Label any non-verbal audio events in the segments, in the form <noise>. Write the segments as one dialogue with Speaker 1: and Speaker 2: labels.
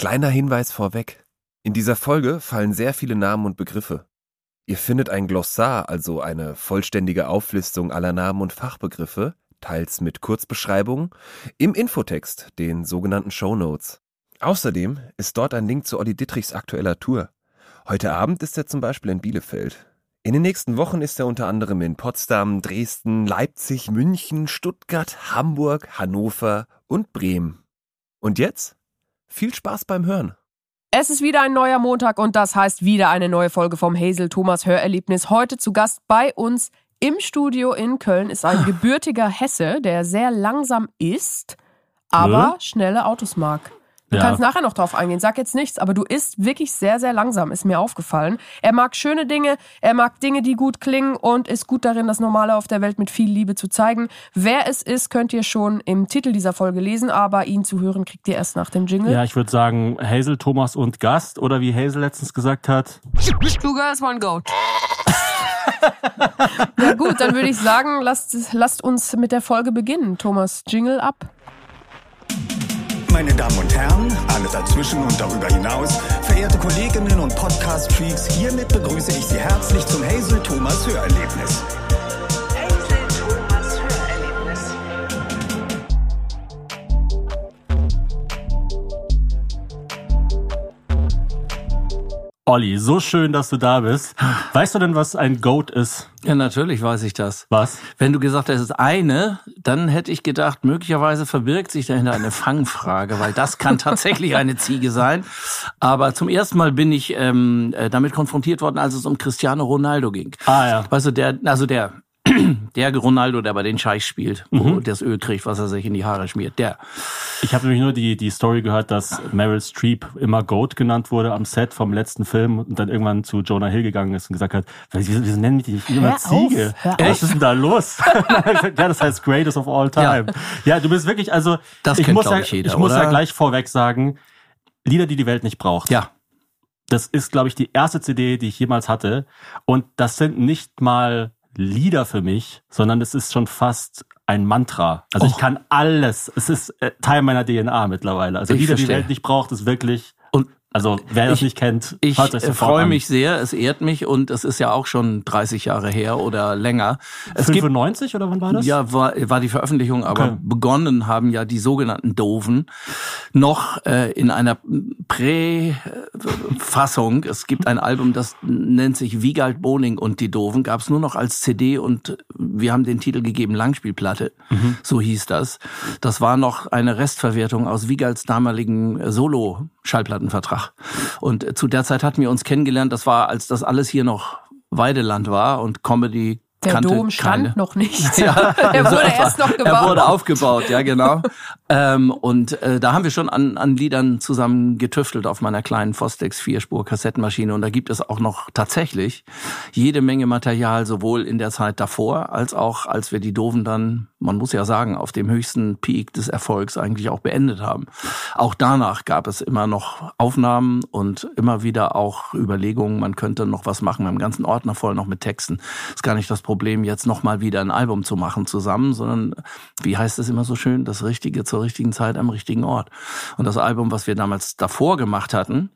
Speaker 1: Kleiner Hinweis vorweg. In dieser Folge fallen sehr viele Namen und Begriffe. Ihr findet ein Glossar, also eine vollständige Auflistung aller Namen und Fachbegriffe, teils mit Kurzbeschreibungen, im Infotext, den sogenannten Show Notes. Außerdem ist dort ein Link zu Olli Dittrichs aktueller Tour. Heute Abend ist er zum Beispiel in Bielefeld. In den nächsten Wochen ist er unter anderem in Potsdam, Dresden, Leipzig, München, Stuttgart, Hamburg, Hannover und Bremen. Und jetzt? Viel Spaß beim Hören.
Speaker 2: Es ist wieder ein neuer Montag und das heißt wieder eine neue Folge vom Hazel Thomas Hörerlebnis. Heute zu Gast bei uns im Studio in Köln ist ein gebürtiger Hesse, der sehr langsam ist, aber schnelle Autos mag. Du
Speaker 3: Ja.
Speaker 2: kannst nachher noch drauf eingehen. Sag jetzt nichts, aber du isst wirklich sehr, sehr langsam, ist mir aufgefallen. Er mag schöne Dinge, er mag Dinge, die gut klingen und ist gut darin, das Normale auf der Welt mit viel Liebe zu zeigen. Wer es ist, könnt ihr schon im Titel dieser Folge lesen, aber ihn zu hören kriegt ihr erst nach dem Jingle.
Speaker 3: Ja, ich würde sagen, Hazel, Thomas und Gast. Oder wie Hazel letztens gesagt hat.
Speaker 2: Two girls, one goat. <laughs> ja gut, dann würde ich sagen, lasst, lasst uns mit der Folge beginnen. Thomas, Jingle ab.
Speaker 4: Meine Damen und Herren, alle dazwischen und darüber hinaus, verehrte Kolleginnen und Podcast-Freaks, hiermit begrüße ich Sie herzlich zum Hazel Thomas Hörerlebnis.
Speaker 3: Olli, so schön, dass du da bist. Weißt du denn, was ein Goat ist?
Speaker 5: Ja, natürlich weiß ich das.
Speaker 3: Was?
Speaker 5: Wenn du gesagt hast, es ist eine, dann hätte ich gedacht, möglicherweise verbirgt sich dahinter eine Fangfrage, weil das kann tatsächlich eine Ziege sein. Aber zum ersten Mal bin ich ähm, äh, damit konfrontiert worden, als es um Cristiano Ronaldo ging.
Speaker 3: Ah, ja.
Speaker 5: Weißt du, der, also der, <clears throat> der Ronaldo, der bei den Scheich spielt, wo das Öl kriegt, was er sich in die Haare schmiert, der.
Speaker 3: Ich habe nämlich nur die, die Story gehört, dass Meryl Streep immer Goat genannt wurde am Set vom letzten Film und dann irgendwann zu Jonah Hill gegangen ist und gesagt hat, wieso, wieso nennen die dich immer Ziege?
Speaker 2: auf,
Speaker 3: Was ist denn da los? <laughs> <laughs> ja, das heißt Greatest of All Time. Ja, du bist wirklich, also
Speaker 5: Das
Speaker 3: ich
Speaker 5: kennt,
Speaker 3: muss ja,
Speaker 5: ich, jeder,
Speaker 3: ich muss ja gleich vorweg sagen, Lieder, die die Welt nicht braucht.
Speaker 5: Ja,
Speaker 3: Das ist, glaube ich, die erste CD, die ich jemals hatte. Und das sind nicht mal Lieder für mich, sondern es ist schon fast ein Mantra. Also ich
Speaker 5: Och.
Speaker 3: kann alles. Es ist äh, Teil meiner DNA mittlerweile. Also
Speaker 5: Ich
Speaker 3: Lieder, die die
Speaker 5: verstehe.
Speaker 3: Welt nicht braucht, ist wirklich. Also wer das
Speaker 5: ich-
Speaker 3: nicht kennt,
Speaker 5: Ich freue mich sehr, es ehrt mich und es ist ja auch schon 30 Jahre her oder länger. Es gibt
Speaker 3: 95 oder wann war das?
Speaker 5: Ja, war, war die Veröffentlichung, aber
Speaker 3: Okay.
Speaker 5: begonnen haben ja die sogenannten Doofen noch äh, in einer Prä-Fassung. Es gibt ein Album, das nennt sich Wiegald Boning und die Doofen, gab es nur noch als CD und wir haben den Titel gegeben Langspielplatte, so hieß das. Das war noch eine Restverwertung aus Wiegalds damaligen äh, Solo-Schallplattenvertrag. Und äh, zu der Zeit hatten wir uns kennengelernt, das war, als das alles hier noch Weideland war und Comedy
Speaker 2: Der Dom stand
Speaker 5: keine.
Speaker 2: noch nicht. <laughs>
Speaker 5: Ja, <laughs>
Speaker 2: er wurde erst noch
Speaker 5: Er wurde
Speaker 2: gebaut.
Speaker 5: aufgebaut, ja genau. <laughs> ähm, und äh, da haben wir schon an, an Liedern zusammen getüftelt auf meiner kleinen Fostex Vierspur Kassettenmaschine und da gibt es auch noch tatsächlich jede Menge Material, sowohl in der Zeit davor als auch als wir die Doofen dann, man muss ja sagen, auf dem höchsten Peak des Erfolgs eigentlich auch beendet haben. Auch danach gab es immer noch Aufnahmen und immer wieder auch Überlegungen, man könnte noch was machen. Wir haben einen ganzen Ordner voll noch mit Texten. Ist gar nicht das Problem, jetzt noch mal wieder ein Album zu machen zusammen, sondern wie heißt es immer so schön, das Richtige zur richtigen Zeit am richtigen Ort. Und das Album, was wir damals davor gemacht hatten,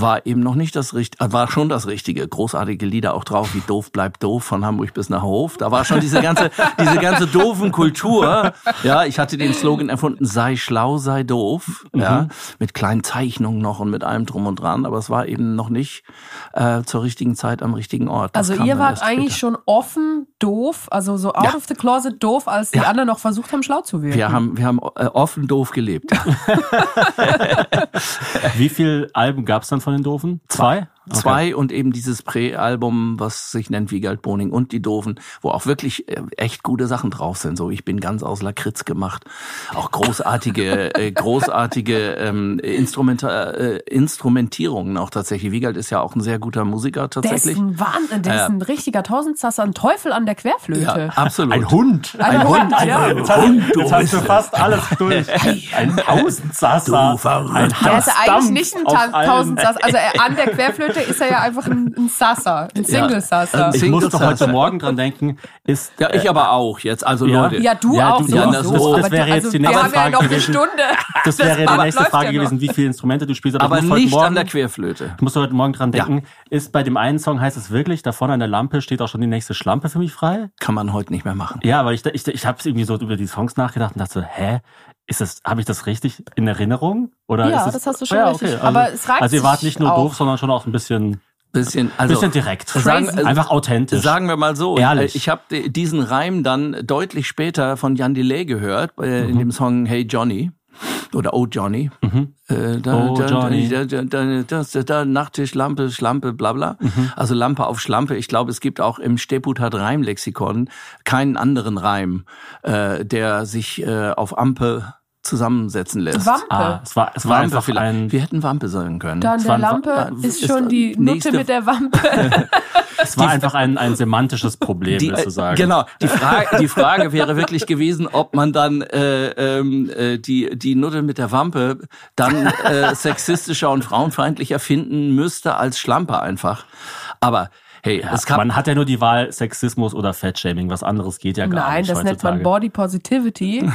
Speaker 5: war eben noch nicht das Richtige, war schon das Richtige. Großartige Lieder auch drauf, wie Doof bleibt doof, von Hamburg bis nach Hof. Da war schon diese ganze, <laughs> diese ganze doofen Kultur. Ja, ich hatte den Slogan erfunden, sei schlau, sei doof. Ja, mit kleinen Zeichnungen noch und mit allem drum und dran. Aber es war eben noch nicht äh, zur richtigen Zeit am richtigen Ort. Das
Speaker 2: Also ihr wart eigentlich
Speaker 5: später.
Speaker 2: schon offen doof, also so out
Speaker 5: Ja.
Speaker 2: of the closet doof, als die
Speaker 5: Ja.
Speaker 2: anderen noch versucht haben, schlau zu werden.
Speaker 5: Wir haben, wir haben äh, offen doof gelebt. <laughs> <laughs>
Speaker 3: Wie viele Alben gab es dann von den Doofen? Zwei? Okay.
Speaker 5: Zwei und eben dieses Prä-Album, was sich nennt Wiegald Boning und die Doofen, wo auch wirklich äh, echt gute Sachen drauf sind. So, ich bin ganz aus Lakritz gemacht. Auch großartige, <laughs> äh, großartige ähm, Instrumenta äh, Instrumentierungen auch tatsächlich. Wiegald ist ja auch ein sehr guter Musiker
Speaker 2: der ist
Speaker 5: tatsächlich.
Speaker 2: ein Wahnsinn, der ist ein richtiger Tausendsasser, ein Teufel an der Querflöte.
Speaker 5: Ja, absolut.
Speaker 3: Ein Hund.
Speaker 2: Ein Hund, ja.
Speaker 3: Jetzt hast, jetzt hast du fast alles durch. <laughs> Ein Tausendsasser.
Speaker 5: Du Verrückter.
Speaker 3: Ein
Speaker 2: Er ist eigentlich nicht ein Ta Tausendsasser. Also er, an der Querflöte heute ist er ja einfach ein, ein Sasser, ein Single-Sasser.
Speaker 5: Ein
Speaker 3: Ich
Speaker 5: Single
Speaker 3: musste heute Morgen dran denken, ist.
Speaker 5: Ja, ich aber auch jetzt. Also
Speaker 3: Ja.
Speaker 5: Leute.
Speaker 2: Ja, du
Speaker 3: Ja,
Speaker 2: auch
Speaker 3: du-
Speaker 2: so.
Speaker 5: ja, das-
Speaker 2: so,
Speaker 5: das
Speaker 2: aber
Speaker 3: wäre jetzt die
Speaker 2: wir
Speaker 3: nächste
Speaker 2: haben ja
Speaker 3: Frage
Speaker 2: noch eine
Speaker 3: gewesen.
Speaker 2: Stunde.
Speaker 3: Das wäre die nächste Frage
Speaker 2: ja
Speaker 3: gewesen, wie viele Instrumente du spielst.
Speaker 5: aber
Speaker 3: heute
Speaker 5: nicht
Speaker 3: morgen,
Speaker 5: an der Querflöte.
Speaker 3: Ich musste heute Morgen dran
Speaker 5: Ja.
Speaker 3: denken, ist bei dem einen Song heißt es wirklich, da vorne an der Lampe steht auch schon die nächste Schlampe für mich frei?
Speaker 5: Kann man heute nicht mehr machen.
Speaker 3: Ja, aber ich, ich, ich habe irgendwie so über die Songs nachgedacht und dachte so, hä? Ist das, habe ich das richtig in Erinnerung? Oder
Speaker 2: Ja,
Speaker 3: ist es,
Speaker 2: das hast du schon
Speaker 3: ja,
Speaker 2: richtig.
Speaker 3: okay. Also,
Speaker 2: Aber es reicht
Speaker 3: Also ihr wart nicht nur
Speaker 2: auch.
Speaker 3: doof, sondern schon auch ein bisschen,
Speaker 5: Bisschen, also
Speaker 3: bisschen direkt.
Speaker 5: Sagen-
Speaker 2: Crazy.
Speaker 3: Einfach authentisch.
Speaker 5: Sagen wir mal so,
Speaker 3: Ehrlich.
Speaker 5: äh, ich habe diesen Reim dann deutlich später von Jan Delay gehört, äh,
Speaker 3: Mhm.
Speaker 5: in dem Song Hey Johnny oder Oh Johnny. Äh, da,
Speaker 3: Oh,
Speaker 5: da,
Speaker 3: Johnny.
Speaker 5: Da, da, da, das, da, da, Nachttisch, Lampe, Schlampe, bla bla.
Speaker 3: Mhm.
Speaker 5: Also Lampe auf Schlampe. Ich glaube, es gibt auch im Steputat Reimlexikon keinen anderen Reim, äh, der sich äh, auf Ampe zusammensetzen lässt.
Speaker 2: Wampe.
Speaker 3: ah, es war, es war
Speaker 5: Wampe
Speaker 3: einfach
Speaker 5: vielleicht.
Speaker 3: ein,
Speaker 5: Wir hätten Wampe sagen können.
Speaker 2: Da an der
Speaker 3: war ein-
Speaker 2: Lampe
Speaker 5: äh,
Speaker 2: ist
Speaker 5: ist
Speaker 2: schon die Nutte mit der Wampe. <laughs>
Speaker 3: es war einfach ein, ein semantisches Problem,
Speaker 5: die, äh,
Speaker 3: sagen.
Speaker 5: Genau. Die Frage, die Frage wäre wirklich gewesen, ob man dann äh, ähm, äh, die die Nutte mit der Wampe dann äh, sexistischer und frauenfeindlicher finden müsste als Schlampe einfach. Aber hey,
Speaker 3: Ja,
Speaker 5: es kann
Speaker 3: man hat ja nur die Wahl Sexismus oder Fettshaming. Was anderes geht ja gar
Speaker 2: Nein,
Speaker 3: nicht
Speaker 2: das nennt man. Body Positivity. Und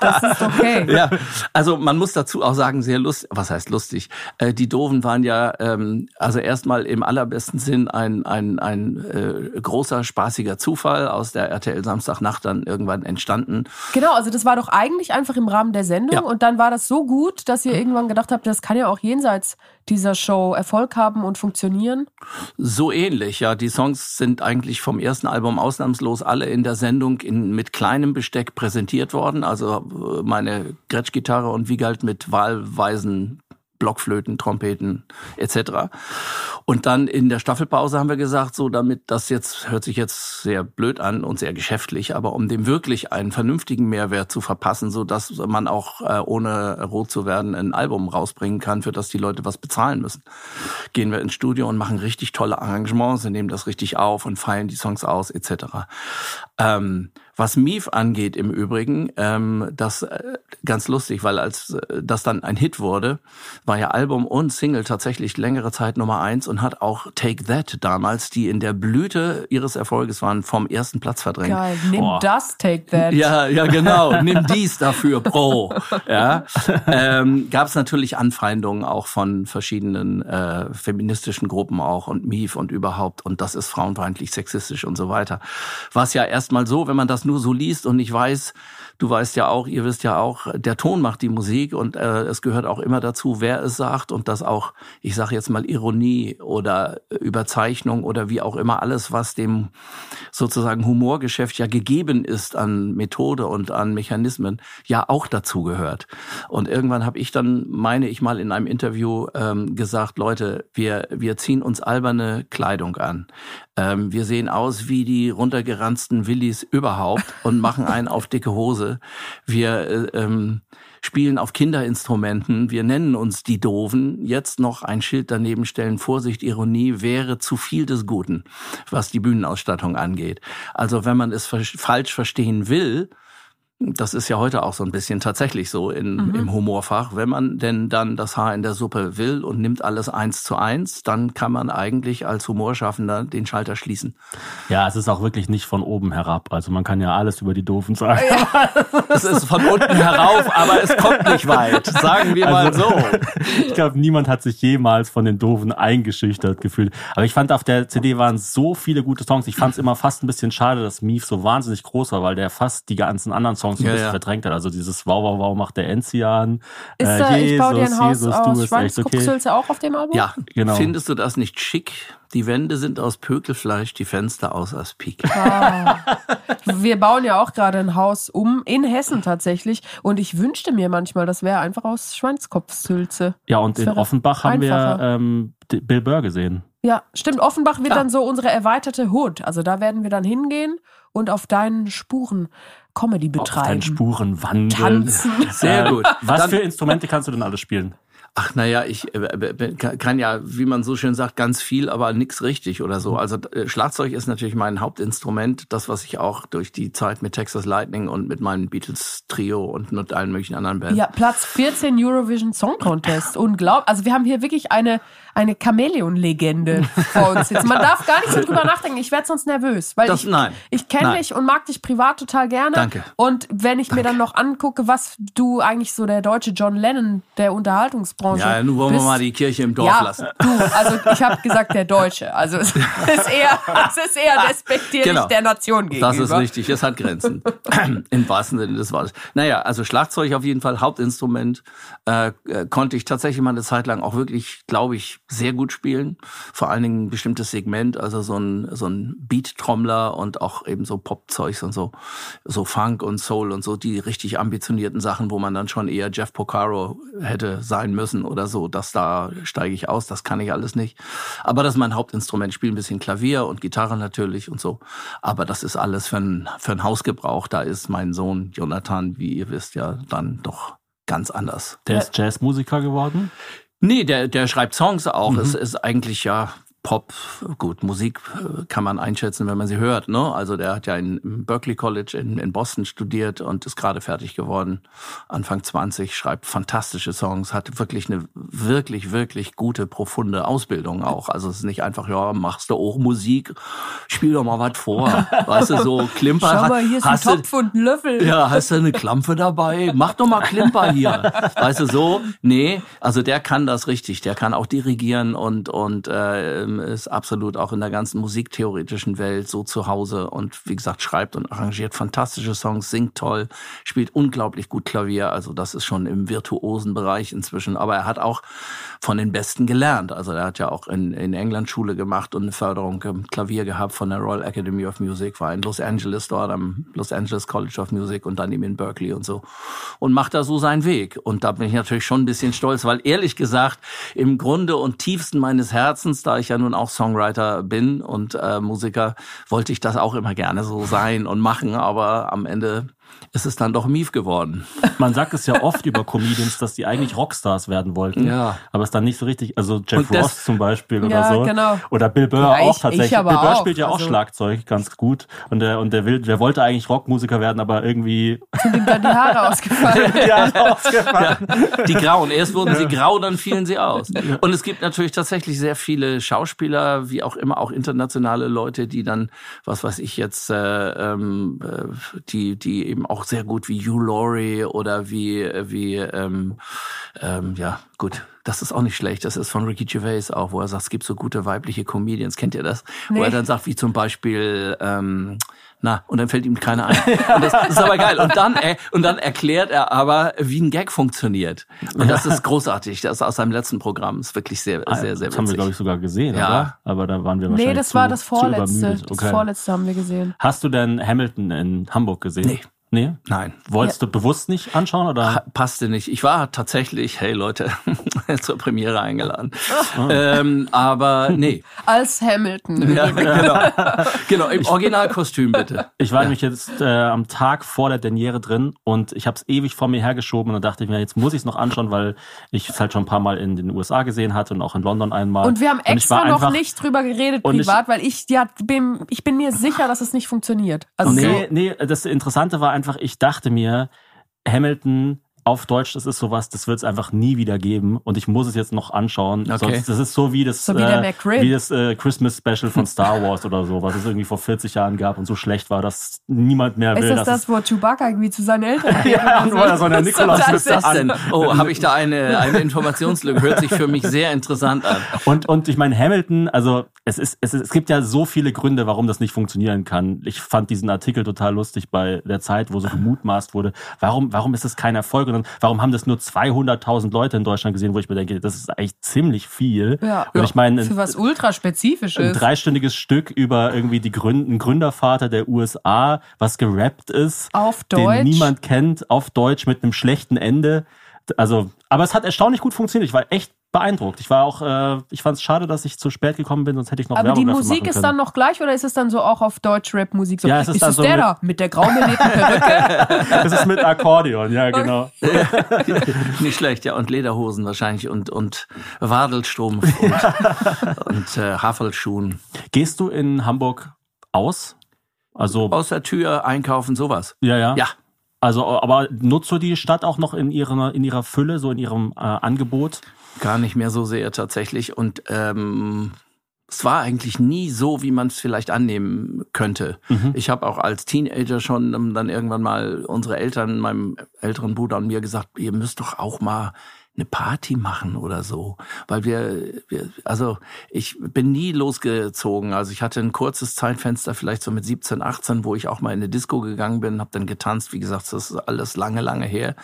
Speaker 2: das ist okay. <laughs>
Speaker 5: ja, also man muss dazu auch sagen, sehr lustig, was heißt lustig? Äh, die Doofen waren ja, ähm, also erstmal im allerbesten Sinn ein, ein, ein äh, großer, spaßiger Zufall aus der RTL Samstagnacht dann irgendwann entstanden.
Speaker 2: Genau, also das war doch eigentlich einfach im Rahmen der Sendung
Speaker 5: Ja.
Speaker 2: und dann war das so gut, dass ihr irgendwann gedacht habt, das kann ja auch jenseits dieser Show Erfolg haben und funktionieren.
Speaker 5: So ähnlich, ja. Die Songs sind eigentlich vom ersten Album ausnahmslos alle in der Sendung in, mit kleinem Besteck präsentiert worden. Also äh, meine Gretsch-Gitarre und Wiegald mit wahlweisen Blockflöten, Trompeten etc. Und dann in der Staffelpause haben wir gesagt, so damit das jetzt hört sich jetzt sehr blöd an und sehr geschäftlich, aber um dem wirklich einen vernünftigen Mehrwert zu verpassen, so dass man auch äh, ohne rot zu werden ein Album rausbringen kann, für das die Leute was bezahlen müssen, gehen wir ins Studio und machen richtig tolle Arrangements, nehmen das richtig auf und feilen die Songs aus etc. Ähm, was Mief angeht im Übrigen, ähm, das äh, ganz lustig, weil als äh, das dann ein Hit wurde, war ja Album und Single tatsächlich längere Zeit Nummer eins und hat auch Take That damals, die in der Blüte ihres Erfolges waren, vom ersten Platz verdrängt.
Speaker 2: Geil. Nimm
Speaker 3: Boah.
Speaker 2: das, take that.
Speaker 5: Ja, ja, genau. Nimm dies dafür, Pro. Ja, ähm, gab es natürlich Anfeindungen auch von verschiedenen äh, feministischen Gruppen auch und MIF und überhaupt und das ist frauenfeindlich, sexistisch und so weiter. Was ja erstmal so, wenn man das nur so liest und nicht weiß, du weißt ja auch, ihr wisst ja auch, der Ton macht die Musik und äh, es gehört auch immer dazu, wer es sagt und das auch, ich sage jetzt mal Ironie oder Überzeichnung oder wie auch immer alles, was dem sozusagen Humorgeschäft ja gegeben ist an Methode und an Mechanismen, ja auch dazu gehört. Und irgendwann habe ich dann, meine ich mal in einem Interview ähm, gesagt, Leute, wir, wir ziehen uns alberne Kleidung an. Ähm, wir sehen aus wie die runtergeranzten Willis überhaupt und machen einen auf dicke Hose. Wir äh, ähm, spielen auf Kinderinstrumenten. Wir nennen uns die Doofen. Jetzt noch ein Schild daneben stellen. Vorsicht, Ironie wäre zu viel des Guten, was die Bühnenausstattung angeht. Also wenn man es falsch verstehen will, das ist ja heute auch so ein bisschen tatsächlich so in, im Humorfach. Wenn man denn dann das Haar in der Suppe will und nimmt alles eins zu eins, dann kann man eigentlich als Humorschaffender den Schalter schließen.
Speaker 3: Ja, es ist auch wirklich nicht von oben herab. Also man kann ja alles über die Doofen sagen. <laughs>
Speaker 5: Es ist von unten herauf, aber es kommt nicht weit. Sagen wir mal
Speaker 3: Also-
Speaker 5: so. <laughs>
Speaker 3: Ich glaube, niemand hat sich jemals von den Doofen eingeschüchtert gefühlt. Aber ich fand, auf der CD waren so viele gute Songs. Ich fand es immer fast ein bisschen schade, dass Mief so wahnsinnig groß war, weil der fast die ganzen anderen Songs so ein
Speaker 5: Ja,
Speaker 3: bisschen
Speaker 5: ja.
Speaker 3: verdrängt hat. Also dieses Wow, wow, wow macht der Enzian.
Speaker 2: Ist
Speaker 3: Äh,
Speaker 2: da, ich baue dir ein
Speaker 3: Jesus,
Speaker 2: Haus
Speaker 3: Jesus,
Speaker 2: aus
Speaker 3: du ist echt okay.
Speaker 2: Auch auf dem Album?
Speaker 5: Ja,
Speaker 3: Genau.
Speaker 5: findest du das nicht schick? Die Wände sind aus Pökelfleisch, die Fenster aus Aspik.
Speaker 2: Ah. Wir bauen ja auch gerade ein Haus um, in Hessen tatsächlich. Und ich wünschte mir manchmal, das wäre einfach aus Schweinskopfsülze.
Speaker 3: Ja, und in Offenbach haben wir
Speaker 2: einfacher.
Speaker 3: ähm, d- Bill Burr gesehen.
Speaker 2: Ja, stimmt. Offenbach wird
Speaker 5: Ja.
Speaker 2: dann so unsere erweiterte Hood. Also da werden wir dann hingehen und auf deinen Spuren Comedy
Speaker 3: Auf deinen
Speaker 2: betreiben.
Speaker 3: Spuren wandeln.
Speaker 2: Tanzen. <laughs>
Speaker 5: Sehr
Speaker 3: Äh,
Speaker 5: gut.
Speaker 3: Was
Speaker 5: Dann-
Speaker 3: für Instrumente kannst du denn alles spielen?
Speaker 5: Ach naja, ich äh, b- b- kann ja, wie man so schön sagt, ganz viel, aber nix richtig oder so. Also äh, Schlagzeug ist natürlich mein Hauptinstrument, das, was ich auch durch die Zeit mit Texas Lightning und mit meinem Beatles-Trio und mit allen möglichen anderen Bands.
Speaker 2: Ja, Platz 14 Eurovision Song Contest. Unglaublich. Also wir haben hier wirklich eine, eine Chamäleon-Legende vor uns jetzt. Man darf gar nicht so drüber nachdenken. Ich werde sonst nervös. Weil
Speaker 5: Das-
Speaker 2: ich,
Speaker 5: nein.
Speaker 2: ich kenne dich und mag dich privat total gerne.
Speaker 5: Danke.
Speaker 2: Und wenn ich mir dann noch angucke, was du eigentlich so der deutsche John Lennon der Unterhaltungsbranche
Speaker 5: Ja, nun wollen
Speaker 2: bist.
Speaker 5: wir mal die Kirche im Dorf
Speaker 2: ja,
Speaker 5: lassen.
Speaker 2: du, also ich habe gesagt der Deutsche. Also es ist eher, es ist eher despektierlich
Speaker 5: Genau.
Speaker 2: der Nation gegenüber.
Speaker 5: Das ist richtig, es hat Grenzen. <clears throat> Im wahrsten Sinne des Wortes. Naja, also Schlagzeug auf jeden Fall, Hauptinstrument. Äh, äh, konnte ich tatsächlich mal eine Zeit lang auch wirklich, glaube ich, sehr gut spielen. Vor allen Dingen ein bestimmtes Segment, also so ein, so ein Beat-Trommler und auch eben so Pop-Zeugs und so, so Funk und Soul und so, die richtig ambitionierten Sachen, wo man dann schon eher Jeff Porcaro hätte sein müssen oder so. Das da steige ich aus, das kann ich alles nicht. Aber das ist mein Hauptinstrument. Ich spiele ein bisschen Klavier und Gitarre natürlich und so. Aber das ist alles für einen für einen Hausgebrauch. Da ist mein Sohn Jonathan, wie ihr wisst, ja dann doch ganz anders.
Speaker 3: Der ist Jazzmusiker geworden.
Speaker 5: Nee, der, der schreibt Songs auch. Es ist eigentlich ja Pop, gut, Musik äh, kann man einschätzen, wenn man sie hört. Ne? Also der hat ja in, im Berkeley College in, in Boston studiert und ist gerade fertig geworden. Anfang 20, schreibt fantastische Songs, hat wirklich eine wirklich, wirklich gute, profunde Ausbildung auch. Also es ist nicht einfach, ja, machst du auch Musik, spiel doch mal was vor. <laughs> weißt du, so Klimper.
Speaker 2: Schau mal, hier ist ein
Speaker 5: hast du-
Speaker 2: Topf und ein Löffel.
Speaker 5: ja, hast du eine Klampfe dabei? Mach doch mal Klimper hier. Weißt du, so? Nee, also der kann das richtig. Der kann auch dirigieren und, und äh, ist absolut auch in der ganzen musiktheoretischen Welt so zu Hause und wie gesagt, schreibt und arrangiert fantastische Songs, singt toll, spielt unglaublich gut Klavier. Also das ist schon im virtuosen Bereich inzwischen. Aber er hat auch von den Besten gelernt. Also er hat ja auch in, in England Schule gemacht und eine Förderung im Klavier gehabt von der Royal Academy of Music, war in Los Angeles dort am Los Angeles College of Music und dann eben in Berkeley und so. Und macht da so seinen Weg. Und da bin ich natürlich schon ein bisschen stolz, weil ehrlich gesagt, im Grunde und tiefsten meines Herzens, da ich ja nun auch Songwriter bin und äh, Musiker, wollte ich das auch immer gerne so sein und machen. Aber am Ende ist es dann doch Mief geworden. <laughs>
Speaker 3: Man sagt es ja oft über Comedians, dass die eigentlich Rockstars werden wollten.
Speaker 5: Ja.
Speaker 3: Aber es dann nicht so richtig, also Jeff
Speaker 5: das-
Speaker 3: Ross zum Beispiel oder
Speaker 2: Ja,
Speaker 3: so.
Speaker 2: genau.
Speaker 3: Oder Bill Burr
Speaker 2: Ja, ich-
Speaker 3: auch tatsächlich.
Speaker 2: ich aber
Speaker 3: Bill Burr
Speaker 2: auch,
Speaker 3: spielt ja auch
Speaker 2: also-
Speaker 3: Schlagzeug ganz gut. Und der, und der will, der wollte eigentlich Rockmusiker werden, aber irgendwie
Speaker 2: Sind ihm dann <laughs> die Haare ausgefallen.
Speaker 3: ja, ausgefallen.
Speaker 5: Die grauen. Erst wurden sie grau, dann fielen sie aus. Und es gibt natürlich tatsächlich sehr viele Schauspieler, wie auch immer, auch internationale Leute, die dann, was weiß ich jetzt, äh, ähm, äh, die, die eben auch sehr gut wie Hugh Laurie oder wie, wie ähm, ähm, ja, gut. Das ist auch nicht schlecht. Das ist von Ricky Gervais auch, wo er sagt, es gibt so gute weibliche Comedians. Kennt ihr das? Wo
Speaker 2: Nee.
Speaker 5: er dann sagt, wie zum Beispiel, ähm, na, und dann fällt ihm keiner ein. <laughs> Und das, das ist aber geil. Und dann, äh, und dann erklärt er aber, wie ein Gag funktioniert. Und das ist großartig. Das ist aus seinem letzten Programm. ist wirklich sehr, sehr, sehr
Speaker 3: das haben wir,
Speaker 5: witzig.
Speaker 3: glaube ich, sogar gesehen,
Speaker 5: Ja.
Speaker 3: oder? Aber da waren wir wahrscheinlich
Speaker 2: Nee, das
Speaker 3: zu,
Speaker 2: war das vorletzte.
Speaker 3: übermüdet.
Speaker 2: Das
Speaker 3: Okay.
Speaker 2: vorletzte haben wir gesehen.
Speaker 3: Hast du denn Hamilton in Hamburg gesehen?
Speaker 5: Nee.
Speaker 3: Nee?
Speaker 5: Nein.
Speaker 3: Wolltest du bewusst nicht anschauen oder?
Speaker 5: Ha- Passte nicht. Ich war tatsächlich, hey Leute, <laughs> zur Premiere eingeladen.
Speaker 3: Ah.
Speaker 5: Ähm, aber nee.
Speaker 2: Als Hamilton.
Speaker 5: Ja, <laughs> genau. genau, im Originalkostüm bitte.
Speaker 3: Ich war nämlich jetzt äh, am Tag vor der Derniere drin und ich habe es ewig vor mir hergeschoben und dann dachte ich mir, jetzt muss ich es noch anschauen, weil ich es halt schon ein paar Mal in den USA gesehen hatte und auch in London einmal.
Speaker 2: Und wir haben
Speaker 3: ich
Speaker 2: extra
Speaker 3: war
Speaker 2: noch
Speaker 3: einfach-
Speaker 2: nicht drüber geredet
Speaker 3: Und ich-
Speaker 2: privat, weil ich ja bin, ich bin mir sicher, dass es nicht funktioniert. Also
Speaker 3: Nee, nee, das Interessante war einfach, ich dachte mir, Hamilton auf Deutsch, das ist sowas, das wird es einfach nie wieder geben und ich muss es jetzt noch anschauen.
Speaker 5: Okay.
Speaker 3: Sonst, das ist so wie das,
Speaker 2: So wie
Speaker 3: äh, wie das äh, Christmas Special von Star Wars oder so, was es irgendwie vor 40 Jahren gab und so schlecht war, dass niemand mehr
Speaker 2: ist
Speaker 3: will.
Speaker 2: das
Speaker 3: dass
Speaker 2: das, wo Chewbacca irgendwie zu seinen Eltern <laughs> geht?
Speaker 3: Ja,
Speaker 2: oder
Speaker 3: er so eine
Speaker 2: Das ist
Speaker 3: Nikolaus-
Speaker 5: ist das denn? <laughs> Oh, habe ich da eine, eine Informationslücke? Hört sich für mich sehr interessant an.
Speaker 3: Und, und ich meine, Hamilton, also es, ist, es, ist, es gibt ja so viele Gründe, warum das nicht funktionieren kann. Ich fand diesen Artikel total lustig bei der Zeit, wo so gemutmaßt wurde, warum, warum ist das kein Erfolg? Dann, warum haben das nur 200.000 Leute in Deutschland gesehen, wo ich mir denke, das ist eigentlich ziemlich viel.
Speaker 2: Ja.
Speaker 3: Und ich meine,
Speaker 2: Für was ultra
Speaker 3: ein dreistündiges Stück über irgendwie die Gründ einen Gründervater der USA, was gerappt ist,
Speaker 2: Auf
Speaker 3: den
Speaker 2: Deutsch.
Speaker 3: niemand kennt, auf Deutsch mit einem schlechten Ende. Also, aber es hat erstaunlich gut funktioniert. Ich war echt beeindruckt. Ich war auch, äh, ich fand es schade, dass ich zu spät gekommen bin, sonst hätte ich noch
Speaker 2: Aber
Speaker 3: Werbung
Speaker 2: die Musik
Speaker 3: machen
Speaker 2: ist dann noch gleich oder ist es dann so auch auf Deutsch-Rap-Musik so?
Speaker 3: Ja, es ist
Speaker 2: ist
Speaker 3: dann
Speaker 2: es
Speaker 3: so
Speaker 2: der
Speaker 3: mit-
Speaker 2: da mit der graumelierten Perücke? <laughs>
Speaker 3: Es ist mit Akkordeon, ja genau. <laughs>
Speaker 5: Nicht schlecht, ja. Und Lederhosen wahrscheinlich und, und Wadelstrumpf und, <laughs> und äh, Haffelschuhen.
Speaker 3: Gehst du in Hamburg aus? Also
Speaker 5: Aus der Tür einkaufen, sowas.
Speaker 3: ja, ja.
Speaker 5: Ja.
Speaker 3: Also, aber nutzt du die Stadt auch noch in ihrer in ihrer Fülle, so in ihrem äh, Angebot?
Speaker 5: Gar nicht mehr so sehr tatsächlich. Und ähm, es war eigentlich nie so, wie man es vielleicht annehmen könnte. Ich habe auch als Teenager schon dann irgendwann mal unsere Eltern, meinem älteren Bruder und mir gesagt, ihr müsst doch auch mal eine Party machen oder so, weil wir, wir also ich bin nie losgezogen, also ich hatte ein kurzes Zeitfenster vielleicht so mit 17, 18, wo ich auch mal in eine Disco gegangen bin, habe dann getanzt, wie gesagt, das ist alles lange, lange her.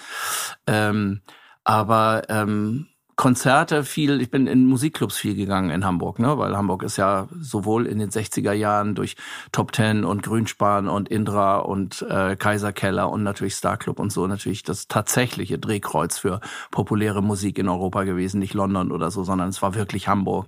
Speaker 5: Ähm, aber ähm, Konzerte viel, ich bin in Musikclubs viel gegangen in Hamburg, ne, weil Hamburg ist ja sowohl in den 60er Jahren durch Top Ten und Grünspan und Indra und äh, Kaiserkeller und natürlich Star Club und so natürlich das tatsächliche Drehkreuz für populäre Musik in Europa gewesen, nicht London oder so, sondern es war wirklich Hamburg.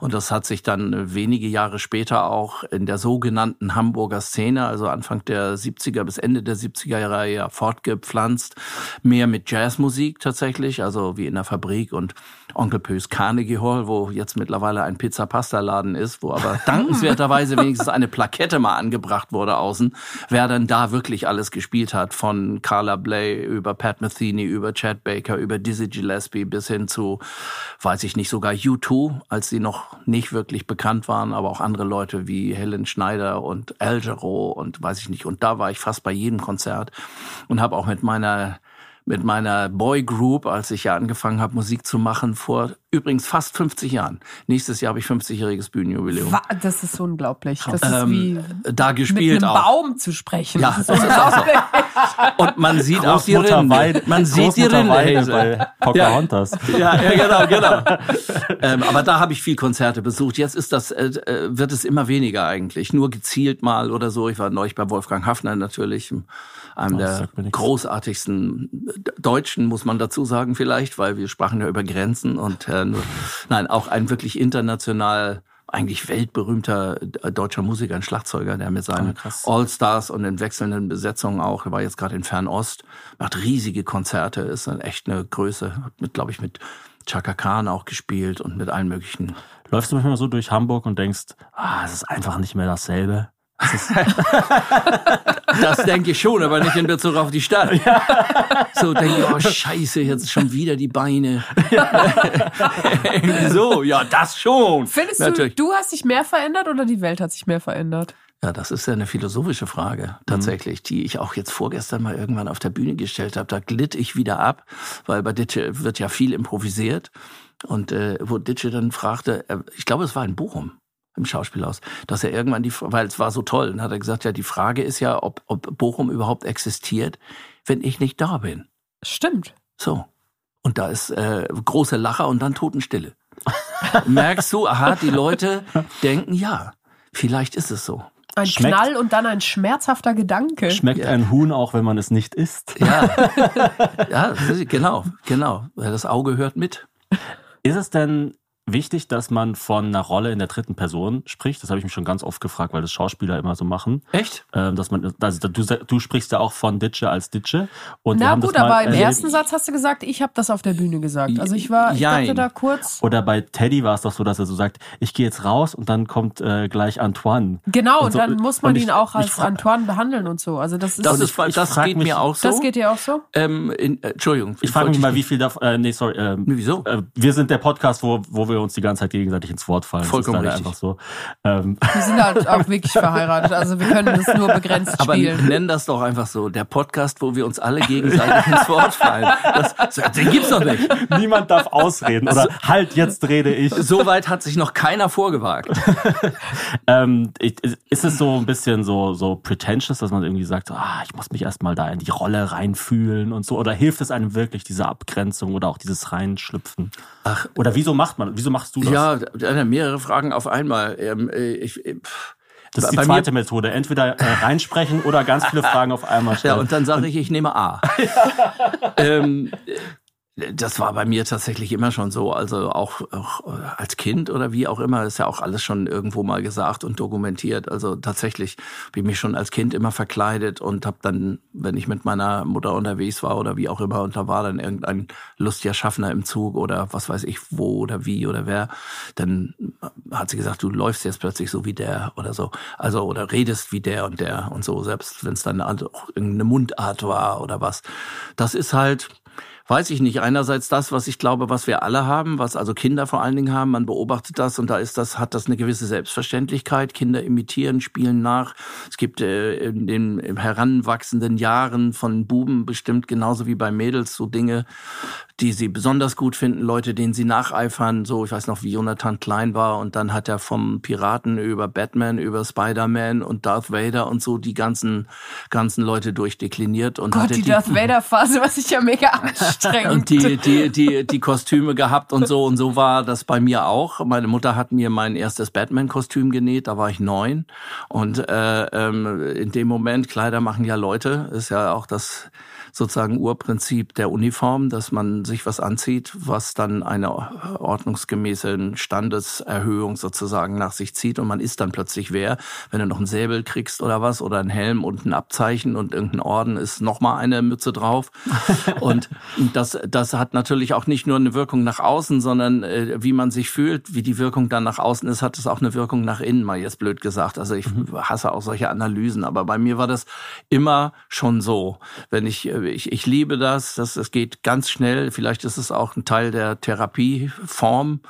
Speaker 5: Und das hat sich dann äh, wenige Jahre später auch in der sogenannten Hamburger Szene, also Anfang der 70er bis Ende der 70er Jahre ja fortgepflanzt, mehr mit Jazzmusik tatsächlich, also wie in der Fabrik und Onkel Pös Carnegie Hall, wo jetzt mittlerweile ein Pizza-Pasta-Laden ist, wo aber <laughs> dankenswerterweise wenigstens eine Plakette mal angebracht wurde außen, wer dann da wirklich alles gespielt hat, von Carla Bley über Pat Metheny, über Chad Baker, über Dizzy Gillespie bis hin zu, weiß ich nicht, sogar U2, als sie noch nicht wirklich bekannt waren, aber auch andere Leute wie Helen Schneider und Al Jarreau und weiß ich nicht. Und da war ich fast bei jedem Konzert und habe auch mit meiner mit meiner Boy Group, als ich ja angefangen habe, Musik zu machen, vor übrigens fast 50 Jahren. Nächstes Jahr habe ich 50-jähriges Bühnenjubiläum.
Speaker 2: Das ist unglaublich. Das ist wie
Speaker 5: Ähm, da
Speaker 2: mit
Speaker 5: gespielt
Speaker 2: einem
Speaker 5: auch.
Speaker 2: Baum zu sprechen.
Speaker 5: Ja,
Speaker 2: das ist
Speaker 5: das <laughs> ist auch so.
Speaker 2: unglaublich.
Speaker 5: Und man sieht auch die Rinde.
Speaker 3: Weide,
Speaker 5: Man sieht die Rinde.
Speaker 3: Weide bei Pocahontas.
Speaker 5: Ja, ja, genau, genau. ähm, aber da habe ich viel Konzerte besucht. Jetzt ist das, äh, äh, wird es immer weniger eigentlich. Nur gezielt mal oder so. Ich war neulich bei Wolfgang Hafner natürlich, einem
Speaker 3: Oh,
Speaker 5: der großartigsten Deutschen, muss man dazu sagen vielleicht, weil wir sprachen ja über Grenzen und äh, nur, nein, auch ein wirklich international eigentlich weltberühmter äh, deutscher Musiker, ein Schlagzeuger, der mit seinen
Speaker 3: krass.
Speaker 5: All-Stars und in wechselnden Besetzungen auch, er war jetzt gerade in Fernost, macht riesige Konzerte, ist dann echt eine Größe, hat mit, glaube ich, mit Chaka Khan auch gespielt und mit allen möglichen.
Speaker 3: Läufst du manchmal so durch Hamburg und denkst, ah, es ist einfach nicht mehr dasselbe. <laughs>
Speaker 5: Das denke ich schon, aber nicht in Bezug auf die Stadt. So denke ich, oh scheiße, jetzt schon wieder die Beine. <laughs> Irgendwie so, ja, das schon.
Speaker 2: Findest
Speaker 5: Natürlich.
Speaker 2: du, du hast dich mehr verändert oder die Welt hat sich mehr verändert?
Speaker 5: Ja, das ist ja eine philosophische Frage tatsächlich, die ich auch jetzt vorgestern mal irgendwann auf der Bühne gestellt habe. Da glitt ich wieder ab, weil bei Ditsche wird ja viel improvisiert. Und äh, wo Ditsche dann fragte, äh, ich glaube, es war in Bochum im Schauspielhaus, dass er irgendwann die, weil es war so toll, dann hat er gesagt, ja, die Frage ist ja, ob, ob Bochum überhaupt existiert, wenn ich nicht da bin.
Speaker 2: Stimmt.
Speaker 5: So. Und da ist äh, große Lacher und dann Totenstille. <laughs> Merkst du, aha, die Leute denken, ja, vielleicht ist es so.
Speaker 2: Ein
Speaker 3: Schmeckt-
Speaker 2: Knall und dann ein schmerzhafter Gedanke.
Speaker 3: Schmeckt ein Huhn auch, wenn man es nicht isst?
Speaker 5: Ja, <laughs> ja genau, genau. Das Auge hört mit.
Speaker 3: Ist es denn wichtig, dass man von einer Rolle in der dritten Person spricht? Das habe ich mich schon ganz oft gefragt, weil das Schauspieler immer so machen.
Speaker 5: Echt?
Speaker 3: Ähm, dass man, also du, du sprichst ja auch von Ditsche als Ditsche. Und
Speaker 2: Na gut, aber im
Speaker 3: erlebt.
Speaker 2: ersten Satz hast du gesagt, ich habe das auf der Bühne gesagt. Also ich war, ich
Speaker 5: Jein.
Speaker 2: dachte da kurz.
Speaker 3: Oder bei Teddy war es doch so, dass er so sagt, ich gehe jetzt raus und dann kommt äh, gleich Antoine.
Speaker 2: Genau, und
Speaker 3: so-
Speaker 2: dann muss man
Speaker 3: ich-
Speaker 2: ihn auch als Antoine behandeln und so. Also das ist,
Speaker 5: Das, ist,
Speaker 3: ich- ich
Speaker 5: das geht
Speaker 3: mich-
Speaker 5: mir auch so.
Speaker 2: das geht dir auch so?
Speaker 5: ähm, in, äh, Entschuldigung.
Speaker 3: Ich frage mich mal, wie viel davon, äh, nee, sorry, ähm,
Speaker 5: Nee, wieso?
Speaker 3: Äh, wir sind der Podcast, wo, wo wir uns die ganze Zeit gegenseitig ins Wort fallen. Das
Speaker 5: Vollkommen
Speaker 3: ist leider
Speaker 5: richtig.
Speaker 3: einfach so. Ähm,
Speaker 2: Wir sind halt auch wirklich <laughs> verheiratet. Also wir können das nur begrenzt
Speaker 5: Aber
Speaker 2: spielen.
Speaker 5: nenn das doch einfach so. Der Podcast, wo wir uns alle gegenseitig ins Wort fallen. Das, den gibt's doch nicht.
Speaker 3: niemand darf ausreden oder halt, jetzt rede ich.
Speaker 5: So weit hat sich noch keiner vorgewagt. <laughs>
Speaker 3: Ähm, ich- ist es so ein bisschen so, so pretentious, dass man irgendwie sagt, ah, ich muss mich erstmal da in die Rolle reinfühlen und so? Oder hilft es einem wirklich, diese Abgrenzung oder auch dieses Reinschlüpfen?
Speaker 5: Ach.
Speaker 3: Oder wieso macht man, wieso machst du das?
Speaker 5: Ja, mehrere Fragen auf einmal. Ähm, äh, ich, äh, pff.
Speaker 3: das ist die zweite Methode. Entweder äh, reinsprechen oder ganz viele <laughs> Fragen auf einmal
Speaker 5: Ja,
Speaker 3: stellen.
Speaker 5: und dann sage ich, ich nehme A. <laughs> ähm, Das war bei mir tatsächlich immer schon so. Also auch, auch äh, als Kind oder wie auch immer, ist ja auch alles schon irgendwo mal gesagt und dokumentiert. Also tatsächlich habe ich mich schon als Kind immer verkleidet und habe dann, wenn ich mit meiner Mutter unterwegs war oder wie auch immer, und da war dann irgendein lustiger Schaffner im Zug oder was weiß ich wo oder wie oder wer, dann hat sie gesagt, du läufst jetzt plötzlich so wie der oder so. Also oder redest wie der und der und so, selbst wenn es dann auch irgendeine Mundart war oder was. Das ist halt weiß ich nicht. Einerseits das, was ich glaube, was wir alle haben, was also Kinder vor allen Dingen haben. Man beobachtet das und da ist das, hat das eine gewisse Selbstverständlichkeit. Kinder imitieren, spielen nach. Es gibt äh, in den heranwachsenden Jahren von Buben bestimmt genauso wie bei Mädels so Dinge, die sie besonders gut finden, Leute, denen sie nacheifern. So, ich weiß noch, wie Jonathan Klein war und dann hat er vom Piraten über Batman, über Spider-Man und Darth Vader und so die ganzen, ganzen Leute durchdekliniert. Und
Speaker 2: Gott,
Speaker 5: hatte
Speaker 2: die Darth Vader-Phase war sicher mega <laughs> anstrengend.
Speaker 5: und die, die, die, die Kostüme gehabt und so. Und so war das bei mir auch. Meine Mutter hat mir mein erstes Batman-Kostüm genäht, da war ich neun. Und äh, ähm, in dem Moment, Kleider machen ja Leute, ist ja auch das sozusagen Urprinzip der Uniform, dass man sich was anzieht, was dann eine ordnungsgemäße Standeserhöhung sozusagen nach sich zieht und man ist dann plötzlich wer. Wenn du noch einen Säbel kriegst oder was oder einen Helm und ein Abzeichen und irgendein Orden ist nochmal eine Mütze drauf. <laughs> und das, das hat natürlich auch nicht nur eine Wirkung nach außen, sondern äh, wie man sich fühlt, wie die Wirkung dann nach außen ist, hat es auch eine Wirkung nach innen, mal jetzt blöd gesagt. Also ich hasse auch solche Analysen, aber bei mir war das immer schon so. Wenn ich, ich, ich liebe das, das, es geht ganz schnell. Vielleicht ist es auch ein Teil der Therapieform,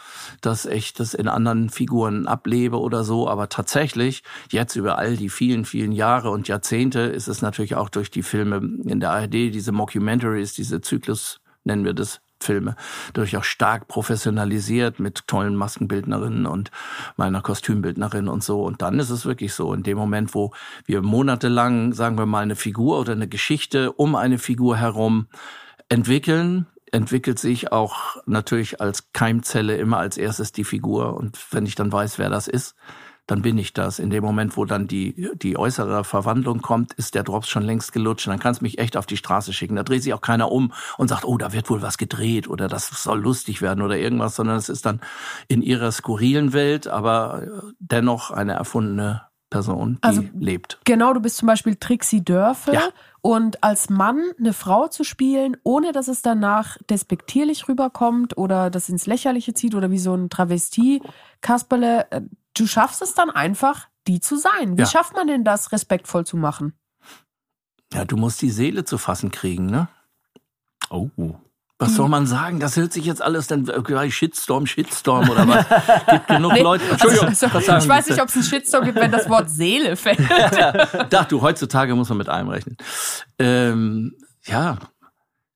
Speaker 5: dass ich das in anderen Figuren ablebe oder so. Aber tatsächlich, jetzt über all die vielen, vielen Jahre und Jahrzehnte ist es natürlich auch durch die Filme in der ARD, diese Mockumentaries, diese Zyklus, nennen wir das, Filme, durch auch stark professionalisiert mit tollen Maskenbildnerinnen und meiner Kostümbildnerin und so. Und dann ist es wirklich so, in dem Moment, wo wir monatelang, sagen wir mal, eine Figur oder eine Geschichte um eine Figur herum entwickeln, entwickelt sich auch natürlich als Keimzelle immer als erstes die Figur. Und wenn ich dann weiß, wer das ist, dann bin ich das. In dem Moment, wo dann die, die äußere Verwandlung kommt, ist der Drops schon längst gelutscht. Dann kannst du mich echt auf die Straße schicken. Da dreht sich auch keiner um und sagt, oh, da wird wohl was gedreht oder das soll lustig werden oder irgendwas, sondern es ist dann in ihrer skurrilen Welt, aber dennoch eine erfundene Person, die
Speaker 2: Also,
Speaker 5: lebt.
Speaker 2: Genau, du bist zum Beispiel Trixie Dörfel.
Speaker 5: Ja.
Speaker 2: Und als Mann eine Frau zu spielen, ohne dass es danach despektierlich rüberkommt oder das ins Lächerliche zieht oder wie so ein Travestie-Kasperle, äh, du schaffst es dann einfach, die zu sein. Wie
Speaker 5: Ja.
Speaker 2: schafft man denn das, respektvoll zu machen?
Speaker 5: Ja, du musst die Seele zu fassen kriegen, ne?
Speaker 3: Oh.
Speaker 5: Was soll man sagen? Das hört sich jetzt alles dann gleich Shitstorm, Shitstorm oder was? <laughs> Gibt genug
Speaker 2: Nee,
Speaker 5: Leute.
Speaker 2: also,
Speaker 5: Entschuldigung,
Speaker 2: also,
Speaker 5: sagen
Speaker 2: ich weiß nicht, ob es einen Shitstorm gibt, wenn das Wort Seele fällt. <laughs>
Speaker 5: Dach, du, heutzutage muss man mit allem rechnen. Ähm, ja,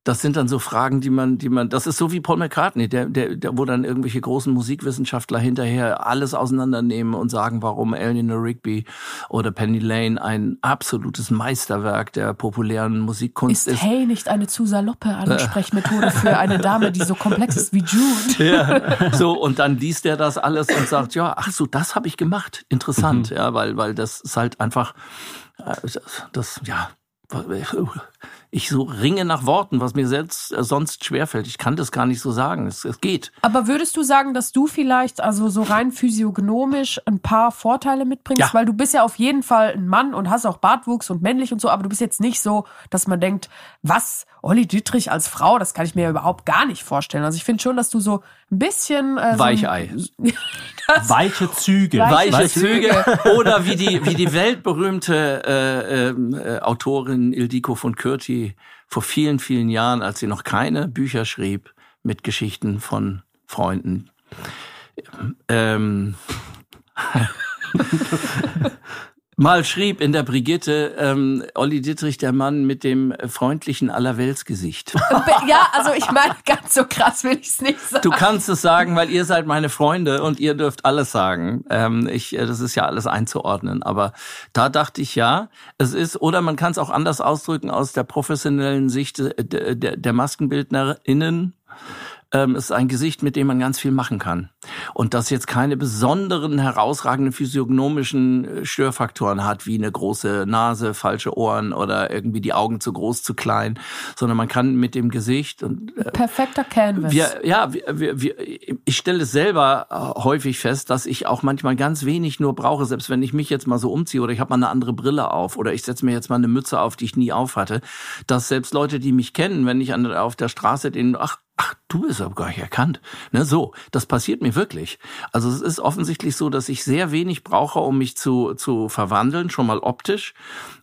Speaker 5: das sind dann so Fragen, die man, die man, das ist so wie Paul McCartney, der, der, der, wo dann irgendwelche großen Musikwissenschaftler hinterher alles auseinandernehmen und sagen, warum Eleanor Rigby oder Penny Lane ein absolutes Meisterwerk der populären Musikkunst
Speaker 2: Ist
Speaker 5: ist.
Speaker 2: Hey nicht eine zu saloppe Ansprechmethode für eine Dame, die so komplex ist wie Jude? <laughs>
Speaker 5: Ja, so und dann liest er das alles und sagt, ja, ach so, das habe ich gemacht. Interessant, ja, weil weil das ist halt einfach äh, das, das ja ich so ringe nach Worten, was mir selbst äh, sonst schwerfällt. Ich kann das gar nicht so sagen. Es, es geht.
Speaker 2: Aber würdest du sagen, dass du vielleicht also so rein physiognomisch ein paar Vorteile mitbringst?
Speaker 5: Ja.
Speaker 2: Weil du bist ja auf jeden Fall ein Mann und hast auch Bartwuchs und männlich und so, aber du bist jetzt nicht so, dass man denkt, was, Olli Dietrich als Frau, das kann ich mir ja überhaupt gar nicht vorstellen. Also ich finde schon, dass du so ein bisschen... Äh,
Speaker 5: Weichei. <laughs>
Speaker 3: Weiche Züge.
Speaker 2: Weiche
Speaker 5: Weiche
Speaker 2: Züge.
Speaker 5: Züge <laughs> oder wie die wie die weltberühmte äh, ähm, äh, Autorin Ildiko von Kürti vor vielen vielen Jahren, als sie noch keine Bücher schrieb mit Geschichten von Freunden. Ähm, <laughs> mal schrieb in der Brigitte ähm, Olli Dittrich, der Mann mit dem freundlichen Allerweltsgesicht. <laughs>
Speaker 2: ja, also ich meine, ganz so krass will ich es nicht sagen.
Speaker 5: Du kannst es sagen, weil ihr seid meine Freunde und ihr dürft alles sagen. Ähm, ich, äh, das ist ja alles einzuordnen. Aber da dachte ich ja, es ist, oder man kann es auch anders ausdrücken aus der professionellen Sicht äh, der, der, der Maskenbildnerinnen. Ähm, ist ein Gesicht, mit dem man ganz viel machen kann. Und das jetzt keine besonderen, herausragenden physiognomischen äh, Störfaktoren hat, wie eine große Nase, falsche Ohren oder irgendwie die Augen zu groß, zu klein, sondern man kann mit dem Gesicht und äh,
Speaker 2: Perfekter Canvas.
Speaker 5: wir, ja, wir, wir, ich stelle es selber äh, häufig fest, dass ich auch manchmal ganz wenig nur brauche, selbst wenn ich mich jetzt mal so umziehe oder ich habe mal eine andere Brille auf oder ich setze mir jetzt mal eine Mütze auf, die ich nie auf hatte, dass selbst Leute, die mich kennen, wenn ich an, auf der Straße den, ach, ach, du bist aber gar nicht erkannt. Ne, so, das passiert mir wirklich. Also es ist offensichtlich so, dass ich sehr wenig brauche, um mich zu, zu verwandeln, schon mal optisch.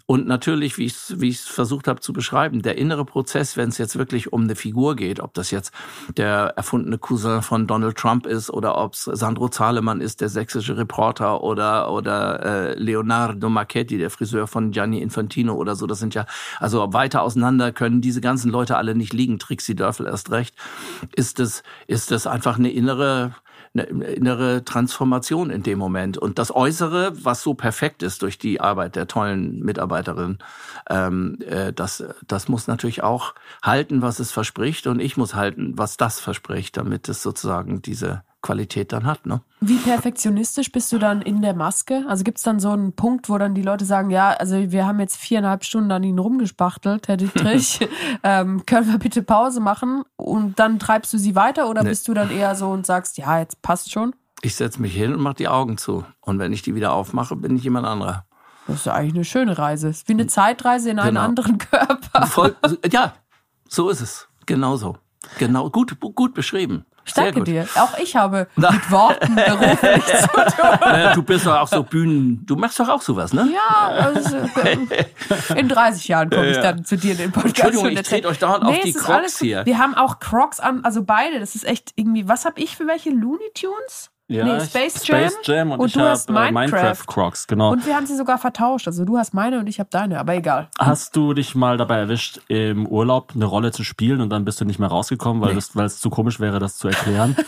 Speaker 5: Und natürlich, wie ich es wie ich's versucht habe zu beschreiben, der innere Prozess, wenn es jetzt wirklich um eine Figur geht, ob das jetzt der erfundene Cousin von Donald Trump ist oder ob es Sandro Zahlemann ist, der sächsische Reporter oder oder äh, Leonardo Marchetti, der Friseur von Gianni Infantino oder so, das sind ja also weiter auseinander können diese ganzen Leute alle nicht liegen. Trixie Dörfel erst recht. Ist es ist es einfach eine innere eine innere Transformation in dem Moment. Und das Äußere, was so perfekt ist durch die Arbeit der tollen Mitarbeiterin, ähm, äh, das, das muss natürlich auch halten, was es verspricht. Und ich muss halten, was das verspricht, damit es sozusagen diese Qualität dann hat. Ne?
Speaker 2: Wie perfektionistisch bist du dann in der Maske? Also gibt es dann so einen Punkt, wo dann die Leute sagen, ja, also wir haben jetzt viereinhalb Stunden an ihnen rumgespachtelt, Herr Dietrich, <laughs> ähm, können wir bitte Pause machen und dann treibst du sie weiter oder
Speaker 5: Nee.
Speaker 2: bist du dann eher so und sagst, ja, jetzt passt schon?
Speaker 5: Ich setze mich hin und mache die Augen zu. Und wenn ich die wieder aufmache, bin ich jemand anderer.
Speaker 2: Das ist ja eigentlich eine schöne Reise. Ist wie eine Zeitreise in einen
Speaker 5: Genau.
Speaker 2: anderen Körper.
Speaker 5: Voll, ja, so ist es. Genau so. Genau, gut, gut beschrieben.
Speaker 2: Ich danke dir. Auch ich habe
Speaker 5: Na.
Speaker 2: mit Worten beruflich zu tun.
Speaker 5: Du bist doch auch so Bühnen, du machst doch auch sowas, ne?
Speaker 2: Ja, also, <laughs> in 30 Jahren komme ich dann zu dir in den Podcast.
Speaker 5: Entschuldigung, ich trete euch dauernd auf die Crocs
Speaker 2: alles
Speaker 5: hier.
Speaker 2: Wir haben auch Crocs an, also beide. Das ist echt irgendwie, was habe ich für welche? Looney Tunes? Nee,
Speaker 3: ich-
Speaker 2: Space Jam.
Speaker 3: Space Jam und,
Speaker 2: und
Speaker 3: ich
Speaker 2: du
Speaker 3: habe
Speaker 2: hast
Speaker 3: äh,
Speaker 2: Minecraft.
Speaker 3: Minecraft Crocs, genau.
Speaker 2: Und wir haben sie sogar vertauscht. Also du hast meine und ich habe deine, aber egal.
Speaker 3: Hast du dich mal dabei erwischt, im Urlaub eine Rolle zu spielen und dann bist du nicht mehr rausgekommen, weil,
Speaker 5: Nee.
Speaker 3: das, weil es zu komisch wäre, das zu erklären? <laughs>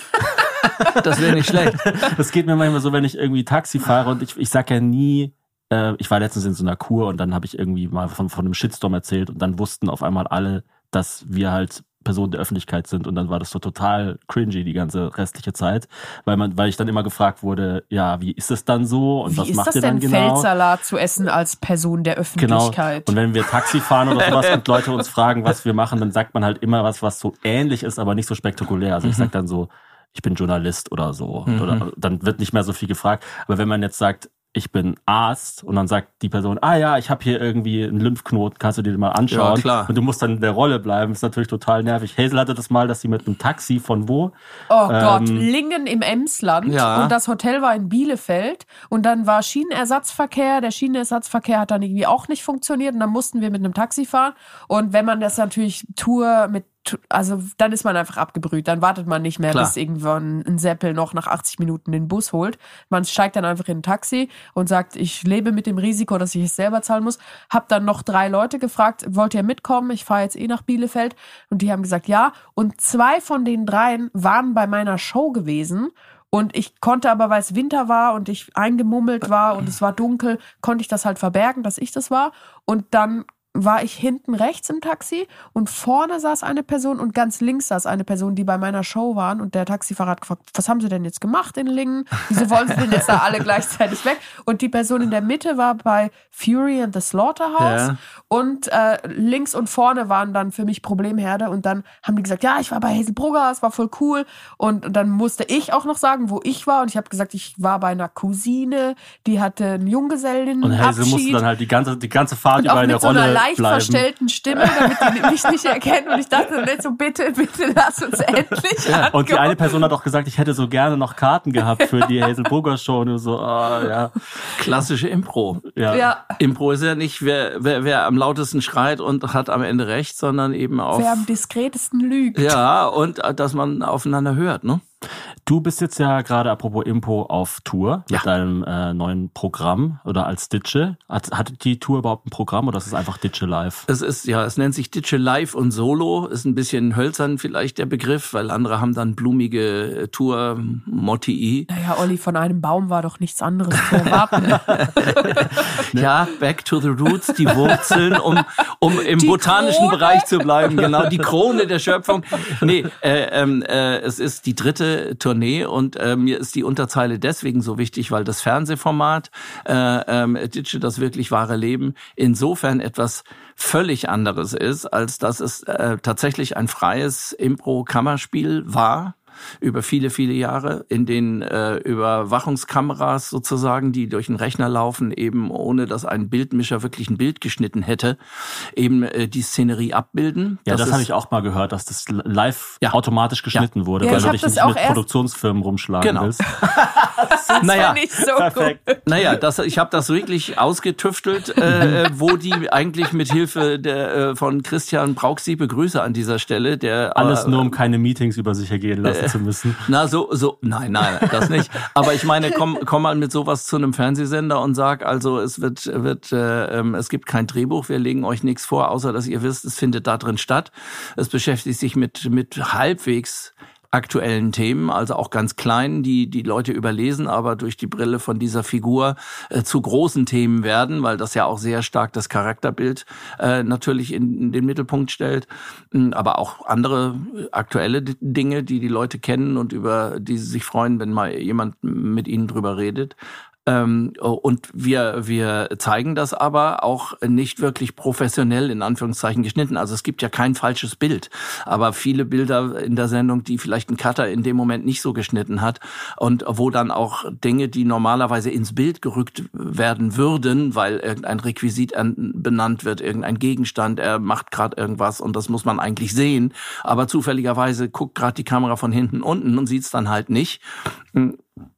Speaker 5: Das wäre nicht schlecht. <laughs>
Speaker 3: das geht mir manchmal so, wenn ich irgendwie Taxi fahre und ich, ich sag ja nie, äh, ich war letztens in so einer Kur und dann habe ich irgendwie mal von, von einem Shitstorm erzählt und dann wussten auf einmal alle, dass wir halt Personen der Öffentlichkeit sind und dann war das so total cringy die ganze restliche Zeit, weil man, weil ich dann immer gefragt wurde, ja, wie ist es dann so und
Speaker 2: Wie
Speaker 3: was
Speaker 2: ist
Speaker 3: macht
Speaker 2: das
Speaker 3: ihr dann
Speaker 2: denn,
Speaker 3: genau?
Speaker 2: Feldsalat zu essen als Person der
Speaker 3: Genau.
Speaker 2: Öffentlichkeit?
Speaker 3: Und wenn wir Taxi fahren oder sowas <laughs> und Leute uns fragen, was wir machen, dann sagt man halt immer was, was so ähnlich ist, aber nicht so spektakulär. Also ich sag dann so, ich bin Journalist oder so.
Speaker 5: Mhm.
Speaker 3: Oder dann wird nicht mehr so viel gefragt. Aber wenn man jetzt sagt, ich bin Arzt und dann sagt die Person, ah ja, ich habe hier irgendwie einen Lymphknoten, kannst du dir den mal anschauen?
Speaker 5: Ja, klar.
Speaker 3: Und du musst dann in der Rolle bleiben, ist natürlich total nervig. Hazel hatte das mal, dass sie mit einem Taxi von wo?
Speaker 2: Oh Gott,
Speaker 3: Ähm,
Speaker 2: Lingen im Emsland
Speaker 5: Ja.
Speaker 2: und das Hotel war in Bielefeld und dann war Schienenersatzverkehr. Der Schienenersatzverkehr hat dann irgendwie auch nicht funktioniert und dann mussten wir mit einem Taxi fahren. Und wenn man das natürlich Tour mit also dann ist man einfach abgebrüht, dann wartet man nicht mehr,
Speaker 5: Klar.
Speaker 2: bis irgendwann ein Seppel noch nach 80 Minuten den Bus holt. Man steigt dann einfach in ein Taxi und sagt, ich lebe mit dem Risiko, dass ich es selber zahlen muss. Hab dann noch drei Leute gefragt, wollt ihr mitkommen? Ich fahre jetzt eh nach Bielefeld. Und die haben gesagt, ja. Und zwei von den dreien waren bei meiner Show gewesen. Und ich konnte aber, weil es Winter war und ich eingemummelt war und es war dunkel, konnte ich das halt verbergen, dass ich das war. Und dann war ich hinten rechts im Taxi und vorne saß eine Person und ganz links saß eine Person, die bei meiner Show waren und der Taxifahrer hat gefragt, was haben sie denn jetzt gemacht in Lingen? Wieso wollen sie denn jetzt da alle gleichzeitig weg? Und die Person in der Mitte war bei Fury and the Slaughterhouse
Speaker 5: Ja.
Speaker 2: und äh, links und vorne waren dann für mich Problemherde und dann haben die gesagt, ja, ich war bei Hazel Brugger, es war voll cool und, und dann musste ich auch noch sagen, wo ich war und ich habe gesagt, ich war bei einer Cousine, die hatte einen Junggesellen
Speaker 3: Und Hazel musste dann halt die ganze, die ganze Fahrt über
Speaker 2: einer
Speaker 3: Rolle
Speaker 2: leicht
Speaker 3: bleiben.
Speaker 2: verstellten Stimme, damit die <laughs> mich nicht erkennen. Und ich dachte so, bitte, bitte lass uns <laughs> endlich
Speaker 3: Und die eine Person hat auch gesagt, ich hätte so gerne noch Karten gehabt für die Hazel Brugger Show. Und so, ah, ja,
Speaker 5: Klassische Impro.
Speaker 3: ja.
Speaker 2: ja,
Speaker 5: Impro ist ja nicht, wer, wer, wer am lautesten schreit und hat am Ende recht, sondern eben auf.
Speaker 2: wer am diskretesten lügt.
Speaker 5: Ja, und äh, dass man aufeinander hört, ne?
Speaker 3: Du bist jetzt ja gerade, apropos Impo, auf Tour
Speaker 5: Ja.
Speaker 3: mit deinem äh, neuen Programm oder als Ditsche. Hat, hat die Tour überhaupt ein Programm oder ist es einfach Ditsche Live?
Speaker 5: Es ist, ja, es nennt sich Ditsche Live und Solo. Ist ein bisschen hölzern vielleicht der Begriff, weil andere haben dann blumige äh, Tour-Mottii.
Speaker 2: Naja, Olli, von einem Baum war doch nichts anderes zu erwarten. <laughs>
Speaker 5: Ja, back to the roots, die Wurzeln, um, um im
Speaker 2: Die
Speaker 5: botanischen
Speaker 2: Krone.
Speaker 5: Bereich zu bleiben. Genau, die Krone der Schöpfung. Nee, äh, ähm, äh, es ist die dritte Tournee und äh, mir ist die Unterzeile deswegen so wichtig, weil das Fernsehformat äh, ähm, Ditsche das wirklich wahre Leben insofern etwas völlig anderes ist, als dass es äh, tatsächlich ein freies Impro-Kammerspiel war über viele, viele Jahre, in denen äh, Überwachungskameras sozusagen, die durch den Rechner laufen, eben ohne dass ein Bildmischer wirklich ein Bild geschnitten hätte, eben äh, die Szenerie abbilden.
Speaker 3: Ja, das,
Speaker 5: ist-
Speaker 3: habe ich auch mal gehört, dass das live
Speaker 5: Ja.
Speaker 3: automatisch geschnitten wurde,
Speaker 2: Ja,
Speaker 3: weil
Speaker 2: ich
Speaker 3: du dich
Speaker 2: das
Speaker 3: nicht mit Produktionsfirmen rumschlagen
Speaker 5: Genau.
Speaker 3: willst. <laughs> <laughs>
Speaker 5: Naja,
Speaker 2: nicht so
Speaker 3: Perfekt.
Speaker 2: gut.
Speaker 5: Naja, das, ich habe das wirklich ausgetüftelt, äh, äh, wo die eigentlich mit Hilfe der, äh, von Christian Brauxiepe Grüße an dieser Stelle, der
Speaker 3: Alles
Speaker 5: äh,
Speaker 3: nur, um keine Meetings über sich ergehen lassen <laughs> zu müssen.
Speaker 5: Na, so, so, nein, nein, das nicht. Aber ich meine, komm, komm mal mit sowas zu einem Fernsehsender und sag, also es wird, wird, äh, ähm, es gibt kein Drehbuch, wir legen euch nichts vor, außer dass ihr wisst, es findet da drin statt. Es beschäftigt sich mit, mit halbwegs aktuellen Themen, also auch ganz kleinen, die die Leute überlesen, aber durch die Brille von dieser Figur äh, zu großen Themen werden, weil das ja auch sehr stark das Charakterbild äh, natürlich in, in den Mittelpunkt stellt, Mm, aber auch andere äh, aktuelle Dinge, die die Leute kennen und über die sie sich freuen, wenn mal jemand mit ihnen drüber redet. Ähm, und wir, wir zeigen das aber auch nicht wirklich professionell in Anführungszeichen geschnitten. Also es gibt ja kein falsches Bild, aber viele Bilder in der Sendung, die vielleicht ein Cutter in dem Moment nicht so geschnitten hat und wo dann auch Dinge, die normalerweise ins Bild gerückt werden würden, weil irgendein Requisit an- benannt wird, irgendein Gegenstand, er macht gerade irgendwas und das muss man eigentlich sehen, aber zufälligerweise guckt gerade die Kamera von hinten unten und sieht es dann halt nicht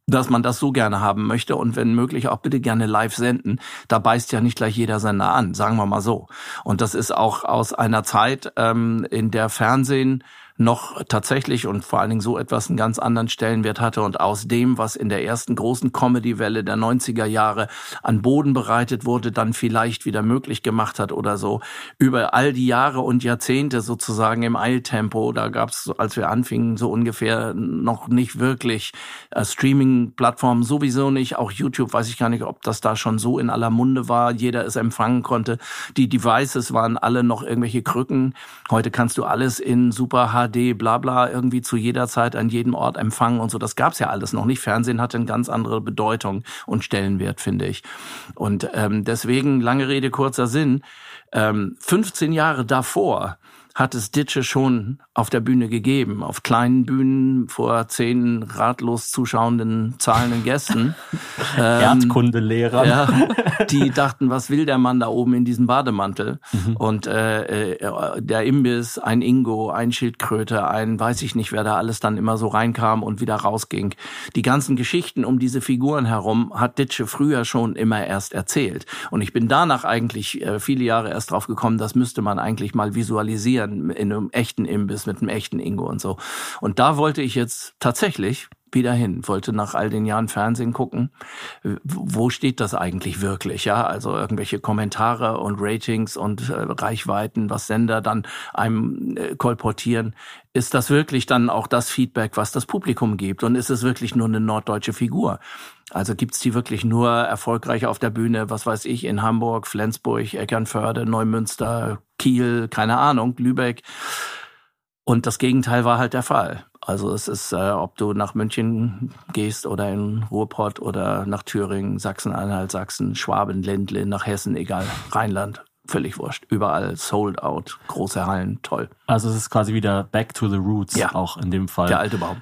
Speaker 5: dass man das so gerne haben möchte und wenn möglich auch bitte gerne live senden. Da beißt ja nicht gleich jeder Sender an, sagen wir mal so. Und das ist auch aus einer Zeit, ähm, in der Fernsehen noch tatsächlich und vor allen Dingen so etwas einen ganz anderen Stellenwert hatte und aus dem, was in der ersten großen Comedy-Welle der 90er Jahre an Boden bereitet wurde, dann vielleicht wieder möglich gemacht hat oder so. Über all die Jahre und Jahrzehnte sozusagen im Eiltempo, da gab es, als wir anfingen, so ungefähr noch nicht wirklich äh, Streaming-Plattformen sowieso nicht. Auch YouTube weiß ich gar nicht, ob das da schon so in aller Munde war, jeder es empfangen konnte. Die Devices waren alle noch irgendwelche Krücken. Heute kannst du alles in Super HD, bla bla, irgendwie zu jeder Zeit an jedem Ort empfangen und so. Das gab's ja alles noch nicht. Fernsehen hatte eine ganz andere Bedeutung und Stellenwert, finde ich. Und ähm, deswegen, lange Rede, kurzer Sinn, ähm, 15 Jahre davor hat es Ditsche schon auf der Bühne gegeben, auf kleinen Bühnen vor zehn ratlos zuschauenden, zahlenden Gästen. <laughs>
Speaker 3: Erdkundelehrer.
Speaker 5: Ja, <laughs> die dachten, was will der Mann da oben in diesem Bademantel? Und äh, äh, der Imbiss, ein Ingo, ein Schildkröte, ein weiß ich nicht, wer da alles dann immer so reinkam und wieder rausging. Die ganzen Geschichten um diese Figuren herum hat Ditsche früher schon immer erst erzählt. Und ich bin danach eigentlich äh, viele Jahre erst drauf gekommen, das müsste man eigentlich mal visualisieren in einem echten Imbiss mit einem echten Ingo und so. Und da wollte ich jetzt tatsächlich wieder hin, wollte nach all den Jahren Fernsehen gucken, wo steht das eigentlich wirklich, ja? Also irgendwelche Kommentare und Ratings und äh, Reichweiten, was Sender dann einem äh, kolportieren. Ist das wirklich dann auch das Feedback, was das Publikum gibt? Und ist es wirklich nur eine norddeutsche Figur? Also gibt's die wirklich nur erfolgreich auf der Bühne, was weiß ich, in Hamburg, Flensburg, Eckernförde, Neumünster, Kiel, keine Ahnung, Lübeck. Und das Gegenteil war halt der Fall. Also es ist, äh, ob du nach München gehst oder in Ruhrpott oder nach Thüringen, Sachsen-Anhalt, Sachsen, Schwaben, Ländle, nach Hessen, egal, Rheinland, völlig wurscht. Überall sold out, große Hallen, toll.
Speaker 3: Also es ist quasi wieder back to the roots,
Speaker 5: Ja.
Speaker 3: auch in dem Fall.
Speaker 5: Der alte Baum.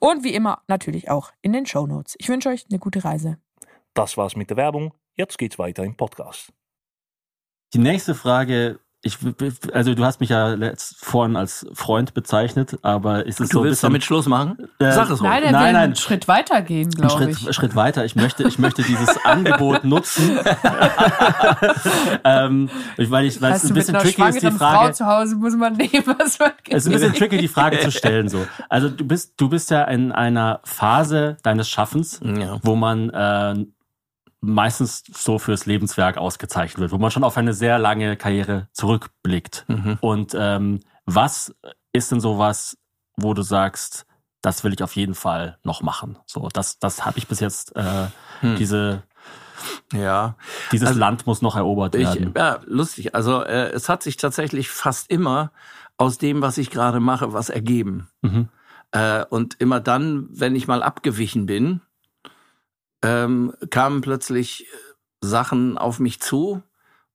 Speaker 6: Und wie immer natürlich auch in den Show Notes. Ich wünsche euch eine gute Reise.
Speaker 7: Das war's mit der Werbung. Jetzt geht's weiter im Podcast.
Speaker 3: Die nächste Frage, ich, also du hast mich ja letzt, vorhin als Freund bezeichnet, aber ist es
Speaker 5: Du
Speaker 3: so ein
Speaker 5: willst
Speaker 3: bisschen,
Speaker 5: damit Schluss machen?
Speaker 3: Äh,
Speaker 5: Sag es
Speaker 2: Nein,
Speaker 5: ruhig.
Speaker 2: will
Speaker 3: Nein, nein.
Speaker 2: einen Schritt weiter gehen, glaube
Speaker 3: Schritt,
Speaker 2: ich.
Speaker 3: Schritt weiter. Ich möchte, ich möchte dieses <laughs> Angebot nutzen, <laughs> ähm, weil ich, weil es ein
Speaker 2: du, mit
Speaker 3: bisschen tricky ist, die
Speaker 2: schwangeren Frau
Speaker 3: Frage.
Speaker 2: zu Hause muss man <laughs> nehmen, was man
Speaker 3: Es ist ein bisschen tricky, die Frage zu stellen. So, also du bist, du bist ja in einer Phase deines Schaffens,
Speaker 5: Ja.
Speaker 3: wo man äh, meistens so fürs Lebenswerk ausgezeichnet wird, wo man schon auf eine sehr lange Karriere zurückblickt.
Speaker 5: Mhm.
Speaker 3: Und ähm, was ist denn sowas, wo du sagst, das will ich auf jeden Fall noch machen? So, das, das habe ich bis jetzt. Äh,
Speaker 5: Hm.
Speaker 3: Diese,
Speaker 5: Ja.
Speaker 3: dieses
Speaker 5: Also,
Speaker 3: Land muss noch erobert
Speaker 5: Ich,
Speaker 3: werden.
Speaker 5: ja, lustig. Also äh, es hat sich tatsächlich fast immer aus dem, was ich gerade mache, was ergeben.
Speaker 3: Mhm.
Speaker 5: Äh, und immer dann, wenn ich mal abgewichen bin, ähm, kamen plötzlich Sachen auf mich zu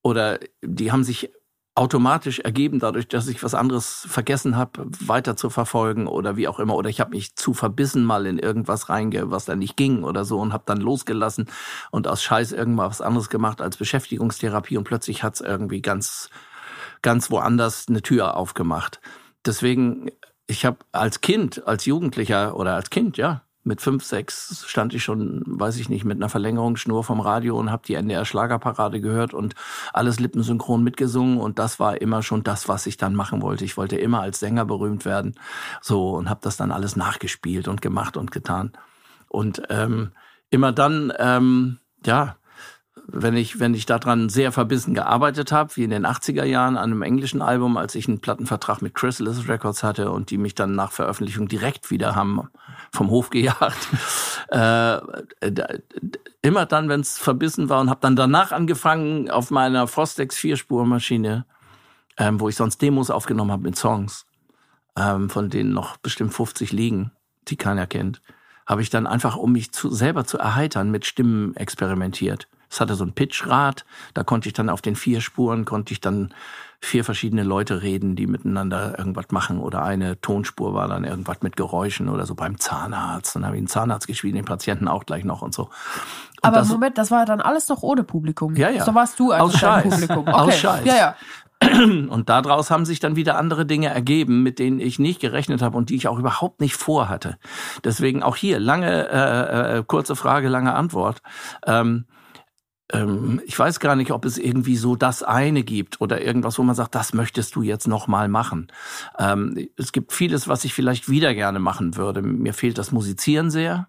Speaker 5: oder die haben sich automatisch ergeben, dadurch, dass ich was anderes vergessen habe, weiter zu verfolgen oder wie auch immer. Oder ich habe mich zu verbissen mal in irgendwas reinge, was da nicht ging oder so und habe dann losgelassen und aus Scheiß irgendwas was anderes gemacht als Beschäftigungstherapie und plötzlich hat's irgendwie ganz, ganz woanders eine Tür aufgemacht. Deswegen, ich habe als Kind, als Jugendlicher oder als Kind, ja, mit fünf, sechs stand ich schon, weiß ich nicht, mit einer Verlängerungsschnur vom Radio und habe die NDR Schlagerparade gehört und alles lippensynchron mitgesungen. Und das war immer schon das, was ich dann machen wollte. Ich wollte immer als Sänger berühmt werden, so und habe das dann alles nachgespielt und gemacht und getan. Und ähm, immer dann, ähm, ja, wenn ich, wenn ich daran sehr verbissen gearbeitet habe, wie in den 80er Jahren an einem englischen Album, als ich einen Plattenvertrag mit Chrysalis Records hatte und die mich dann nach Veröffentlichung direkt wieder haben vom Hof gejagt. <laughs> äh, immer dann, wenn es verbissen war und habe dann danach angefangen auf meiner Fostex Vierspurmaschine, ähm, wo ich sonst Demos aufgenommen habe mit Songs, ähm, von denen noch bestimmt 50 liegen, die keiner kennt, habe ich dann einfach, um mich zu, selber zu erheitern, mit Stimmen experimentiert. Es hatte so ein Pitchrad, da konnte ich dann auf den vier Spuren, konnte ich dann vier verschiedene Leute reden, die miteinander irgendwas machen. Oder eine Tonspur war dann irgendwas mit Geräuschen oder so beim Zahnarzt. Dann habe ich einen Zahnarzt gespielt, den Patienten auch gleich noch und so. Und
Speaker 2: Aber
Speaker 5: das,
Speaker 2: Moment, das war dann alles noch ohne Publikum.
Speaker 5: Ja, ja.
Speaker 2: So warst du also
Speaker 5: Aus Scheiß.
Speaker 2: Publikum.
Speaker 5: Aus
Speaker 2: Okay.
Speaker 5: Scheiß.
Speaker 2: Ja, ja. <clears throat>
Speaker 5: Und daraus haben sich dann wieder andere Dinge ergeben, mit denen ich nicht gerechnet habe und die ich auch überhaupt nicht vorhatte. Deswegen auch hier lange, äh, äh, kurze Frage, lange Antwort. Ähm, ähm, ich weiß gar nicht, ob es irgendwie so das eine gibt oder irgendwas, wo man sagt, das möchtest du jetzt noch mal machen. Ähm, es gibt vieles, was ich vielleicht wieder gerne machen würde. Mir fehlt das Musizieren sehr.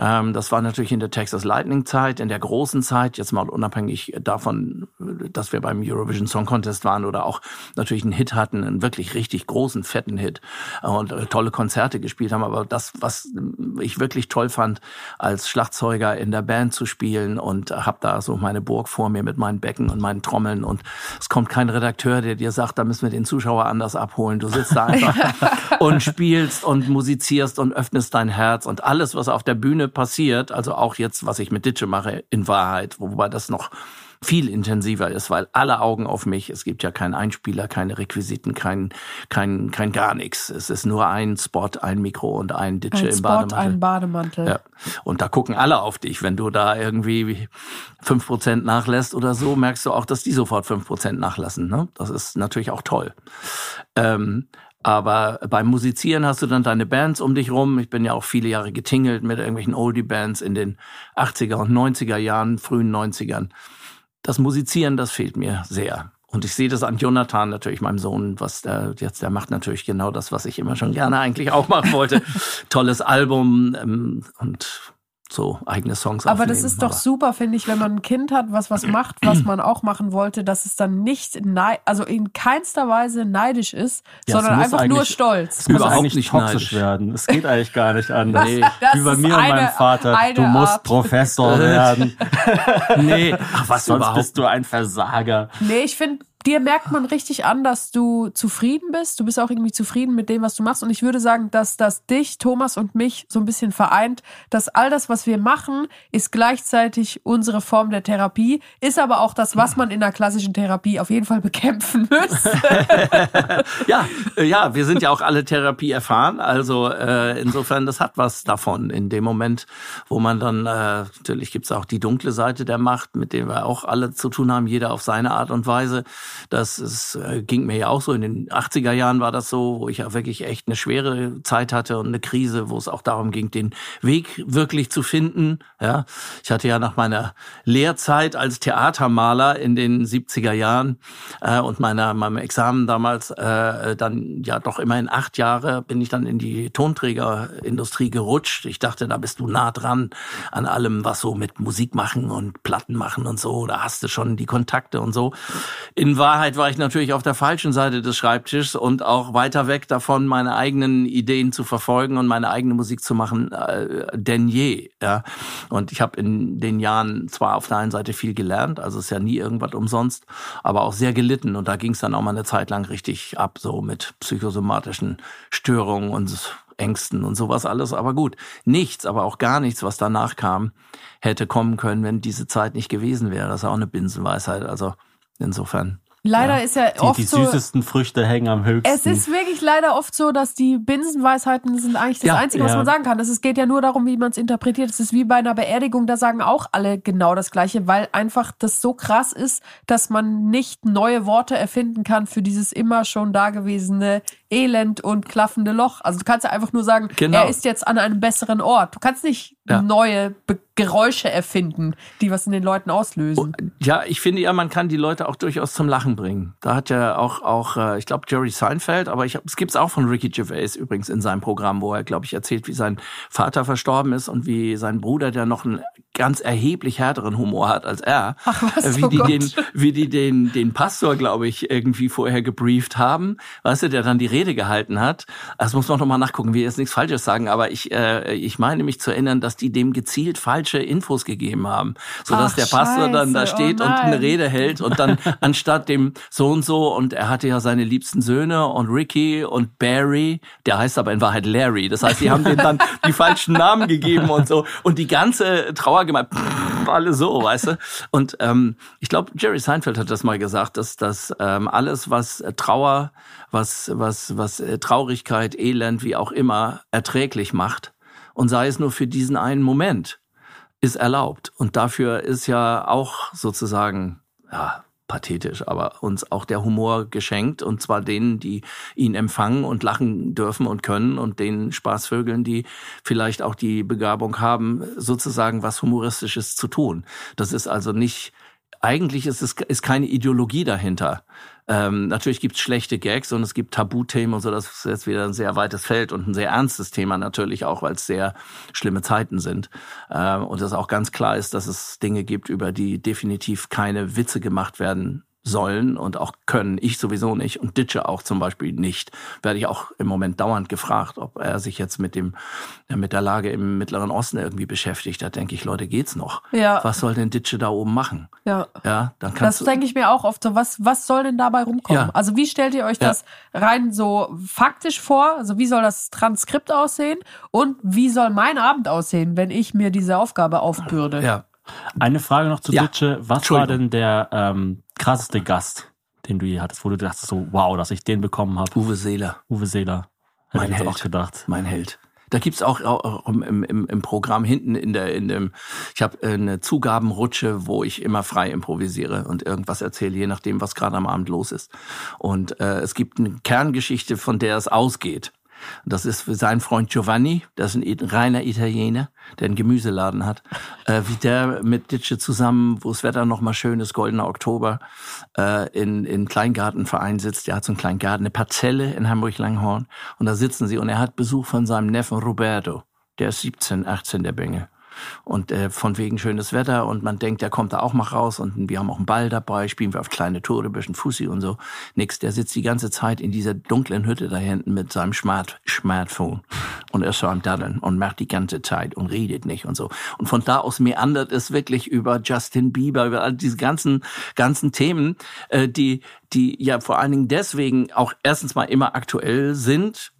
Speaker 5: Ähm, das war natürlich in der Texas Lightning Zeit, in der großen Zeit, jetzt mal unabhängig davon, dass wir beim Eurovision Song Contest waren oder auch natürlich einen Hit hatten, einen wirklich richtig großen, fetten Hit und äh, tolle Konzerte gespielt haben. Aber das, was ich wirklich toll fand, als Schlagzeuger in der Band zu spielen und habe da so meine Burg vor mir mit meinen Becken und meinen Trommeln und es kommt kein Redakteur, der dir sagt, da müssen wir den Zuschauer anders abholen. Du sitzt da einfach <laughs> und spielst und musizierst und öffnest dein Herz und alles, was auf der Bühne passiert, also auch jetzt, was ich mit Ditsche mache, in Wahrheit, wobei das noch viel intensiver ist, weil alle Augen auf mich. Es gibt ja keinen Einspieler, keine Requisiten, kein, kein, kein gar nichts. Es ist nur ein Spot, ein Mikro und ein Ditsche
Speaker 2: Ein
Speaker 5: im
Speaker 2: Spot,
Speaker 5: Bademantel.
Speaker 2: ein Bademantel.
Speaker 5: Ja. Und da gucken alle auf dich. Wenn du da irgendwie fünf Prozent nachlässt oder so, merkst du auch, dass die sofort fünf Prozent nachlassen. Ne? Das ist natürlich auch toll. Ähm, aber beim Musizieren hast du dann deine Bands um dich rum. Ich bin ja auch viele Jahre getingelt mit irgendwelchen Oldie-Bands in den 80er und 90er Jahren, frühen 90ern. Das Musizieren, das fehlt mir sehr. Und ich sehe das an Jonathan natürlich, meinem Sohn, was der jetzt, der macht natürlich genau das, was ich immer schon gerne eigentlich auch machen wollte. <laughs> Tolles Album ähm, und so eigene Songs
Speaker 2: Aber
Speaker 5: aufnehmen.
Speaker 2: das ist doch
Speaker 5: Aber-
Speaker 2: super, finde ich, wenn man ein Kind hat, was was macht, was man auch machen wollte, dass es dann nicht, also in keinster Weise neidisch ist,
Speaker 3: Ja,
Speaker 2: sondern einfach nur stolz.
Speaker 3: Es muss
Speaker 5: Überhaupt
Speaker 3: eigentlich
Speaker 5: nicht
Speaker 3: toxisch
Speaker 5: neidisch.
Speaker 3: werden. Es geht eigentlich gar nicht <laughs> anders.
Speaker 5: Nee.
Speaker 3: Wie bei mir und
Speaker 2: eine-
Speaker 3: meinem Vater. Du musst
Speaker 2: Art.
Speaker 3: Professor werden. <laughs>
Speaker 5: Nee, ach was
Speaker 3: Sonst
Speaker 5: überhaupt.
Speaker 3: bist du ein Versager.
Speaker 2: Nee, ich finde, dir merkt man richtig an, dass du zufrieden bist. Du bist auch irgendwie zufrieden mit dem, was du machst. Und ich würde sagen, dass das dich, Thomas und mich so ein bisschen vereint, dass all das, was wir machen, ist gleichzeitig unsere Form der Therapie, ist aber auch das, was man in der klassischen Therapie auf jeden Fall bekämpfen <laughs> muss. <laughs>
Speaker 5: Ja, äh, ja, wir sind ja auch alle Therapie erfahren. Also äh, insofern, das hat was davon. In dem Moment, wo man dann, äh, natürlich gibt's auch die dunkle Seite der Macht, mit der wir auch alle zu tun haben, jeder auf seine Art und Weise. Das ist, äh, ging mir ja auch so. In den 80er Jahren war das so, wo ich ja wirklich echt eine schwere Zeit hatte und eine Krise, wo es auch darum ging, den Weg wirklich zu finden. Ja, ich hatte ja nach meiner Lehrzeit als Theatermaler in den 70er Jahren äh, und meiner meinem Examen damals äh, dann ja doch immerhin acht Jahre bin ich dann in die Tonträgerindustrie gerutscht. Ich dachte, da bist du nah dran an allem, was so mit Musik machen und Platten machen und so. Da hast du schon die Kontakte und so. In Wahrheit war ich natürlich auf der falschen Seite des Schreibtischs und auch weiter weg davon, meine eigenen Ideen zu verfolgen und meine eigene Musik zu machen, äh, denn je. Ja. Und ich habe in den Jahren zwar auf der einen Seite viel gelernt, also ist ja nie irgendwas umsonst, aber auch sehr gelitten. Und da ging es dann auch mal eine Zeit lang richtig ab, so mit psychosomatischen Störungen und Ängsten und sowas alles. Aber gut, nichts, aber auch gar nichts, was danach kam, hätte kommen können, wenn diese Zeit nicht gewesen wäre. Das ist auch eine Binsenweisheit. Also insofern.
Speaker 2: Leider ist ja
Speaker 3: Die,
Speaker 2: oft
Speaker 3: die
Speaker 2: so.
Speaker 3: süßesten Früchte hängen am höchsten.
Speaker 2: Es ist wirklich leider oft so, dass die Binsenweisheiten sind eigentlich das
Speaker 5: Ja,
Speaker 2: Einzige, was
Speaker 3: ja.
Speaker 2: man sagen kann. Es geht ja nur darum, wie man es interpretiert. Es ist wie bei einer Beerdigung, da sagen auch alle genau das Gleiche, weil einfach das so krass ist, dass man nicht neue Worte erfinden kann für dieses immer schon dagewesene Elend und klaffende Loch. Also du kannst ja einfach nur sagen,
Speaker 5: Genau.
Speaker 2: er ist jetzt an einem besseren Ort. Du kannst nicht
Speaker 5: Ja.
Speaker 2: neue Be Geräusche erfinden, die was in den Leuten auslösen.
Speaker 5: Ja, ich finde ja, man kann die Leute auch durchaus zum Lachen bringen. Da hat ja auch, auch äh, ich glaube, Jerry Seinfeld, aber ich hab, es auch von Ricky Gervais übrigens in seinem Programm, wo er, glaube ich, erzählt, wie sein Vater verstorben ist und wie sein Bruder, der noch einen ganz erheblich härteren Humor hat als er,
Speaker 2: Ach, was,
Speaker 5: äh, wie
Speaker 2: oh
Speaker 5: die
Speaker 2: Gott.
Speaker 5: den, wie die den, den Pastor, glaube ich, irgendwie vorher gebrieft haben, weißt du, der dann die Rede gehalten hat. Das muss man noch mal nachgucken, wir jetzt nichts Falsches sagen, aber ich, äh, ich meine mich zu erinnern, dass die dem gezielt falsche Infos gegeben haben, sodass
Speaker 2: Ach,
Speaker 5: der Pastor dann da
Speaker 2: Scheiße,
Speaker 5: steht
Speaker 2: oh
Speaker 5: und eine. Rede hält und dann <laughs> anstatt dem so und so und er hatte ja seine liebsten Söhne und Ricky und Barry, der heißt aber in Wahrheit Larry. Das heißt, die haben dem dann die falschen Namen gegeben und so und die ganze Trauergemeinde, <laughs> pff, alle so, weißt du? Und ähm, ich glaube, Jerry Seinfeld hat das mal gesagt, dass dass ähm, alles, was äh, Trauer, was was was äh, Traurigkeit, Elend, wie auch immer erträglich macht und sei es nur für diesen einen Moment ist erlaubt. Und dafür ist ja auch sozusagen, ja, pathetisch, aber uns auch der Humor geschenkt. Und zwar denen, die ihn empfangen und lachen dürfen und können und den Spaßvögeln, die vielleicht auch die Begabung haben, sozusagen was Humoristisches zu tun. Das ist also nicht, eigentlich ist es ist keine Ideologie dahinter. Ähm, natürlich gibt es schlechte Gags und es gibt Tabuthemen und so. Das ist jetzt wieder ein sehr weites Feld und ein sehr ernstes Thema natürlich auch, weil es sehr schlimme Zeiten sind. Ähm, und es auch ganz klar ist, dass es Dinge gibt, über die definitiv keine Witze gemacht werden sollen und auch können. Ich sowieso nicht und Ditsche auch zum Beispiel nicht. Werde ich auch im Moment dauernd gefragt, ob er sich jetzt mit dem äh, mit der Lage im Mittleren Osten irgendwie beschäftigt. Da denke ich, Leute, geht's noch?
Speaker 2: Ja.
Speaker 5: Was soll denn Ditsche da oben machen?
Speaker 2: Ja.
Speaker 5: Ja, dann
Speaker 2: Das
Speaker 5: kannst du.
Speaker 2: denke ich mir auch oft so, was, was soll denn dabei rumkommen?
Speaker 5: Ja.
Speaker 2: Also wie stellt ihr euch
Speaker 5: Ja.
Speaker 2: das rein so faktisch vor? Also wie soll das Transkript aussehen? Und wie soll mein Abend aussehen, wenn ich mir diese Aufgabe aufbürde?
Speaker 5: Ja,
Speaker 3: Eine Frage noch zu
Speaker 5: Ja.
Speaker 3: Ditsche. Was war denn der ähm, krasseste Gast, den du je hattest, wo du dachtest so, wow, dass ich den bekommen habe?
Speaker 5: Uwe Seeler,
Speaker 3: Uwe Seeler. Hätte
Speaker 5: Mein Held.
Speaker 3: auch gedacht.
Speaker 5: mein Held. Da gibt's auch, auch im, im, im Programm hinten in der in dem ich habe eine Zugabenrutsche, wo ich immer frei improvisiere und irgendwas erzähle, je nachdem, was gerade am Abend los ist. Und äh, es gibt eine Kerngeschichte, von der es ausgeht. Das ist für sein Freund Giovanni, das ist ein reiner Italiener, der einen Gemüseladen hat, äh, wie der mit Ditsche zusammen, wo das Wetter noch mal schön ist, goldener Oktober, äh, in in Kleingartenverein sitzt. Der hat so einen kleinen Garten, eine Parzelle in Hamburg-Langhorn und da sitzen sie und er hat Besuch von seinem Neffen Roberto. Der ist 17, 18, der Bengel. Und äh, von wegen schönes Wetter und man denkt, der kommt da auch mal raus und wir haben auch einen Ball dabei, spielen wir auf kleine Tore, bisschen Fussi und so. Nix, der sitzt die ganze Zeit in dieser dunklen Hütte da hinten mit seinem Smart Smartphone und ist so am Daddeln und macht die ganze Zeit und redet nicht und so. Und von da aus meandert es wirklich über Justin Bieber, über all diese ganzen, ganzen Themen, äh, die, die ja vor allen Dingen deswegen auch erstens mal immer aktuell sind,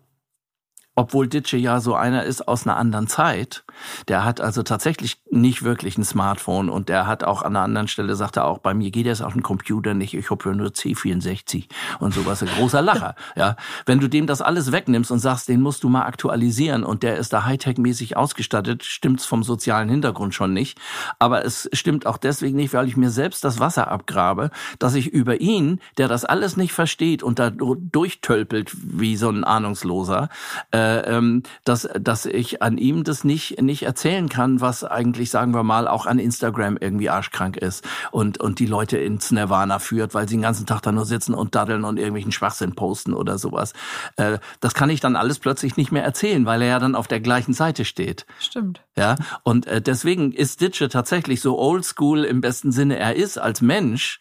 Speaker 5: obwohl Ditsche ja so einer ist aus einer anderen Zeit. Der hat also tatsächlich nicht wirklich ein Smartphone und der hat auch an einer anderen Stelle, sagt er auch, bei mir geht das auf den Computer nicht, ich habe ja nur C64 und sowas. Ein großer Lacher. <laughs> Ja, Wenn du dem das alles wegnimmst und sagst, den musst du mal aktualisieren und der ist da Hightech-mäßig ausgestattet, stimmt's vom sozialen Hintergrund schon nicht. Aber es stimmt auch deswegen nicht, weil ich mir selbst das Wasser abgrabe, dass ich über ihn, der das alles nicht versteht und da durchtölpelt wie so ein Ahnungsloser, äh, ähm, dass, dass ich an ihm das nicht, nicht erzählen kann, was eigentlich, sagen wir mal, auch an Instagram irgendwie arschkrank ist und, und die Leute ins Nirvana führt, weil sie den ganzen Tag da nur sitzen und daddeln und irgendwelchen Schwachsinn posten oder sowas. Äh, das kann ich dann alles plötzlich nicht mehr erzählen, weil er ja dann auf der gleichen Seite steht.
Speaker 2: Stimmt.
Speaker 5: Ja, und äh, deswegen ist Ditsche tatsächlich so oldschool im besten Sinne er ist als Mensch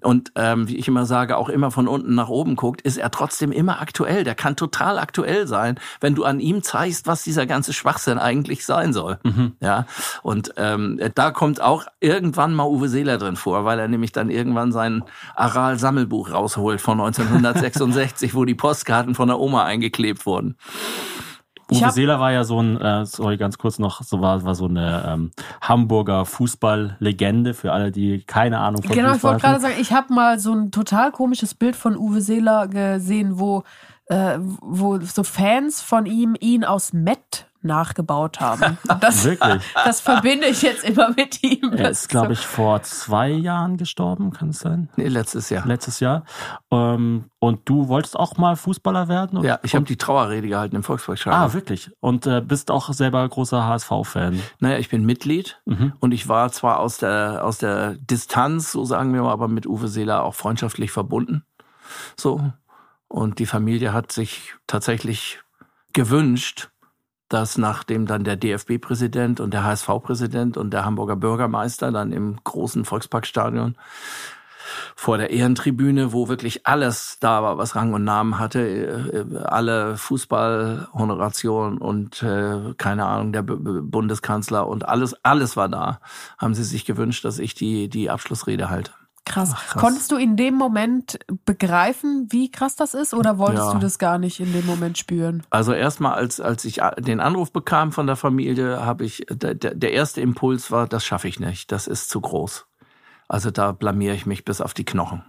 Speaker 5: und ähm, wie ich immer sage, auch immer von unten nach oben guckt, ist er trotzdem immer aktuell. Der kann total aktuell sein, wenn du an ihm zeigst, was dieser ganze Schwachsinn eigentlich sein soll. Ja, und ähm, da kommt auch irgendwann mal Uwe Seeler drin vor, weil er nämlich dann irgendwann sein Aral-Sammelbuch rausholt von 1966, <laughs> wo die Postkarten von der Oma eingeklebt wurden.
Speaker 2: Ich
Speaker 3: Uwe Seeler war ja so ein, äh, sorry, ganz kurz noch, so war, war so eine ähm, Hamburger Fußballlegende für alle, die keine Ahnung von
Speaker 2: Genau, ich
Speaker 3: Fußball
Speaker 2: wollte gerade sagen, ich habe mal so ein total komisches Bild von Uwe Seeler gesehen, wo, äh, wo so Fans von ihm ihn aus Met nachgebaut haben. <laughs> Das,
Speaker 3: Wirklich?
Speaker 2: das verbinde ich jetzt immer mit ihm.
Speaker 3: Er ist, glaube ich, vor zwei Jahren gestorben, kann es sein?
Speaker 5: Nee, letztes Jahr.
Speaker 3: Letztes Jahr. Ähm, und du wolltest auch mal Fußballer werden? Und,
Speaker 5: Ja, ich habe die Trauerrede gehalten im Volksparkstadion.
Speaker 3: Ah, wirklich? Und äh, bist auch selber großer HSV-Fan?
Speaker 5: Naja, ich bin Mitglied
Speaker 3: Mhm.
Speaker 5: und ich war zwar aus der, aus der Distanz, so sagen wir mal, aber mit Uwe Seeler auch freundschaftlich verbunden. So. Und die Familie hat sich tatsächlich gewünscht, dass nachdem dann der DFB-Präsident und der HSV-Präsident und der Hamburger Bürgermeister dann im großen Volksparkstadion vor der Ehrentribüne, wo wirklich alles da war, was Rang und Namen hatte, äh, alle Fußballhonoration und äh, keine Ahnung, der Bundeskanzler und alles, alles war da, haben sie sich gewünscht, dass ich die, die Abschlussrede halte.
Speaker 2: Krass.
Speaker 3: krass.
Speaker 2: Konntest du in dem Moment begreifen, wie krass das ist, oder wolltest
Speaker 5: Ja.
Speaker 2: du das gar nicht in dem Moment spüren?
Speaker 5: Also erstmal, als, als ich den Anruf bekam von der Familie, habe ich, der, der der erste Impuls war, das schaffe ich nicht, das ist zu groß. Also da blamiere ich mich bis auf die Knochen.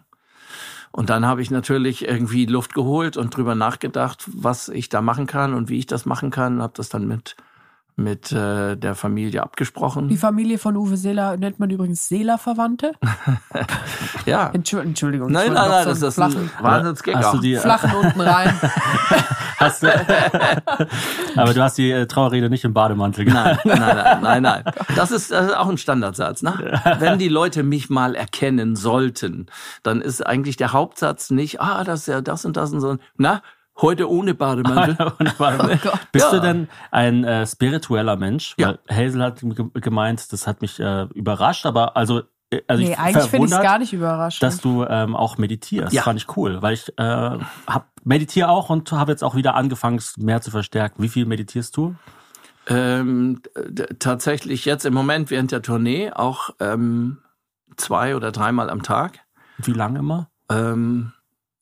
Speaker 5: Und dann habe ich natürlich irgendwie Luft geholt und drüber nachgedacht, was ich da machen kann und wie ich das machen kann. Habe das dann mit mit äh, der Familie abgesprochen.
Speaker 2: Die Familie von Uwe Seeler nennt man übrigens Seeler-Verwandte. <laughs>
Speaker 5: ja.
Speaker 2: Entschuldigung, Entschuldigung.
Speaker 5: Nein, nein, nein, das ist
Speaker 2: einen
Speaker 5: ein
Speaker 2: flachen,
Speaker 5: Wahnsinnsgag.
Speaker 3: Hast du
Speaker 5: auch.
Speaker 3: die, äh,
Speaker 2: flachen unten rein. <laughs>
Speaker 3: hast du, <laughs> aber du hast die äh, Trauerrede nicht im Bademantel
Speaker 5: Nein, nein, nein, nein, nein. Das ist, das ist auch ein Standardsatz. Ne? Wenn die Leute mich mal erkennen sollten, dann ist eigentlich der Hauptsatz nicht, ah, das ist ja das und das und so. Na, heute ohne Bademantel. <laughs>
Speaker 3: Und warte, <laughs> Bist
Speaker 5: Ja.
Speaker 3: du denn ein äh, spiritueller Mensch?
Speaker 5: Ja.
Speaker 3: Weil Hazel hat ge- gemeint, das hat mich äh, überrascht, aber also äh, also
Speaker 2: nee,
Speaker 3: ich
Speaker 2: eigentlich finde ich es gar nicht überraschend.
Speaker 3: dass du ähm, auch meditierst.
Speaker 5: Ja.
Speaker 3: Fand ich cool, weil ich äh, hab, meditiere auch und habe jetzt auch wieder angefangen, es mehr zu verstärken. Wie viel meditierst du?
Speaker 5: Ähm, tatsächlich jetzt im Moment während der Tournee auch ähm, zwei oder dreimal am Tag.
Speaker 3: Wie lange immer?
Speaker 5: Ähm,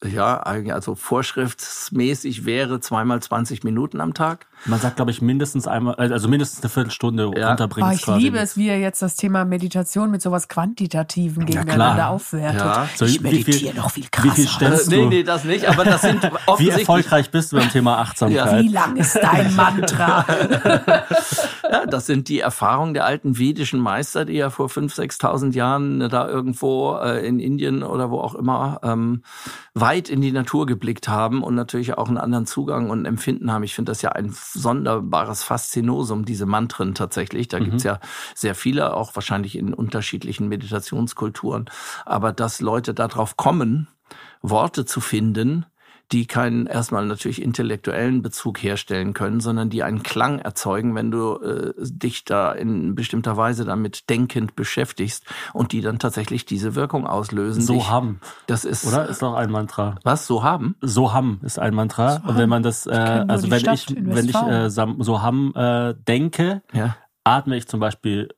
Speaker 5: ja, also vorschriftsmäßig wäre zweimal 20 Minuten am Tag.
Speaker 3: Man sagt, glaube ich, mindestens einmal, also mindestens eine Viertelstunde
Speaker 5: Ja.
Speaker 3: unterbringt.
Speaker 2: Oh, ich
Speaker 3: quasi
Speaker 2: liebe es, wie ihr jetzt das Thema Meditation mit sowas Quantitativen gegeneinander aufwertet.
Speaker 5: Ja.
Speaker 3: So,
Speaker 2: ich
Speaker 3: wie viel-
Speaker 2: meditiere noch viel
Speaker 3: Wie
Speaker 2: krasser.
Speaker 3: viel stellst
Speaker 5: Äh, nee, nee, das nicht, aber das sind <laughs>
Speaker 3: Wie erfolgreich bist du beim Thema <laughs> Achtsamkeit?
Speaker 2: Wie lang ist dein <laughs> Mantra?
Speaker 5: Ja, das sind die Erfahrungen der alten vedischen Meister, die ja vor 5.000, 6.000 Jahren da irgendwo äh, in Indien oder wo auch immer ähm, weit in die Natur geblickt haben und natürlich auch einen anderen Zugang und Empfinden haben. Ich finde das ja ein sonderbares Faszinosum, diese Mantren tatsächlich. Da gibt's ja sehr viele, auch wahrscheinlich in unterschiedlichen Meditationskulturen. Aber dass Leute darauf kommen, Worte zu finden, die keinen erstmal natürlich intellektuellen Bezug herstellen können, sondern die einen Klang erzeugen, wenn du äh, dich da in bestimmter Weise damit denkend beschäftigst und die dann tatsächlich diese Wirkung auslösen.
Speaker 3: So
Speaker 5: Dich-
Speaker 3: haben,
Speaker 5: Das ist
Speaker 3: oder? Ist doch ein Mantra.
Speaker 5: was so haben.
Speaker 3: So ham ist ein Mantra. und wenn man das, äh, also wenn
Speaker 2: Stadt
Speaker 3: ich, wenn ich äh, so ham äh, denke,
Speaker 5: Ja.
Speaker 3: atme ich zum Beispiel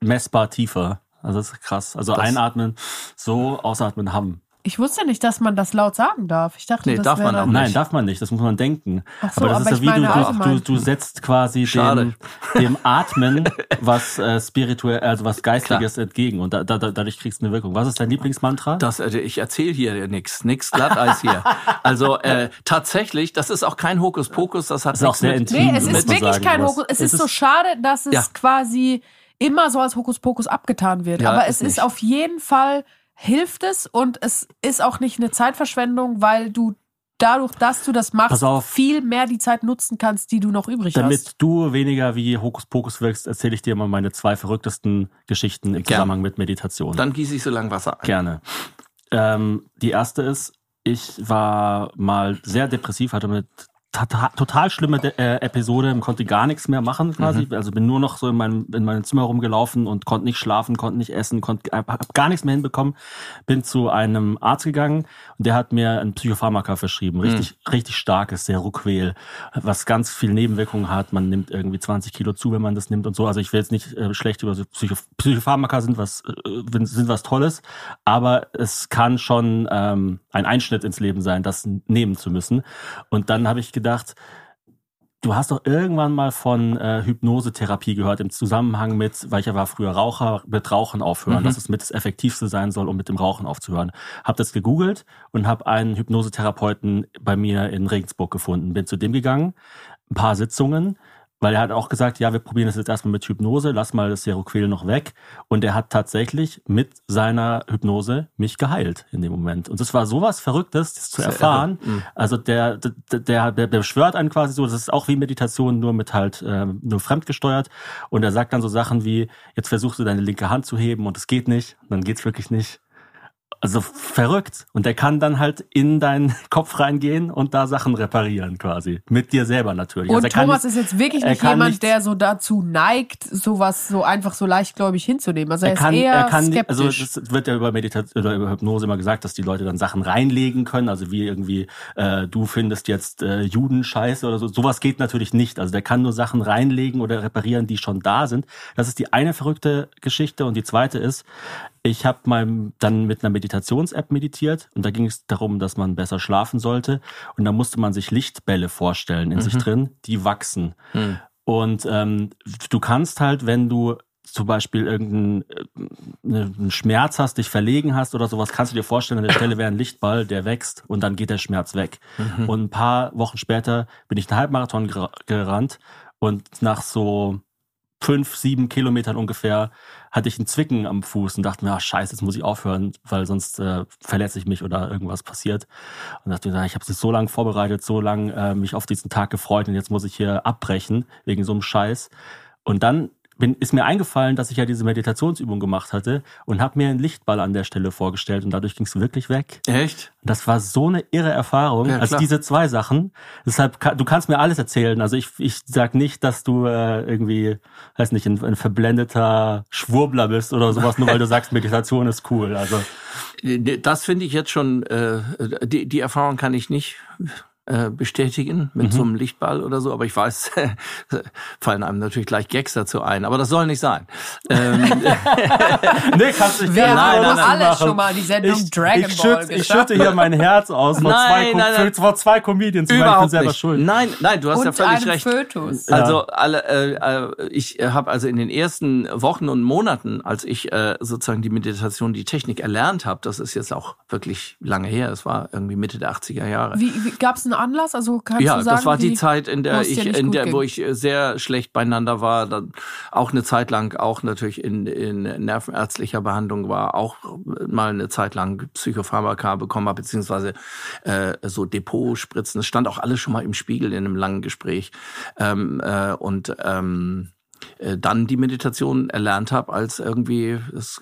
Speaker 3: messbar tiefer. Also das ist krass. Also
Speaker 5: Das-
Speaker 3: einatmen, so, ausatmen, ham.
Speaker 2: Ich wusste nicht, dass man das laut sagen darf. Ich dachte,
Speaker 5: Nee,
Speaker 2: das
Speaker 5: darf man
Speaker 2: wäre
Speaker 5: auch nicht.
Speaker 3: Nein, darf man nicht. Das muss man denken.
Speaker 2: Ach so,
Speaker 3: aber das
Speaker 2: aber
Speaker 3: ist ja wie du, du, du, du setzt quasi dem, dem Atmen <laughs> was äh, spirituell, also was Geistiges entgegen und da, da, da- dadurch kriegst du eine Wirkung. Was ist dein Lieblingsmantra?
Speaker 5: Das, äh, ich erzähle hier nix, nix Glatteis hier. Also äh, <laughs> tatsächlich, das ist auch kein Hokuspokus, das hat
Speaker 3: Das ist auch
Speaker 5: nichts
Speaker 3: sehr
Speaker 5: mit,
Speaker 3: intim.
Speaker 2: Nee, es ist wirklich
Speaker 3: sagen,
Speaker 2: kein Hokus. Es
Speaker 3: es
Speaker 2: ist so
Speaker 3: ist-
Speaker 2: schade, dass es
Speaker 5: Ja.
Speaker 2: quasi immer so als Hokuspokus abgetan wird.
Speaker 5: Ja,
Speaker 2: Aber
Speaker 5: ist
Speaker 2: es ist
Speaker 5: nicht.
Speaker 2: auf jeden Fall hilft es und es ist auch nicht eine Zeitverschwendung, weil du dadurch, dass du das machst,
Speaker 3: auf.
Speaker 2: viel mehr die Zeit nutzen kannst, die du noch übrig
Speaker 3: Damit
Speaker 2: hast.
Speaker 3: du weniger wie Hokuspokus wirkst, erzähle ich dir mal meine zwei verrücktesten Geschichten im
Speaker 5: Gern.
Speaker 3: Zusammenhang mit Meditation.
Speaker 5: Dann gieße ich so lang Wasser ein.
Speaker 3: Gerne. Ähm, die erste ist, ich war mal sehr depressiv, hatte eine tata- total schlimme De äh, Episode, konnte gar nichts mehr machen quasi. Also bin nur noch so in meinem, in meinem Zimmer rumgelaufen und konnte nicht schlafen, konnte nicht essen, konnte hab gar nichts mehr hinbekommen. Bin zu einem Arzt gegangen und der hat mir ein Psychopharmaka verschrieben. Richtig, richtig starkes, Seroquel, was ganz viel Nebenwirkungen hat. Man nimmt irgendwie 20 Kilo zu, wenn man das nimmt und so. Also ich will jetzt nicht äh, schlecht über Psycho Psychopharmaka sind was, äh, sind was Tolles, aber es kann schon ähm, ein Einschnitt ins Leben sein, das nehmen zu müssen. Und dann habe ich gedacht, du hast doch irgendwann mal von äh, Hypnosetherapie gehört im Zusammenhang mit, weil ich ja war früher Raucher, mit Rauchen aufhören, dass es mit das Effektivste sein soll, um mit dem Rauchen aufzuhören. Hab das gegoogelt und habe einen Hypnosetherapeuten bei mir in Regensburg gefunden. Bin zu dem gegangen, ein paar Sitzungen, weil er hat auch gesagt, ja, wir probieren das jetzt erstmal mit Hypnose, lass mal das Seroquel noch weg. Und er hat tatsächlich mit seiner Hypnose mich geheilt in dem Moment. Und es war sowas Verrücktes, das zu erfahren.
Speaker 5: Mhm.
Speaker 3: Also der, der, der, der beschwört einen quasi so, das ist auch wie Meditation, nur mit halt ähm, nur fremdgesteuert. Und er sagt dann so Sachen wie, jetzt versuchst du deine linke Hand zu heben und es geht nicht, und dann geht's wirklich nicht. Also verrückt. Und der kann dann halt in deinen <laughs> Kopf reingehen und da Sachen reparieren quasi. Mit dir selber natürlich.
Speaker 2: Und
Speaker 3: also er kann
Speaker 2: Thomas
Speaker 3: nicht-
Speaker 2: ist jetzt wirklich nicht jemand,
Speaker 3: nicht-
Speaker 2: der so dazu neigt, sowas so einfach so leichtgläubig hinzunehmen. Also er,
Speaker 3: er kann,
Speaker 2: ist eher
Speaker 3: er kann,
Speaker 2: skeptisch.
Speaker 3: also das wird ja über Meditation oder über Hypnose immer gesagt, dass die Leute dann Sachen reinlegen können, also wie irgendwie äh, du findest jetzt äh, Juden scheiße oder so. Sowas geht natürlich nicht. Also der kann nur Sachen reinlegen oder reparieren, die schon da sind. Das ist die eine verrückte Geschichte und die zweite ist, ich habe mal dann mit einer Meditations-App meditiert und da ging es darum, dass man besser schlafen sollte und da musste man sich Lichtbälle vorstellen in sich drin, die wachsen.
Speaker 5: Hm.
Speaker 3: Und ähm, du kannst halt, wenn du zum Beispiel irgendeinen äh, ne- Schmerz hast, dich verlegen hast oder sowas, kannst du dir vorstellen, an der Stelle wäre ein Lichtball, der wächst und dann geht der Schmerz weg. Und ein paar Wochen später bin ich einen Halbmarathon ger- gerannt und nach so fünf, sieben Kilometern ungefähr hatte ich einen Zwicken am Fuß und dachte mir, ah, scheiße, jetzt muss ich aufhören, weil sonst äh, verletze ich mich oder irgendwas passiert. Und dachte mir, ich habe mich so lange vorbereitet, so lange äh, mich auf diesen Tag gefreut und jetzt muss ich hier abbrechen wegen so einem Scheiß. Und dann bin, ist mir eingefallen, dass ich ja diese Meditationsübung gemacht hatte und habe mir einen Lichtball an der Stelle vorgestellt und dadurch ging es wirklich weg.
Speaker 5: Echt?
Speaker 3: Das war so eine irre Erfahrung.
Speaker 5: Ja,
Speaker 3: also diese zwei Sachen. Deshalb, du kannst mir alles erzählen. Also ich, ich sag nicht, dass du äh, irgendwie, weiß nicht, ein, ein verblendeter Schwurbler bist oder sowas, nur weil du sagst, Meditation ist cool. Also
Speaker 5: Das finde ich jetzt schon, äh, die, die Erfahrung kann ich nicht äh, bestätigen mit
Speaker 3: Mhm.
Speaker 5: so einem Lichtball oder so, aber ich weiß, <laughs> fallen einem natürlich gleich Gags dazu ein, aber das soll nicht sein. Ähm, <laughs>
Speaker 3: nee, kannst du
Speaker 2: Wir
Speaker 3: gerne
Speaker 2: haben alle
Speaker 3: machen.
Speaker 2: schon mal die Sendung
Speaker 3: ich,
Speaker 2: Dragon
Speaker 3: ich,
Speaker 2: Ball
Speaker 3: schütte, ich schütte hier mein Herz aus vor, <laughs>
Speaker 5: Nein,
Speaker 3: zwei,
Speaker 5: nein, nein.
Speaker 3: Für, vor zwei Comedians, weil ich bin
Speaker 5: überhaupt
Speaker 3: selber
Speaker 5: nicht.
Speaker 3: schuld.
Speaker 5: Nein, nein, du hast ja
Speaker 2: Und
Speaker 5: völlig
Speaker 2: einem
Speaker 5: recht.
Speaker 2: Fötus.
Speaker 5: Also alle, äh, äh, ich habe also in den ersten Wochen und Monaten, als ich äh, sozusagen die Meditation, die Technik erlernt habe, das ist jetzt auch wirklich lange her, es war irgendwie Mitte der 80er Jahre.
Speaker 2: Wie, wie, Gab es einen Anlass? Also kannst
Speaker 5: ja,
Speaker 2: du sagen,
Speaker 5: das war die Zeit, in der ich, in der,
Speaker 2: ging?
Speaker 5: wo ich sehr schlecht beieinander war, dann auch eine Zeit lang auch natürlich in, in nervenärztlicher Behandlung war, auch mal eine Zeit lang Psychopharmaka bekommen habe, beziehungsweise äh, so Depotspritzen. Es stand auch alles schon mal im Spiegel in einem langen Gespräch. Ähm, äh, und ähm, äh, dann die Meditation erlernt habe, als irgendwie, es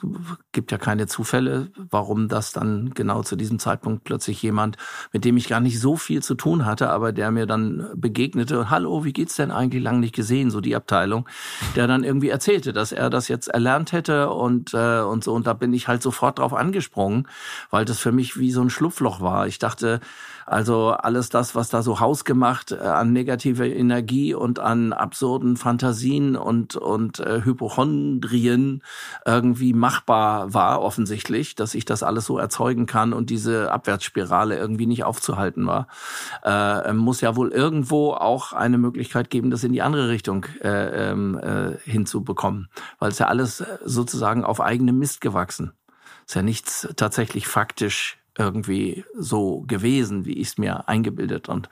Speaker 5: gibt ja keine Zufälle, warum das dann genau zu diesem Zeitpunkt plötzlich jemand, mit dem ich gar nicht so viel zu tun hatte, aber der mir dann begegnete, hallo, wie geht's denn eigentlich, lang nicht gesehen, so die Abteilung, der dann irgendwie erzählte, dass er das jetzt erlernt hätte und, äh, und so, und da bin ich halt sofort drauf angesprungen, weil das für mich wie so ein Schlupfloch war. Ich dachte, also alles das, was da so hausgemacht äh, an negativer Energie und an absurden Fantasien und, und äh, Hypochondrien irgendwie machbar war, offensichtlich, dass ich das alles so erzeugen kann und diese Abwärtsspirale irgendwie nicht aufzuhalten war, äh, muss ja wohl irgendwo auch eine Möglichkeit geben, das in die andere Richtung äh, ähm, äh, hinzubekommen, weil es ja alles äh, sozusagen auf eigenem Mist gewachsen. Ist ja nichts tatsächlich faktisch irgendwie so gewesen, wie ich es mir eingebildet und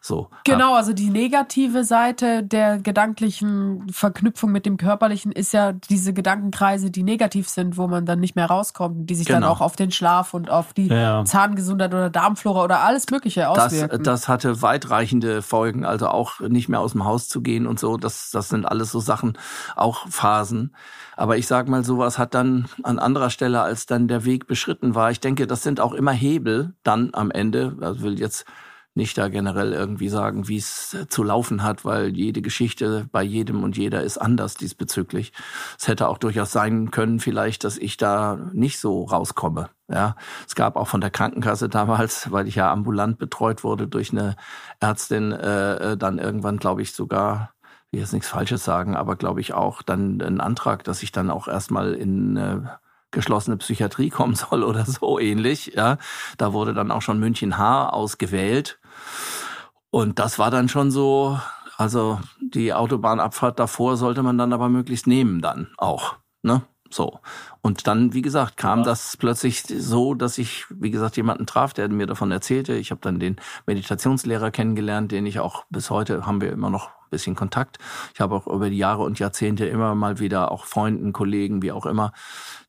Speaker 5: so.
Speaker 2: Genau, also die negative Seite der gedanklichen Verknüpfung mit dem körperlichen ist ja diese Gedankenkreise, die negativ sind, wo man dann nicht mehr rauskommt, die sich dann
Speaker 5: Genau.
Speaker 2: auch auf den Schlaf und auf die
Speaker 3: Ja.
Speaker 2: Zahngesundheit oder Darmflora oder alles Mögliche
Speaker 5: das,
Speaker 2: auswirken.
Speaker 5: das hatte weitreichende Folgen, also auch nicht mehr aus dem Haus zu gehen und so. Das, das sind alles so Sachen, auch Phasen. Aber ich sag mal, sowas hat dann an anderer Stelle, als dann der Weg beschritten war. Ich denke, das sind auch immer Hebel dann am Ende. Also will jetzt nicht da generell irgendwie sagen, wie es zu laufen hat, weil jede Geschichte bei jedem und jeder ist anders diesbezüglich. Es hätte auch durchaus sein können, vielleicht, dass ich da nicht so rauskomme. Ja, es gab auch von der Krankenkasse damals, weil ich ja ambulant betreut wurde durch eine Ärztin, äh, äh, dann irgendwann, glaube ich, sogar will jetzt nichts Falsches sagen, aber glaube ich auch dann einen Antrag, dass ich dann auch erstmal in äh, geschlossene Psychiatrie <laughs> kommen soll oder so ähnlich. Ja, da wurde dann auch schon München H ausgewählt und das war dann schon so. Also die Autobahnabfahrt davor sollte man dann aber möglichst nehmen dann auch. Ne? So. Und dann, wie gesagt, kam das plötzlich so, dass ich, wie gesagt, jemanden traf, der mir davon erzählte. Ich habe dann den Meditationslehrer kennengelernt, den ich auch bis heute haben wir immer noch bisschen Kontakt. Ich habe auch über die Jahre und Jahrzehnte immer mal wieder auch Freunden, Kollegen, wie auch immer,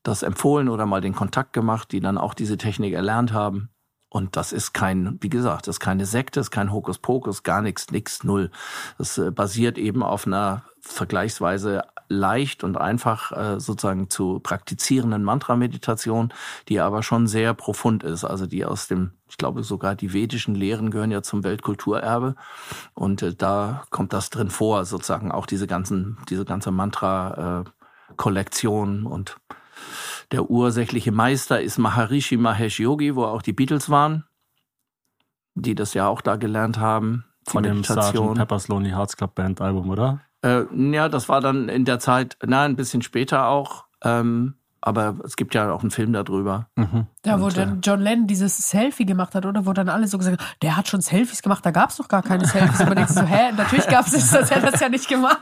Speaker 5: das empfohlen oder mal den Kontakt gemacht, die dann auch diese Technik erlernt haben. Und das ist kein, wie gesagt, das ist keine Sekte, das ist kein Hokuspokus, gar nichts, nix, null. Das äh, basiert eben auf einer vergleichsweise leicht und einfach äh, sozusagen zu praktizierenden Mantra-Meditation, die aber schon sehr profund ist. Also die aus dem, ich glaube sogar die vedischen Lehren gehören ja zum Weltkulturerbe. Und äh, da kommt das drin vor, sozusagen auch diese ganzen, diese ganze Mantra-Kollektion und der ursächliche Meister ist Maharishi Mahesh Yogi, wo auch die Beatles waren, die das ja auch da gelernt haben.
Speaker 3: Von dem Sgt. Pepper's Lonely Hearts Club Band Album, oder?
Speaker 5: Äh, ja, das war dann in der Zeit, na, ein bisschen später auch. Ähm, aber es gibt ja auch einen Film darüber.
Speaker 2: Da, wo
Speaker 5: Und,
Speaker 2: dann John Lennon dieses Selfie gemacht hat, oder? Wo dann alle so gesagt haben, der hat schon Selfies gemacht, da gab es doch gar keine Selfies. Und man denkt so, hä, natürlich gab es es, sonst hätte er das ja nicht gemacht.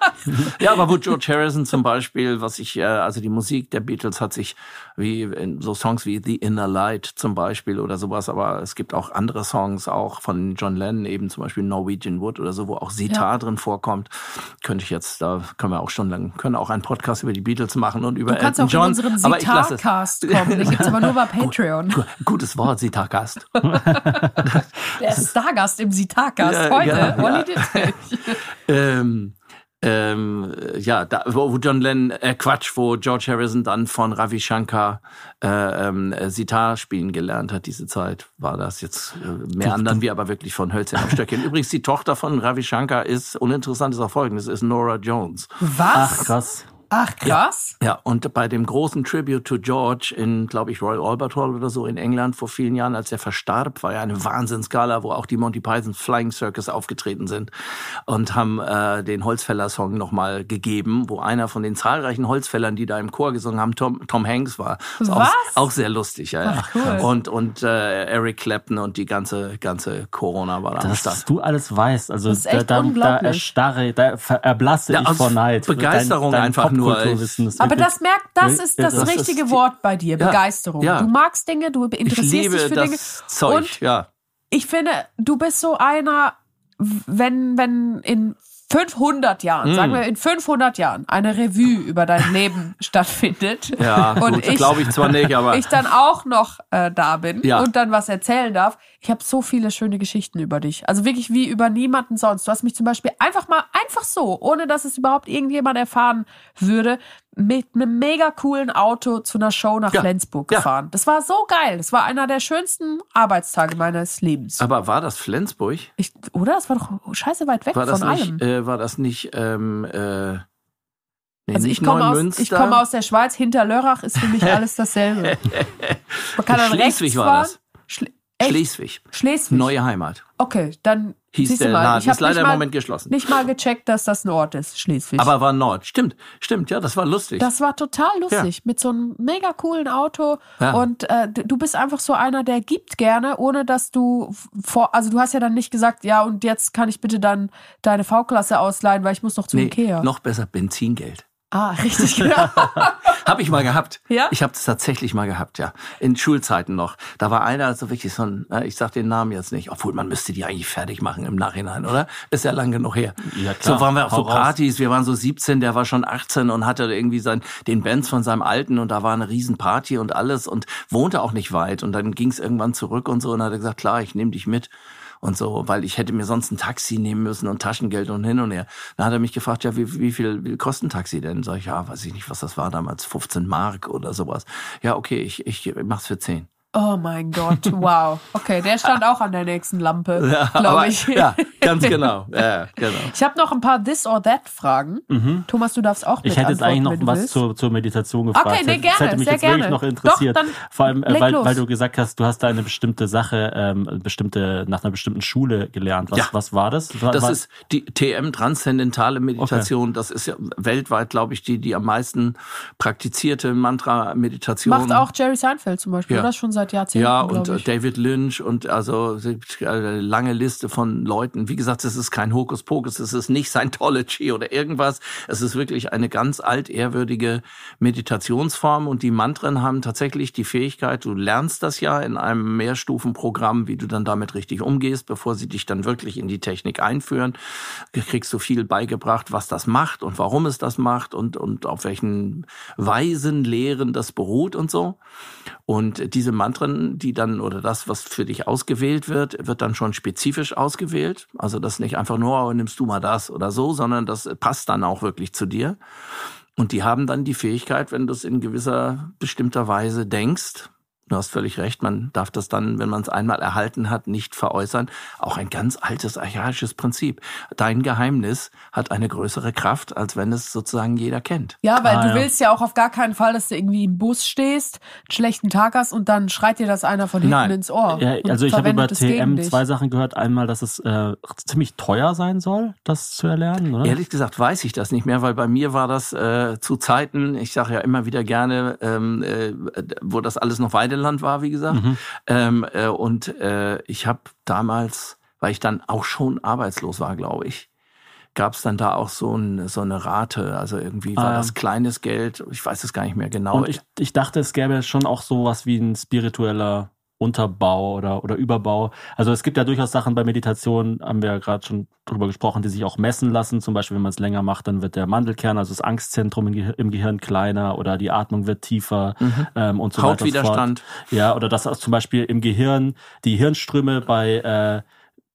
Speaker 5: Ja, aber wo George Harrison zum Beispiel, was ich, äh, also die Musik der Beatles hat sich wie in so Songs wie The Inner Light zum Beispiel oder sowas, aber es gibt auch andere Songs, auch von John Lennon, eben zum Beispiel Norwegian Wood oder so, wo auch Sitar
Speaker 2: Ja.
Speaker 5: drin vorkommt. Könnte ich jetzt, da können wir auch schon lang, können auch einen Podcast über die Beatles machen und über
Speaker 2: Du kannst
Speaker 5: Elton
Speaker 2: auch
Speaker 5: John.
Speaker 2: in unseren
Speaker 5: aber ich lasse es.
Speaker 2: Sitar-Cast kommen. Den gibt's aber nur bei <laughs> Patreon.
Speaker 5: Gu- Gutes Wort, Sitar-Gast. <laughs>
Speaker 2: Der ist Stargast im Sitar-Cast
Speaker 5: Ja,
Speaker 2: heute.
Speaker 5: ja, ja. <laughs> Ähm, ähm, ja, da, wo John Lennon, äh, Quatsch, wo George Harrison dann von Ravi Shankar äh, ähm, äh, Sitar spielen gelernt hat, diese Zeit war das jetzt äh, mehr anderen wir aber wirklich von Hölzchen auf Stöckchen. Übrigens, die Tochter von Ravi Shankar ist, uninteressant ist auch folgendes, ist Nora Jones.
Speaker 2: Was?
Speaker 3: Ach, krass.
Speaker 2: Ach, krass.
Speaker 5: Ja, und bei dem großen Tribute to George in, glaube ich, Royal Albert Hall oder so in England vor vielen Jahren, als er verstarb, war ja eine Wahnsinnsgala, wo auch die Monty Pythons Flying Circus aufgetreten sind und haben äh, den Holzfäller-Song nochmal gegeben, wo einer von den zahlreichen Holzfällern, die da im Chor gesungen haben, Tom, Tom Hanks war. Ist Auch,
Speaker 2: Was?
Speaker 5: auch sehr lustig, ja. ja.
Speaker 2: Ach, cool.
Speaker 5: Und, und äh, Eric Clapton und die ganze, ganze Corona war da am
Speaker 3: Dass
Speaker 5: Start.
Speaker 3: du alles weißt. Also
Speaker 2: Das ist echt
Speaker 3: da, da, da erstarre, da erblasse
Speaker 5: Ja,
Speaker 3: ich vor Neid.
Speaker 5: Begeisterung einfach nur.
Speaker 3: Popkulturwissen ist
Speaker 2: Aber
Speaker 3: wirklich-
Speaker 2: das merkt, das ist das,
Speaker 3: Das ist
Speaker 2: richtige
Speaker 5: die-
Speaker 2: Wort bei dir,
Speaker 5: Ja,
Speaker 2: Begeisterung.
Speaker 5: ja.
Speaker 2: Du magst Dinge, du
Speaker 5: Ich
Speaker 2: interessierst
Speaker 5: liebe
Speaker 2: dich für
Speaker 5: das
Speaker 2: Dinge.
Speaker 5: Zeug,
Speaker 2: Und
Speaker 5: ja.
Speaker 2: ich finde, du bist so einer, wenn, wenn in 500 Jahren,
Speaker 5: Hm.
Speaker 2: sagen wir in 500 Jahren, eine Revue über dein Leben <laughs> stattfindet.
Speaker 5: Ja,
Speaker 2: und
Speaker 5: gut,
Speaker 2: ich,
Speaker 5: glaube ich zwar nicht, <laughs> aber
Speaker 2: ich dann auch noch äh, da bin
Speaker 5: Ja.
Speaker 2: und dann was erzählen darf. Ich habe so viele schöne Geschichten über dich. Also wirklich wie über niemanden sonst. Du hast mich zum Beispiel einfach mal, einfach so, ohne dass es überhaupt irgendjemand erfahren würde, mit einem mega coolen Auto zu einer Show nach
Speaker 5: Ja.
Speaker 2: Flensburg
Speaker 5: Ja.
Speaker 2: gefahren. Das war so geil. Das war einer der schönsten Arbeitstage meines Lebens.
Speaker 5: aber war das Flensburg?
Speaker 2: Ich, oder? Das war doch scheiße weit weg
Speaker 5: War das
Speaker 2: von allem.
Speaker 5: nicht, äh, war das nicht, ähm, äh, nee,
Speaker 2: also
Speaker 5: nicht
Speaker 2: ich komme aus, ich komme aus der Schweiz. Hinter Lörrach ist für mich <laughs> alles dasselbe. Man kann dann
Speaker 5: Schleswig
Speaker 2: rechts
Speaker 5: war
Speaker 2: fahren.
Speaker 5: das.
Speaker 2: Schle Echt?
Speaker 5: Schleswig.
Speaker 2: Schleswig.
Speaker 5: Neue Heimat.
Speaker 2: Okay, dann
Speaker 5: Hieß
Speaker 2: siehst
Speaker 5: der
Speaker 2: mal.
Speaker 5: Laden. Ist leider
Speaker 2: nicht,
Speaker 5: im
Speaker 2: mal-
Speaker 5: Moment geschlossen.
Speaker 2: nicht mal gecheckt, dass das ein Ort ist, Schleswig.
Speaker 5: Aber war Nord. Stimmt, stimmt, ja, das war lustig.
Speaker 2: das war total lustig mit so einem mega coolen Auto
Speaker 5: Ja.
Speaker 2: und äh, du bist einfach so einer, der gibt gerne, ohne dass du vor, also du hast ja dann nicht gesagt, ja und jetzt kann ich bitte dann deine V-Klasse ausleihen, weil ich muss noch zu
Speaker 5: nee,
Speaker 2: Ikea.
Speaker 5: noch besser Benzingeld.
Speaker 2: Ah, richtig genau. <laughs>
Speaker 5: Habe ich mal gehabt.
Speaker 2: Ja?
Speaker 5: Ich habe das tatsächlich mal gehabt, ja. In Schulzeiten noch. Da war einer so wirklich so ein, äh, ich sag den Namen jetzt nicht, obwohl man müsste die eigentlich fertig machen im Nachhinein, oder? Ist ja lang genug her.
Speaker 3: Ja, klar.
Speaker 5: So waren wir auf
Speaker 3: Hau
Speaker 5: so
Speaker 3: raus.
Speaker 5: Partys, wir waren so 17, der war schon 18 und hatte irgendwie sein, den Benz von seinem Alten und da war eine Riesenparty und alles und wohnte auch nicht weit und dann ging es irgendwann zurück und so und hat er gesagt, klar, ich nehme dich mit und so, weil ich hätte mir sonst ein Taxi nehmen müssen und Taschengeld und hin und her. Dann hat er mich gefragt, ja, wie, wie viel wie kostet ein Taxi denn? Sag ich, ja, weiß ich nicht, was das war damals, 15 Mark oder sowas. Ja, okay, ich, ich mach's für 10.
Speaker 2: Oh mein Gott, wow. Okay, der stand auch an der nächsten Lampe,
Speaker 5: aber-
Speaker 2: glaube ich.
Speaker 5: Ja, ganz genau. Ja, genau.
Speaker 2: Ich habe noch ein paar This or That Fragen. Thomas, du darfst auch mit
Speaker 3: Mhm. Ich hätte jetzt eigentlich noch was zur, zur Meditation gefragt.
Speaker 2: Okay, nee,
Speaker 3: Das
Speaker 2: gerne,
Speaker 3: hätte mich
Speaker 2: sehr
Speaker 3: jetzt wirklich
Speaker 2: gerne.
Speaker 3: noch interessiert.
Speaker 2: Doch, dann
Speaker 3: Vor allem, äh, weil,
Speaker 2: los.
Speaker 3: weil du gesagt hast, du hast da eine bestimmte Sache, ähm, bestimmte, nach einer bestimmten Schule gelernt. Was,
Speaker 5: Ja.
Speaker 3: was war das? War,
Speaker 5: Das
Speaker 3: war,
Speaker 5: ist die TM, transzendentale Meditation. Das ist ja weltweit, glaube ich, die, die am meisten praktizierte Mantra-Meditation.
Speaker 2: Macht auch Jerry Seinfeld zum Beispiel,
Speaker 5: Ja.
Speaker 2: oder? Schon seit Jahrzehnten,
Speaker 5: Ja, und äh, David Lynch und also eine lange Liste von Leuten. Wie gesagt, es ist kein Hokuspokus, es ist nicht Scientology oder irgendwas. Es ist wirklich eine ganz altehrwürdige Meditationsform und die Mantren haben tatsächlich die Fähigkeit, du lernst das ja in einem Mehrstufenprogramm, wie du dann damit richtig umgehst, bevor sie dich dann wirklich in die Technik einführen. Kriegst du viel beigebracht, was das macht und warum es das macht und, und auf welchen Weisen Lehren das beruht und so. Und diese Mantren, die dann, oder das, was für dich ausgewählt wird, wird dann schon spezifisch ausgewählt. Also das nicht einfach nur, oh, nimmst du mal das oder so, sondern das passt dann auch wirklich zu dir. Und die haben dann die Fähigkeit, wenn du es in gewisser bestimmter Weise denkst, du hast völlig recht, man darf das dann, wenn man es einmal erhalten hat, nicht veräußern. Auch ein ganz altes archaisches Prinzip. Dein Geheimnis hat eine größere Kraft, als wenn es sozusagen jeder kennt.
Speaker 2: Ja, weil
Speaker 3: Ah,
Speaker 2: du
Speaker 3: ja.
Speaker 2: willst ja auch auf gar keinen Fall, dass du irgendwie im Bus stehst, einen schlechten Tag hast und dann schreit dir das einer von hinten
Speaker 5: Nein.
Speaker 2: ins Ohr.
Speaker 3: ja, also ich habe über TM zwei Sachen gehört. Einmal, dass es äh, ziemlich teuer sein soll, das zu erlernen, oder?
Speaker 5: Ehrlich gesagt weiß ich das nicht mehr, weil bei mir war das äh, zu Zeiten, ich sage ja immer wieder gerne, ähm, äh, wo das alles noch Weideland war, wie gesagt. Ähm, äh, und äh, ich habe damals, weil ich dann auch schon arbeitslos war, glaube ich, gab es dann da auch so, ein, so eine Rate. Also irgendwie war
Speaker 3: Ah.
Speaker 5: das kleines Geld, ich weiß es gar nicht mehr genau.
Speaker 3: Und ich, ich dachte, es gäbe schon auch sowas wie ein spiritueller Unterbau oder, oder Überbau. Also es gibt ja durchaus Sachen bei Meditation, haben wir ja gerade schon drüber gesprochen, die sich auch messen lassen. Zum Beispiel, wenn man es länger macht, dann wird der Mandelkern, also das Angstzentrum im, Gehir im Gehirn kleiner oder die Atmung wird tiefer ähm, und so weiter. so fort.
Speaker 5: Hautwiderstand.
Speaker 3: Ja, oder dass zum Beispiel im Gehirn die Hirnströme bei äh,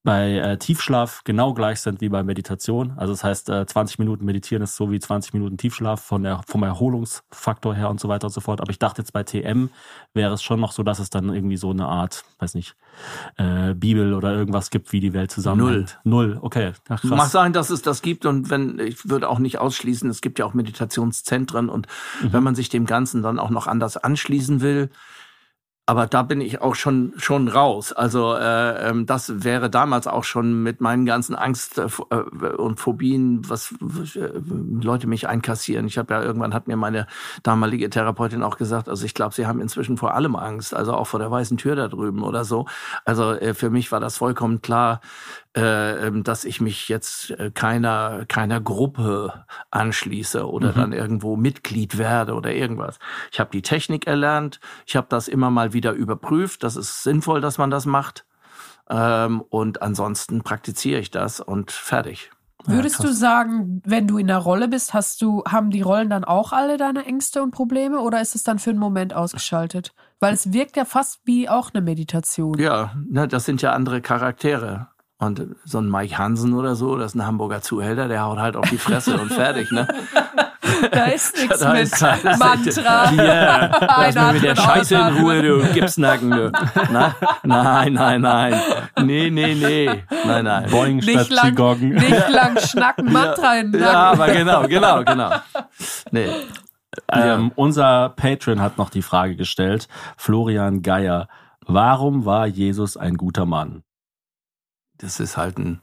Speaker 3: bei äh, Tiefschlaf genau gleich sind wie bei Meditation. Also das heißt, äh, 20 Minuten meditieren ist so wie 20 Minuten Tiefschlaf von der, vom Erholungsfaktor her und so weiter und so fort. Aber ich dachte jetzt bei TM wäre es schon noch so, dass es dann irgendwie so eine Art, weiß nicht, äh, Bibel oder irgendwas gibt, wie die Welt zusammenhängt. Null. Okay. Ach, krass.
Speaker 5: Mag sein, dass es das gibt und wenn, ich würde auch nicht ausschließen, es gibt ja auch Meditationszentren und wenn man sich dem Ganzen dann auch noch anders anschließen will, aber da bin ich auch schon schon raus. Also äh, ähm, das wäre damals auch schon mit meinen ganzen Angst äh, äh, und Phobien, was äh, Leute mich einkassieren. Ich habe ja irgendwann hat mir meine damalige Therapeutin auch gesagt, also ich glaube, sie haben inzwischen vor allem Angst, also auch vor der weißen Tür da drüben oder so. Also äh, für mich war das vollkommen klar, dass ich mich jetzt äh, keiner keiner Gruppe anschließe oder dann irgendwo Mitglied werde oder irgendwas. Ich habe die Technik erlernt, ich habe das immer mal wieder überprüft, das ist sinnvoll, dass man das macht. Ähm, und ansonsten praktiziere ich das und fertig.
Speaker 2: Würdest du sagen, wenn du in der Rolle bist, hast du, haben die Rollen dann auch alle deine Ängste und Probleme oder ist es dann für einen Moment ausgeschaltet? Weil es wirkt ja fast wie auch eine Meditation.
Speaker 5: Ja, ne, das sind ja andere Charaktere. Und so ein Mike Hansen oder so, das ist ein Hamburger Zuhälter, der haut halt auf die Fresse und fertig, ne? <laughs>
Speaker 2: Da ist <laughs> nichts
Speaker 5: Da
Speaker 2: mit
Speaker 5: ist- da ist-
Speaker 2: Mantra.
Speaker 5: Ja, <laughs> lass mit der Scheiße in. Ruhe, du Gipsnacken, du. Na? Nein, nein, nein. Nee, nee, nee. Nein, nein.
Speaker 3: Boing statt
Speaker 2: Nicht lang,
Speaker 3: Qigong.
Speaker 2: nicht lang schnacken, Mantra in den
Speaker 5: Ja,
Speaker 2: Nacken.
Speaker 5: aber genau, genau, genau. Nee.
Speaker 3: Ähm, unser Patron hat noch die Frage gestellt, Florian Geier, warum war Jesus ein guter Mann?
Speaker 5: Das ist halt ein,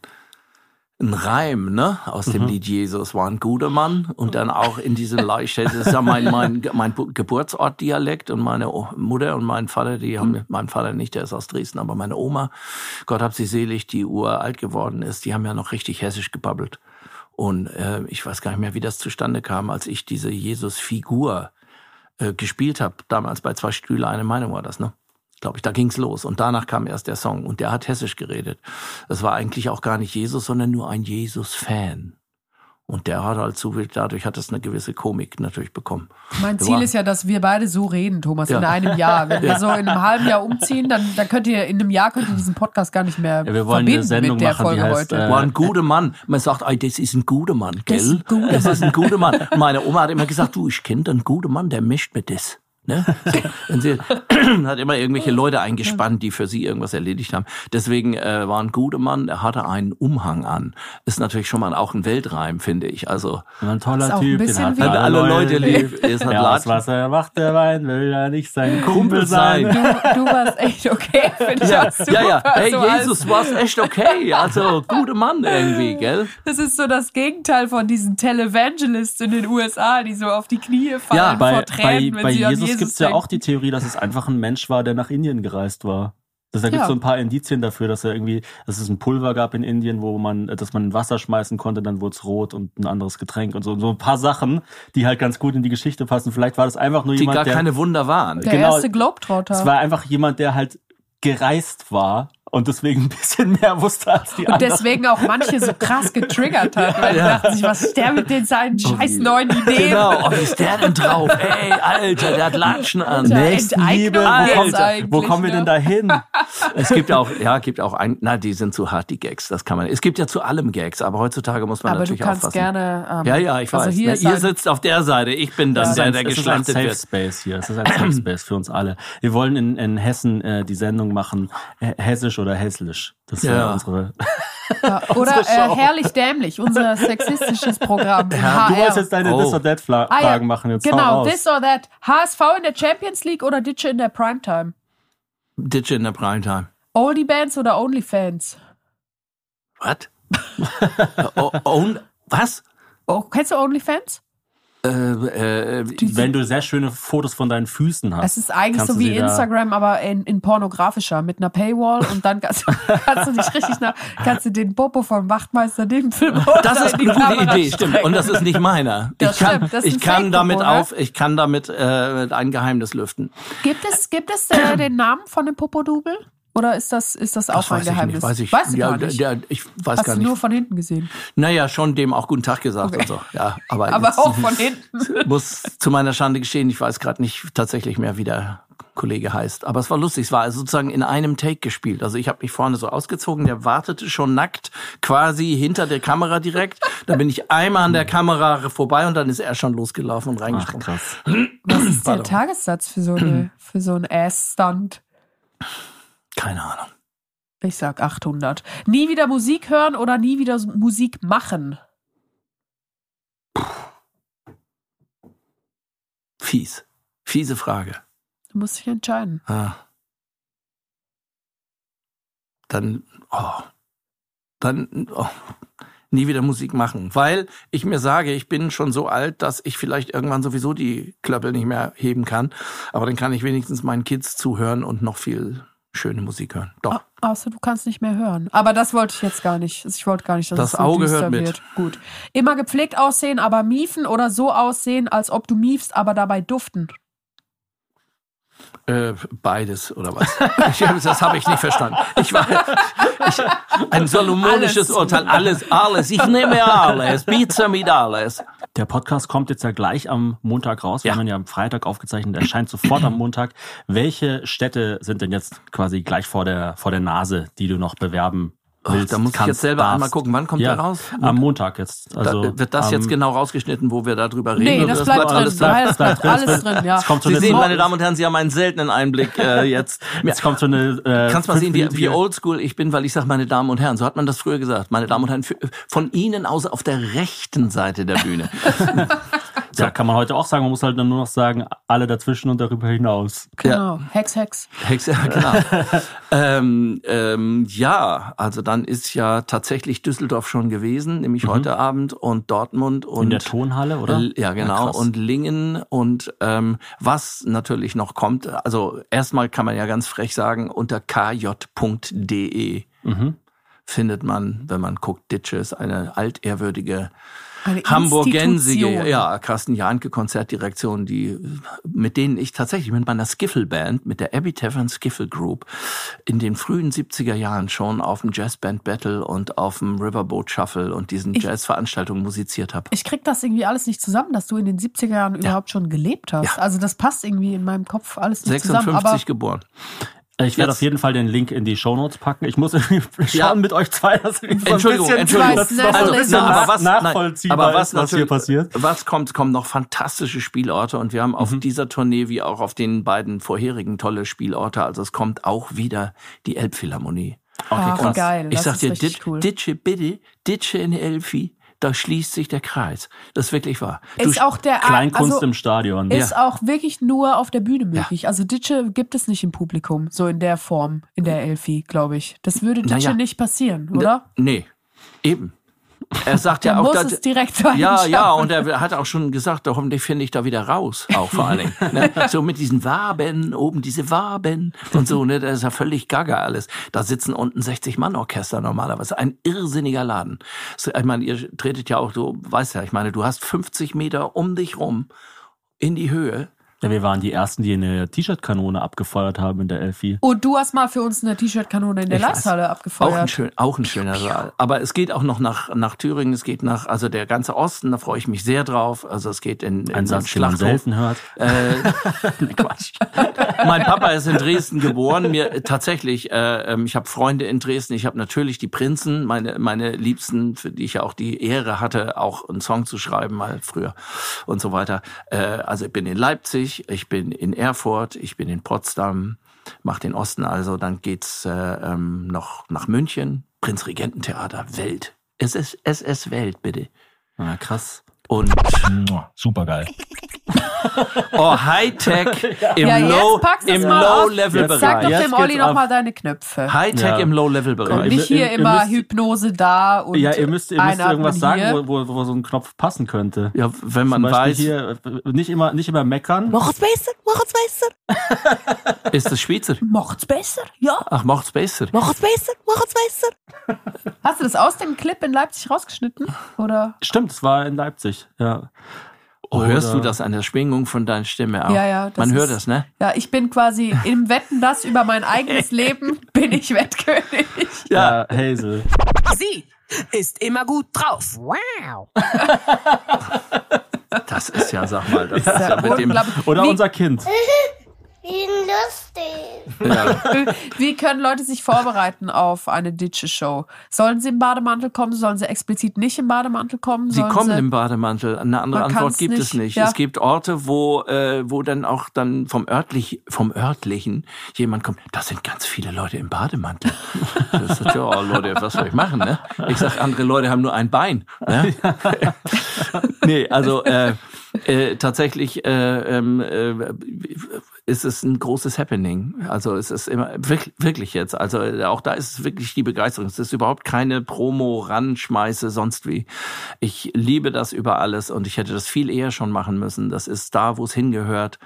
Speaker 5: ein Reim, ne? Aus dem Lied Jesus war ein guter Mann. Und dann auch in diesem Leichtheit, das ist ja mein, mein, mein Bu- Geburtsortdialekt und meine Mutter und mein Vater, die haben, mein Vater nicht, der ist aus Dresden, aber meine Oma, Gott hab sie selig, die uralt geworden ist, die haben ja noch richtig hessisch gebabbelt. Und äh, ich weiß gar nicht mehr, wie das zustande kam, als ich diese Jesus-Figur äh, gespielt habe. Damals bei zwei Stühle, eine Meinung war das, ne? Glaube ich, da ging's los. Und danach kam erst der Song. Und der hat hessisch geredet. Das war eigentlich auch gar nicht Jesus, sondern nur ein Jesus-Fan. Und der hat halt so viel, dadurch hat es eine gewisse Komik natürlich bekommen.
Speaker 2: Mein Ziel ist ja, dass wir beide so reden, Thomas, in
Speaker 5: Ja.
Speaker 2: einem Jahr. Wenn wir <laughs> so in einem halben Jahr umziehen, dann, dann könnt ihr in einem Jahr könnt ihr diesen Podcast gar nicht mehr
Speaker 3: Ja, wir wollen eine
Speaker 2: verbinden
Speaker 3: Sendung
Speaker 2: mit der
Speaker 3: machen, die
Speaker 2: Folge
Speaker 3: heißt,
Speaker 2: heute.
Speaker 3: äh,
Speaker 5: War ein guter Mann. Man sagt, ey, das ist ein guter Mann, gell?
Speaker 2: Das ist ein guter
Speaker 5: das ist ein guter Mann. Meine Oma hat immer gesagt, du, ich kenne einen guten Mann, der mischt mit das. Ne? So. <laughs> Und sie <clears throat> hat immer irgendwelche Leute eingespannt, die für sie irgendwas erledigt haben. Deswegen äh, war ein guter Mann, er hatte einen Umhang an. Ist natürlich schon mal auch ein Weltreim, finde ich. Also
Speaker 3: Ein
Speaker 2: Ist
Speaker 3: toller
Speaker 2: auch ein
Speaker 3: Typ, den hat
Speaker 5: Hat alle Leute lieb. Ist halt
Speaker 3: Ja, aus
Speaker 5: Latschen.
Speaker 3: Wasser macht der Wein, will ja nicht sein Kumpel
Speaker 5: Kumpel
Speaker 3: sein.
Speaker 2: Du, du warst echt okay, <laughs> finde ich
Speaker 5: ja,
Speaker 2: auch super.
Speaker 5: ja, ja. Hey,
Speaker 2: so
Speaker 5: Jesus, war's echt okay. Also, guter Mann irgendwie, <laughs> gell?
Speaker 2: Das ist so das Gegenteil von diesen Televangelists in den USA, die so auf die Knie fallen
Speaker 5: Ja,
Speaker 2: vor
Speaker 3: Bei, bei,
Speaker 2: Tränen, wenn
Speaker 3: bei
Speaker 2: sie an
Speaker 3: Jesus
Speaker 2: Jesus
Speaker 3: gibt's ja auch die Theorie, dass es einfach ein Mensch war, der nach Indien gereist war. Das, da gibt's
Speaker 2: Ja.
Speaker 3: so ein paar Indizien dafür, dass er irgendwie, dass es ein Pulver gab in Indien, wo man, dass man in Wasser schmeißen konnte, dann wurde es rot und ein anderes Getränk und so. So ein paar Sachen, die halt ganz gut in die Geschichte passen. Vielleicht war das einfach nur
Speaker 5: Die
Speaker 3: jemand,
Speaker 5: gar
Speaker 3: der.
Speaker 5: keine Wunder waren.
Speaker 2: Der
Speaker 3: genau,
Speaker 2: erste Globetrotter.
Speaker 3: es war einfach jemand, der halt gereist war und deswegen ein bisschen mehr wusste als die
Speaker 2: und
Speaker 3: anderen.
Speaker 2: deswegen auch manche so krass getriggert hat, weil die dachten sich, was ist der mit den seinen scheiß neuen Ideen?
Speaker 5: Genau, oh, wie ist der denn drauf? Ey, Alter, der hat Latschen an.
Speaker 3: Nächstenliebe, wo, kommt, wo kommen wir
Speaker 2: ne?
Speaker 3: denn da hin? <laughs>
Speaker 5: Es gibt auch, ja, gibt auch ein, na, die sind zu hart, die Gags, das kann man. Es gibt ja zu allem Gags, aber heutzutage muss man
Speaker 2: Aber du
Speaker 5: natürlich
Speaker 2: kannst
Speaker 5: aufpassen.
Speaker 2: gerne. Ähm,
Speaker 5: Ja, ja, ich
Speaker 2: also
Speaker 5: weiß.
Speaker 2: hier
Speaker 5: ne? Ihr sitzt auf der Seite, ich bin dann
Speaker 3: ist
Speaker 5: der,
Speaker 3: ein,
Speaker 5: der
Speaker 3: es ist ein
Speaker 5: geschlachtet
Speaker 3: Safe
Speaker 5: wird.
Speaker 3: Space hier. Es ist ein Safe Space für uns alle. Wir wollen in, in Hessen äh, die Sendung machen, hessisch oder hässlich. Das ist ja.
Speaker 5: Ja.
Speaker 3: unsere.
Speaker 2: Ja, <laughs> Oder äh, herrlich dämlich, unser sexistisches Programm. im
Speaker 3: Du
Speaker 2: HR.
Speaker 3: wolltest jetzt deine
Speaker 5: Oh.
Speaker 3: This or That Fla
Speaker 2: Ah, ja.
Speaker 3: Fragen machen. Jetzt
Speaker 2: Genau, this or that. HSV in der Champions League oder Ditsche in der Primetime?
Speaker 5: Ditch in der Primetime.
Speaker 2: Oldie Bands oder Onlyfans?
Speaker 5: Was? <laughs> oh, oh, was?
Speaker 2: Oh, kennst du Onlyfans?
Speaker 5: Äh, äh,
Speaker 3: Wenn du sehr schöne Fotos von deinen Füßen hast.
Speaker 2: Es ist eigentlich so wie Instagram, aber in, in pornografischer mit einer Paywall und dann kannst, <laughs> kannst du dich richtig nach, kannst du den Popo vom Wachtmeister dem Film
Speaker 5: Das ist eine gute Idee, stimmt. Und das ist nicht meiner.
Speaker 2: Das
Speaker 5: ich kann,
Speaker 2: stimmt, ist
Speaker 5: ich kann damit
Speaker 2: ne?
Speaker 5: auf, ich kann damit äh, ein Geheimnis lüften.
Speaker 2: Gibt es, gibt es äh, den Namen von dem Popo-Double? Oder ist das, ist das auch
Speaker 5: Das
Speaker 2: ein
Speaker 5: weiß ich
Speaker 2: Geheimnis?
Speaker 5: nicht, weiß ich.
Speaker 2: Weißt du
Speaker 5: ja,
Speaker 2: gar nicht.
Speaker 5: Der, ich weiß
Speaker 2: Hast
Speaker 5: gar
Speaker 2: du
Speaker 5: nicht.
Speaker 2: nur von hinten gesehen.
Speaker 5: Naja, schon dem auch guten Tag gesagt
Speaker 2: Okay.
Speaker 5: und so. Ja, aber,
Speaker 2: Aber auch von hinten. <laughs>
Speaker 5: muss zu meiner Schande geschehen, ich weiß gerade nicht tatsächlich mehr, wie der Kollege heißt. Aber es war lustig, es war also sozusagen in einem Take gespielt. Also ich habe mich vorne so ausgezogen, der wartete schon nackt quasi hinter der Kamera direkt. Da bin ich einmal an der Kamera vorbei und dann ist er schon losgelaufen und
Speaker 3: Ach,
Speaker 5: reingesprungen.
Speaker 3: krass.
Speaker 2: Was ist der. Tagessatz für so, eine, für so einen Ass-Stunt?
Speaker 5: Keine Ahnung.
Speaker 2: Ich sag 800. Nie wieder Musik hören oder nie wieder Musik machen?
Speaker 5: Fies. Fiese Frage.
Speaker 2: Du musst dich entscheiden.
Speaker 5: Ah. Dann, oh, dann oh, nie wieder Musik machen, weil ich mir sage, ich bin schon so alt, dass ich vielleicht irgendwann sowieso die Klöppel nicht mehr heben kann. Aber dann kann ich wenigstens meinen Kids zuhören und noch viel schöne Musik hören. Doch.
Speaker 2: Au- Außer du kannst nicht mehr hören. Aber das wollte ich jetzt gar nicht. Ich wollte gar nicht, dass
Speaker 5: Das
Speaker 2: es so
Speaker 5: Auge hört mit.
Speaker 2: wird. Gut. Immer gepflegt aussehen, aber miefen oder so aussehen, als ob du miefst, aber dabei duften.
Speaker 5: Äh, beides oder was? <laughs> Ich, das habe ich nicht verstanden. Ich war ich, ein solomonisches
Speaker 2: Alles.
Speaker 5: Urteil. Alles, alles. Ich nehme alles. Pizza mit alles.
Speaker 3: Der Podcast kommt jetzt ja gleich am Montag raus. Wir
Speaker 5: Ja.
Speaker 3: haben ihn ja am Freitag aufgezeichnet, erscheint sofort am Montag. Welche Städte sind denn jetzt quasi gleich vor der, vor der Nase, die du noch bewerben willst?
Speaker 5: da muss ich jetzt selber
Speaker 3: darfst?
Speaker 5: einmal gucken. Wann kommt
Speaker 3: ja,
Speaker 5: der raus?
Speaker 3: Am Montag jetzt. Also,
Speaker 5: da, wird das
Speaker 3: am-
Speaker 5: jetzt genau rausgeschnitten, wo wir darüber reden?
Speaker 2: Nee,
Speaker 5: oder
Speaker 2: das bleibt drin.
Speaker 5: alles da?
Speaker 2: Nein, das bleibt alles drin, ja.
Speaker 3: Kommt so
Speaker 5: Sie sehen, meine Damen und Herren, Sie haben einen seltenen Einblick äh, jetzt. <laughs>
Speaker 3: jetzt kommt so eine. Äh,
Speaker 5: Kannst mal sehen, wie, wie oldschool ich bin, weil ich sage, meine Damen und Herren, so hat man das früher gesagt. Meine Damen und Herren, für, von Ihnen aus auf der rechten Seite der Bühne. <laughs>
Speaker 3: Ja, kann man heute auch sagen. Man muss halt dann nur noch sagen, alle dazwischen und darüber hinaus.
Speaker 2: Genau. Hex, Hex.
Speaker 5: Hex, ja, genau. <laughs> ähm, ähm, ja, also dann ist ja tatsächlich Düsseldorf schon gewesen, nämlich heute Abend und Dortmund und
Speaker 3: In der Tonhalle, oder?
Speaker 5: L- Ja, genau.
Speaker 3: krass.
Speaker 5: und Lingen und ähm, was natürlich noch kommt, also erstmal kann man ja ganz frech sagen, unter kj.de
Speaker 3: Mhm.
Speaker 5: findet man, wenn man guckt, Ditches, eine altehrwürdige Hamburgensige, ja, Carsten Jahnke Konzertdirektion, die, mit denen ich tatsächlich mit meiner Skiffle-Band, mit der Abby Tavern Skiffle Group, in den frühen 70er Jahren schon auf dem Jazzband Battle und auf dem Riverboat Shuffle und diesen
Speaker 2: Ich-
Speaker 5: Jazzveranstaltungen musiziert habe.
Speaker 2: Ich krieg das irgendwie alles nicht zusammen, dass du in den 70er Jahren überhaupt schon gelebt hast.
Speaker 5: Ja.
Speaker 2: Also das passt irgendwie in meinem Kopf alles nicht zusammen.
Speaker 5: 56
Speaker 2: Aber
Speaker 5: geboren.
Speaker 3: Ich werde auf jeden Fall den Link in die Shownotes packen. Ich muss irgendwie <laughs> schauen
Speaker 5: Ja.
Speaker 3: mit euch zwei, dass wir so ein
Speaker 5: Entschuldigung,
Speaker 3: bisschen,
Speaker 5: Entschuldigung.
Speaker 3: es noch
Speaker 2: Also,
Speaker 3: ein bisschen
Speaker 2: na, aber
Speaker 5: was-
Speaker 3: nachvollziehbar
Speaker 5: nein, aber was
Speaker 3: ist, was hier passiert.
Speaker 5: Was kommt? Es kommen noch fantastische Spielorte und wir haben
Speaker 3: Mhm.
Speaker 5: auf dieser Tournee wie auch auf den beiden vorherigen tolle Spielorte. Also es kommt auch wieder die Elbphilharmonie.
Speaker 2: Ach,
Speaker 3: krass.
Speaker 2: geil.
Speaker 5: Ich
Speaker 2: das
Speaker 5: sag
Speaker 2: ist
Speaker 5: dir, dit,
Speaker 2: cool.
Speaker 5: Ditsche bitte, Ditsche in Elfi, da schließt sich der Kreis. Das ist wirklich wahr. Du
Speaker 2: ist auch der
Speaker 3: Kleinkunst
Speaker 2: also,
Speaker 3: im Stadion.
Speaker 2: ist auch wirklich nur auf der Bühne möglich. Also Ditsche gibt es nicht im Publikum, so in der Form, in der Elfi, glaube ich. Das würde Ditsche
Speaker 5: Naja.
Speaker 2: nicht passieren, oder?
Speaker 5: Nee, eben. Er sagt <laughs> ja auch,
Speaker 2: muss
Speaker 5: dass-
Speaker 2: es direkt dahin
Speaker 5: Ja, ja, und er hat auch schon gesagt, hoffentlich finde ich da wieder raus, auch vor allen Dingen. Ne? <laughs> So mit diesen Waben, oben diese Waben und so, ne, das ist ja völlig gaga alles. Da sitzen unten 60-Mann-Orchester normalerweise, ein irrsinniger Laden. So, ich meine, ihr tretet ja auch, du weißt ja, ich meine, du hast 50 Meter um dich rum in die Höhe.
Speaker 3: Ja, wir waren die Ersten, die eine T-Shirt-Kanone abgefeuert haben in der Elfi.
Speaker 2: Und du hast mal für uns eine T-Shirt-Kanone in der. Leisthalle
Speaker 5: Auch ein,
Speaker 2: abgefeuert.
Speaker 5: schön, auch ein schöner Saal. Aber es geht auch noch nach, nach Thüringen, es geht nach, also der ganze Osten, da freue ich mich sehr drauf. Also es geht in, in
Speaker 3: Ein Satz, den man selten hört.
Speaker 5: Äh, <laughs> nee, Quatsch. mein Papa ist in Dresden geboren. Mir tatsächlich, äh, ähm, ich habe Freunde in Dresden. Ich habe natürlich die Prinzen, meine meine Liebsten, für die ich ja auch die Ehre hatte, auch einen Song zu schreiben mal früher und so weiter. Äh, also ich bin in Leipzig, ich bin in Erfurt, ich bin in Potsdam, mach den Osten also. Dann geht's äh, ähm, noch nach München, Prinzregententheater, Welt. Es ist SS Welt bitte.
Speaker 3: Ah, krass.
Speaker 5: Und
Speaker 8: Super geil. <laughs>
Speaker 5: oh, Hightech <laughs> im
Speaker 2: ja,
Speaker 5: Low im. Low-Level-Bereich.
Speaker 2: Sag doch
Speaker 3: Jetzt
Speaker 2: dem Olli
Speaker 3: geht's
Speaker 2: noch
Speaker 3: ab.
Speaker 2: mal deine Knöpfe.
Speaker 5: Hightech
Speaker 3: Ja.
Speaker 5: im Low-Level-Bereich.
Speaker 3: Ihr-
Speaker 2: Nicht hier
Speaker 3: ihr
Speaker 2: immer
Speaker 3: müsst-
Speaker 2: Hypnose da und
Speaker 3: Ja, ihr müsst, ihr müsst irgendwas sagen, wo, wo, wo so ein Knopf passen könnte.
Speaker 5: Ja, wenn man weiß,
Speaker 3: hier, äh, nicht immer, nicht immer meckern.
Speaker 2: Macht's besser, macht's besser, <laughs>
Speaker 5: ist das Schweizer.
Speaker 2: macht's besser, ja,
Speaker 5: Ach, macht's besser.
Speaker 2: macht's besser, macht's besser. Hast du das aus dem Clip in Leipzig rausgeschnitten? Oder?
Speaker 3: Stimmt, es war in Leipzig. Ja.
Speaker 5: Oh, hörst du das an der Schwingung von deiner Stimme auch?
Speaker 2: Ja, ja. das
Speaker 5: Man hört
Speaker 2: ist-
Speaker 5: das, ne?
Speaker 2: Ja, ich bin quasi im Wetten, das über mein eigenes <laughs> Leben bin ich Wettkönig.
Speaker 3: Ja, Hazel.
Speaker 9: Sie ist immer gut drauf. Wow.
Speaker 5: Das ist ja, sag mal, das ist
Speaker 2: Ja,
Speaker 5: ja mit dem.
Speaker 3: Oder
Speaker 2: Wie-
Speaker 3: unser Kind. <laughs>
Speaker 8: Wie lustig. <laughs>
Speaker 5: Ja.
Speaker 2: Wie können Leute sich vorbereiten auf eine Ditsche-Show? Sollen sie im Bademantel kommen? Sollen sie explizit nicht im Bademantel kommen?
Speaker 5: Sie
Speaker 2: Sollen
Speaker 5: kommen
Speaker 2: sie
Speaker 5: im Bademantel. Eine andere
Speaker 2: Man
Speaker 5: Antwort gibt es
Speaker 2: nicht,
Speaker 5: nicht.
Speaker 2: ja.
Speaker 5: Es gibt Orte, wo, äh, wo dann auch dann vom örtlich, vom örtlichen jemand kommt. Das sind ganz viele Leute im Bademantel. <laughs> Das ist, ja, Leute, was soll ich machen? Ne? Ich sag, andere Leute haben nur ein Bein. Ne? <laughs> nee, also äh, äh, tatsächlich äh, ähm, äh, ist es ein großes Happening. Also es ist immer wirklich, wirklich jetzt. Also äh, auch da ist es wirklich die Begeisterung. Es ist überhaupt keine Promo, Ranschmeiße, sonst wie. Ich liebe das über alles und ich hätte das viel eher schon machen müssen. Das ist da, wo es hingehört.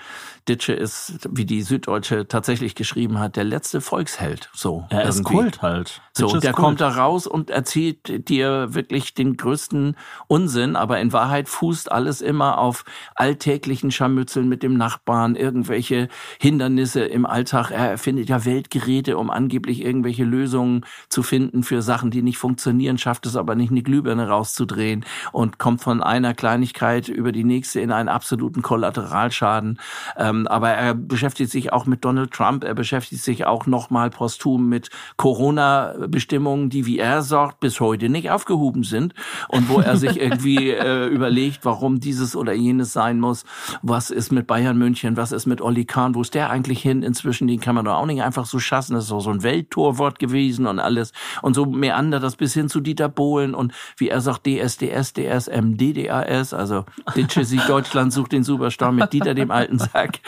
Speaker 5: Ditsche ist, wie die Süddeutsche tatsächlich geschrieben hat, der letzte Volksheld. So
Speaker 3: Er ist
Speaker 5: irgendwie.
Speaker 3: Kult halt.
Speaker 5: So,
Speaker 3: Ditch ist
Speaker 5: der
Speaker 3: Kult.
Speaker 5: kommt da raus und erzählt dir wirklich den größten Unsinn, aber in Wahrheit fußt alles immer auf alltäglichen Scharmützeln mit dem Nachbarn, irgendwelche Hindernisse im Alltag. Er erfindet ja Weltgeräte, um angeblich irgendwelche Lösungen zu finden für Sachen, die nicht funktionieren, schafft es aber nicht, eine Glühbirne rauszudrehen und kommt von einer Kleinigkeit über die nächste in einen absoluten Kollateralschaden. Ähm, aber er beschäftigt sich auch mit Donald Trump, er beschäftigt sich auch nochmal posthum mit Corona-Bestimmungen, die, wie er sagt, bis heute nicht aufgehoben sind und wo er sich <laughs> irgendwie äh, überlegt, warum dieses oder jenes sein muss. Was ist mit Bayern München? Was ist mit Olli Kahn? Wo ist der eigentlich hin? Inzwischen, den kann man doch auch nicht einfach so schassen. Das ist auch so ein Welttorwort gewesen und alles. Und so meandert das bis hin zu Dieter Bohlen und wie er sagt, DSDS, DSM, DDAS, also Ditsche Sieg <laughs> Deutschland sucht den Superstar mit Dieter dem alten Sack.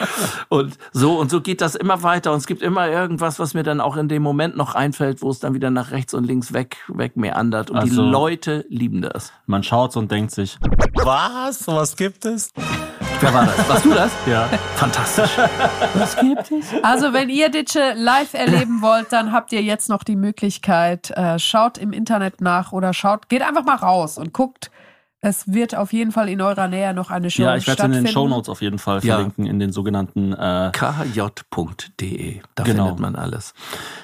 Speaker 5: Und so und so geht das immer weiter und es gibt immer irgendwas, was mir dann auch in dem Moment noch einfällt, wo es dann wieder nach rechts und links weg, weg meandert. Und die
Speaker 3: Also-
Speaker 5: Leute lieben das.
Speaker 3: Man schaut und denkt sich,
Speaker 10: Was? Was gibt es?
Speaker 5: Wer war das? Warst du das? <laughs>
Speaker 3: ja,
Speaker 5: Fantastisch. Was gibt es?
Speaker 2: Also, wenn ihr Ditsche live erleben wollt, dann habt ihr jetzt noch die Möglichkeit. Äh, schaut im Internet nach oder schaut, geht einfach mal raus und guckt. Es wird auf jeden Fall in eurer Nähe noch eine Show
Speaker 3: ja, ich werde es in
Speaker 2: stattfinden.
Speaker 3: den Shownotes auf jeden Fall
Speaker 5: Ja.
Speaker 3: verlinken, in den sogenannten äh,
Speaker 5: kj.de. Da
Speaker 3: Genau.
Speaker 5: findet man alles.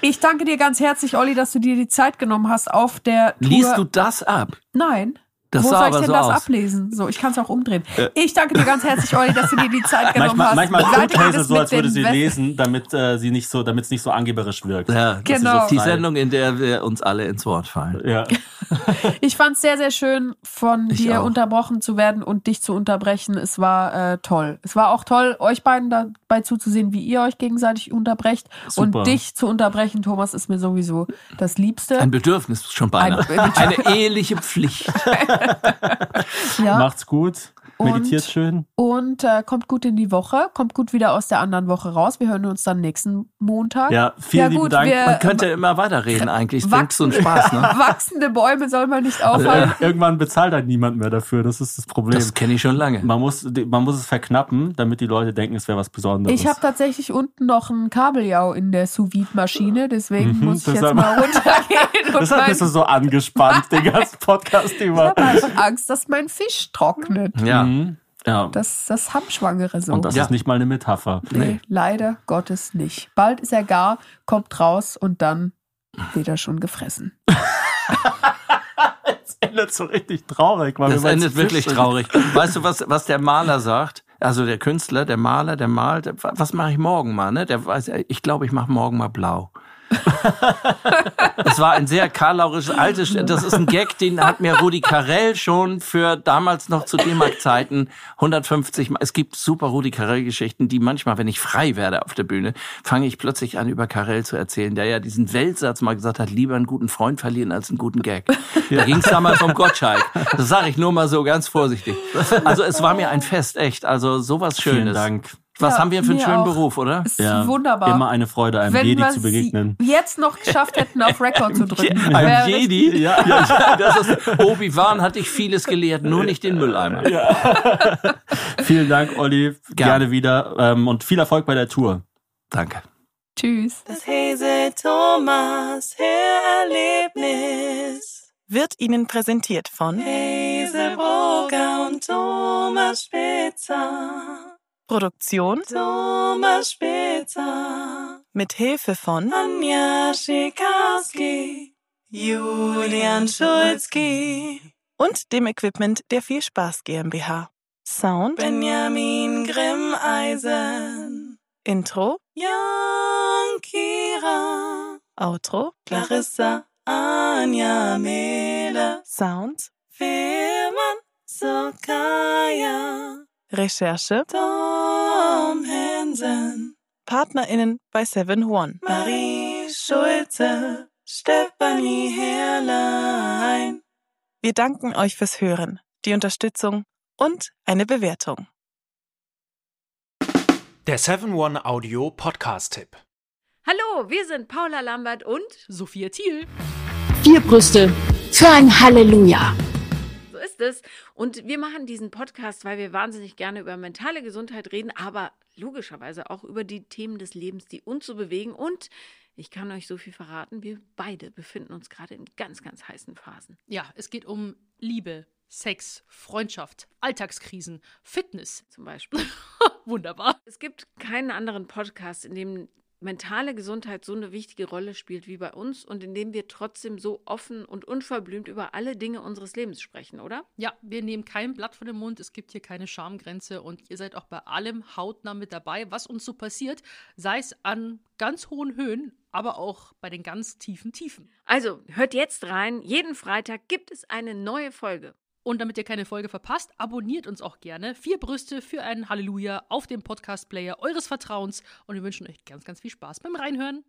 Speaker 2: Ich danke dir ganz herzlich, Olli, dass du dir die Zeit genommen hast auf der Tour.
Speaker 5: Liest du das ab?
Speaker 2: Nein.
Speaker 5: Das
Speaker 2: Wo soll ich denn
Speaker 5: so
Speaker 2: das
Speaker 5: aus.
Speaker 2: ablesen? So, ich kann es auch umdrehen. Ich danke dir ganz herzlich, Olli, dass du dir die Zeit <laughs> genommen
Speaker 3: Manchmal,
Speaker 2: hast.
Speaker 3: manchmal tut Hazel so, als würde sie
Speaker 2: West-
Speaker 3: lesen, damit äh, sie nicht so, damit es nicht so angeberisch wirkt.
Speaker 5: Ja, das
Speaker 2: Genau.
Speaker 5: ist die. Sendung, in der wir uns alle ins Wort fallen.
Speaker 3: Ja. <laughs>
Speaker 2: Ich fand es sehr, sehr schön, von
Speaker 5: Ich
Speaker 2: dir
Speaker 5: auch.
Speaker 2: unterbrochen zu werden und dich zu unterbrechen. Es war äh, toll. Es war auch toll, euch beiden dabei zuzusehen, wie ihr euch gegenseitig unterbrecht.
Speaker 3: Super.
Speaker 2: Und dich zu unterbrechen, Thomas, ist mir sowieso das Liebste.
Speaker 5: Ein Bedürfnis schon beinahe.
Speaker 2: Ein-
Speaker 5: Eine eheliche Pflicht. <laughs>
Speaker 2: ja.
Speaker 3: Macht's gut, meditiert
Speaker 2: Und-
Speaker 3: schön.
Speaker 2: Und äh, kommt gut in die Woche, kommt gut wieder aus der anderen Woche raus. Wir hören uns dann nächsten Montag.
Speaker 3: Ja, vielen
Speaker 2: Ja,
Speaker 3: lieben
Speaker 2: gut,
Speaker 3: Dank.
Speaker 2: wir-
Speaker 5: Man könnte immer weiterreden eigentlich. Es bringt so einen Spaß, ne? <laughs>
Speaker 2: Wachsende Bäume soll man nicht aufhalten.
Speaker 3: Äh, Irgendwann bezahlt halt niemand mehr dafür. Das ist das Problem.
Speaker 5: Das kenne ich schon lange.
Speaker 3: man, muss, man muss es verknappen, damit die Leute denken, es wäre was Besonderes.
Speaker 2: Ich habe tatsächlich unten noch ein Kabeljau in der Sous-Vide-Maschine, deswegen
Speaker 3: Mhm,
Speaker 2: muss ich jetzt mal runtergehen. <laughs>
Speaker 3: Deshalb bist du so angespannt, den ganzen Podcast
Speaker 2: ich
Speaker 3: über.
Speaker 2: habe einfach Angst, dass mein Fisch trocknet.
Speaker 5: Ja.
Speaker 3: Mhm. ja.
Speaker 2: Das, das haben Schwangere so.
Speaker 3: Und das
Speaker 5: Ja.
Speaker 3: ist nicht mal eine Metapher.
Speaker 2: nee, leider Gottes nicht. Bald ist er gar, kommt raus und dann wird er schon gefressen. <laughs>
Speaker 3: Das endet so richtig traurig. Weil
Speaker 5: Das
Speaker 3: wir
Speaker 5: endet wirklich
Speaker 3: Fisch-
Speaker 5: traurig. <laughs> Weißt du, was, was der Maler sagt? Also der Künstler, der Maler, der malt. Was mache ich morgen mal? Ne? Der weiß, ich glaube, ich mache morgen mal blau. Es war ein sehr karlaurisches altes, das ist ein Gag, den hat mir Rudi Carell schon für damals noch zu D-Mark-Zeiten 150 Mal. Es gibt super Rudi Carell-Geschichten, die manchmal, wenn ich frei werde auf der Bühne, fange ich plötzlich an, über Carell zu erzählen, der ja diesen Weltsatz mal gesagt hat, lieber einen guten Freund verlieren als einen guten Gag. Da ging es damals um Gottschalk. Das sage ich nur mal so ganz vorsichtig. Also es war mir ein Fest, echt. Also sowas Schönes.
Speaker 3: Vielen Dank.
Speaker 5: Was
Speaker 2: Ja,
Speaker 5: haben wir für einen schönen
Speaker 2: auch.
Speaker 5: Beruf, oder?
Speaker 2: Ist
Speaker 3: Ja,
Speaker 2: wunderbar.
Speaker 3: Immer eine Freude, einem
Speaker 2: Wenn
Speaker 3: Jedi
Speaker 2: wir
Speaker 3: zu begegnen.
Speaker 2: sie jetzt noch geschafft hätten, auf Record zu <laughs> drücken.
Speaker 5: Ein Jedi? <laughs> Ja, <laughs> ja, das ist, Obi-Wan hat dich vieles gelehrt, nur nicht den Mülleimer.
Speaker 3: Vielen Dank, Olli. Gerne wieder. Ähm, und viel Erfolg bei der Tour.
Speaker 5: Danke.
Speaker 2: Tschüss.
Speaker 11: Das Hese Thomas Hörerlebnis wird Ihnen präsentiert von Hazelbrugger und Thomas Spitzer. Produktion Thomas Spitzer. Mit Hilfe von Anja Schikarski, Julian Schulzki und dem Equipment der Viel Spaß GmbH. Sound Benjamin Grimmeisen. Intro Jan Kira. Outro Clarissa Anja Mele. Sound Firman Sokaya. Recherche Tom Hansen. PartnerInnen bei Seven One. Marie Schulze. Stefanie Herrlein. Wir danken euch fürs Hören, die Unterstützung und eine Bewertung.
Speaker 12: Der 7-One Audio Podcast-Tipp.
Speaker 13: Hallo, wir sind Paula Lambert und Sophia Thiel.
Speaker 14: Vier Brüste für ein Halleluja.
Speaker 13: Ist es. Und wir machen diesen Podcast, weil wir wahnsinnig gerne über mentale Gesundheit reden, aber logischerweise auch über die Themen des Lebens, die uns so bewegen. Und ich kann euch so viel verraten, wir beide befinden uns gerade in ganz, ganz heißen Phasen.
Speaker 15: Ja, es geht um Liebe, Sex, Freundschaft, Alltagskrisen, Fitness
Speaker 13: zum Beispiel. <laughs>
Speaker 15: Wunderbar.
Speaker 13: Es gibt keinen anderen Podcast, in dem mentale Gesundheit so eine wichtige Rolle spielt wie bei uns und in dem wir trotzdem so offen und unverblümt über alle Dinge unseres Lebens sprechen, oder?
Speaker 15: Ja, wir nehmen kein Blatt von dem Mund, es gibt hier keine Schamgrenze und ihr seid auch bei allem hautnah mit dabei, was uns so passiert, sei es an ganz hohen Höhen, aber auch bei den ganz tiefen Tiefen.
Speaker 13: Also, hört jetzt rein, jeden Freitag gibt es eine neue Folge.
Speaker 15: Und damit ihr keine Folge verpasst, abonniert uns auch gerne. Vier Brüste für ein Halleluja auf dem Podcast-Player eures Vertrauens. Und wir wünschen euch ganz, ganz viel Spaß beim Reinhören.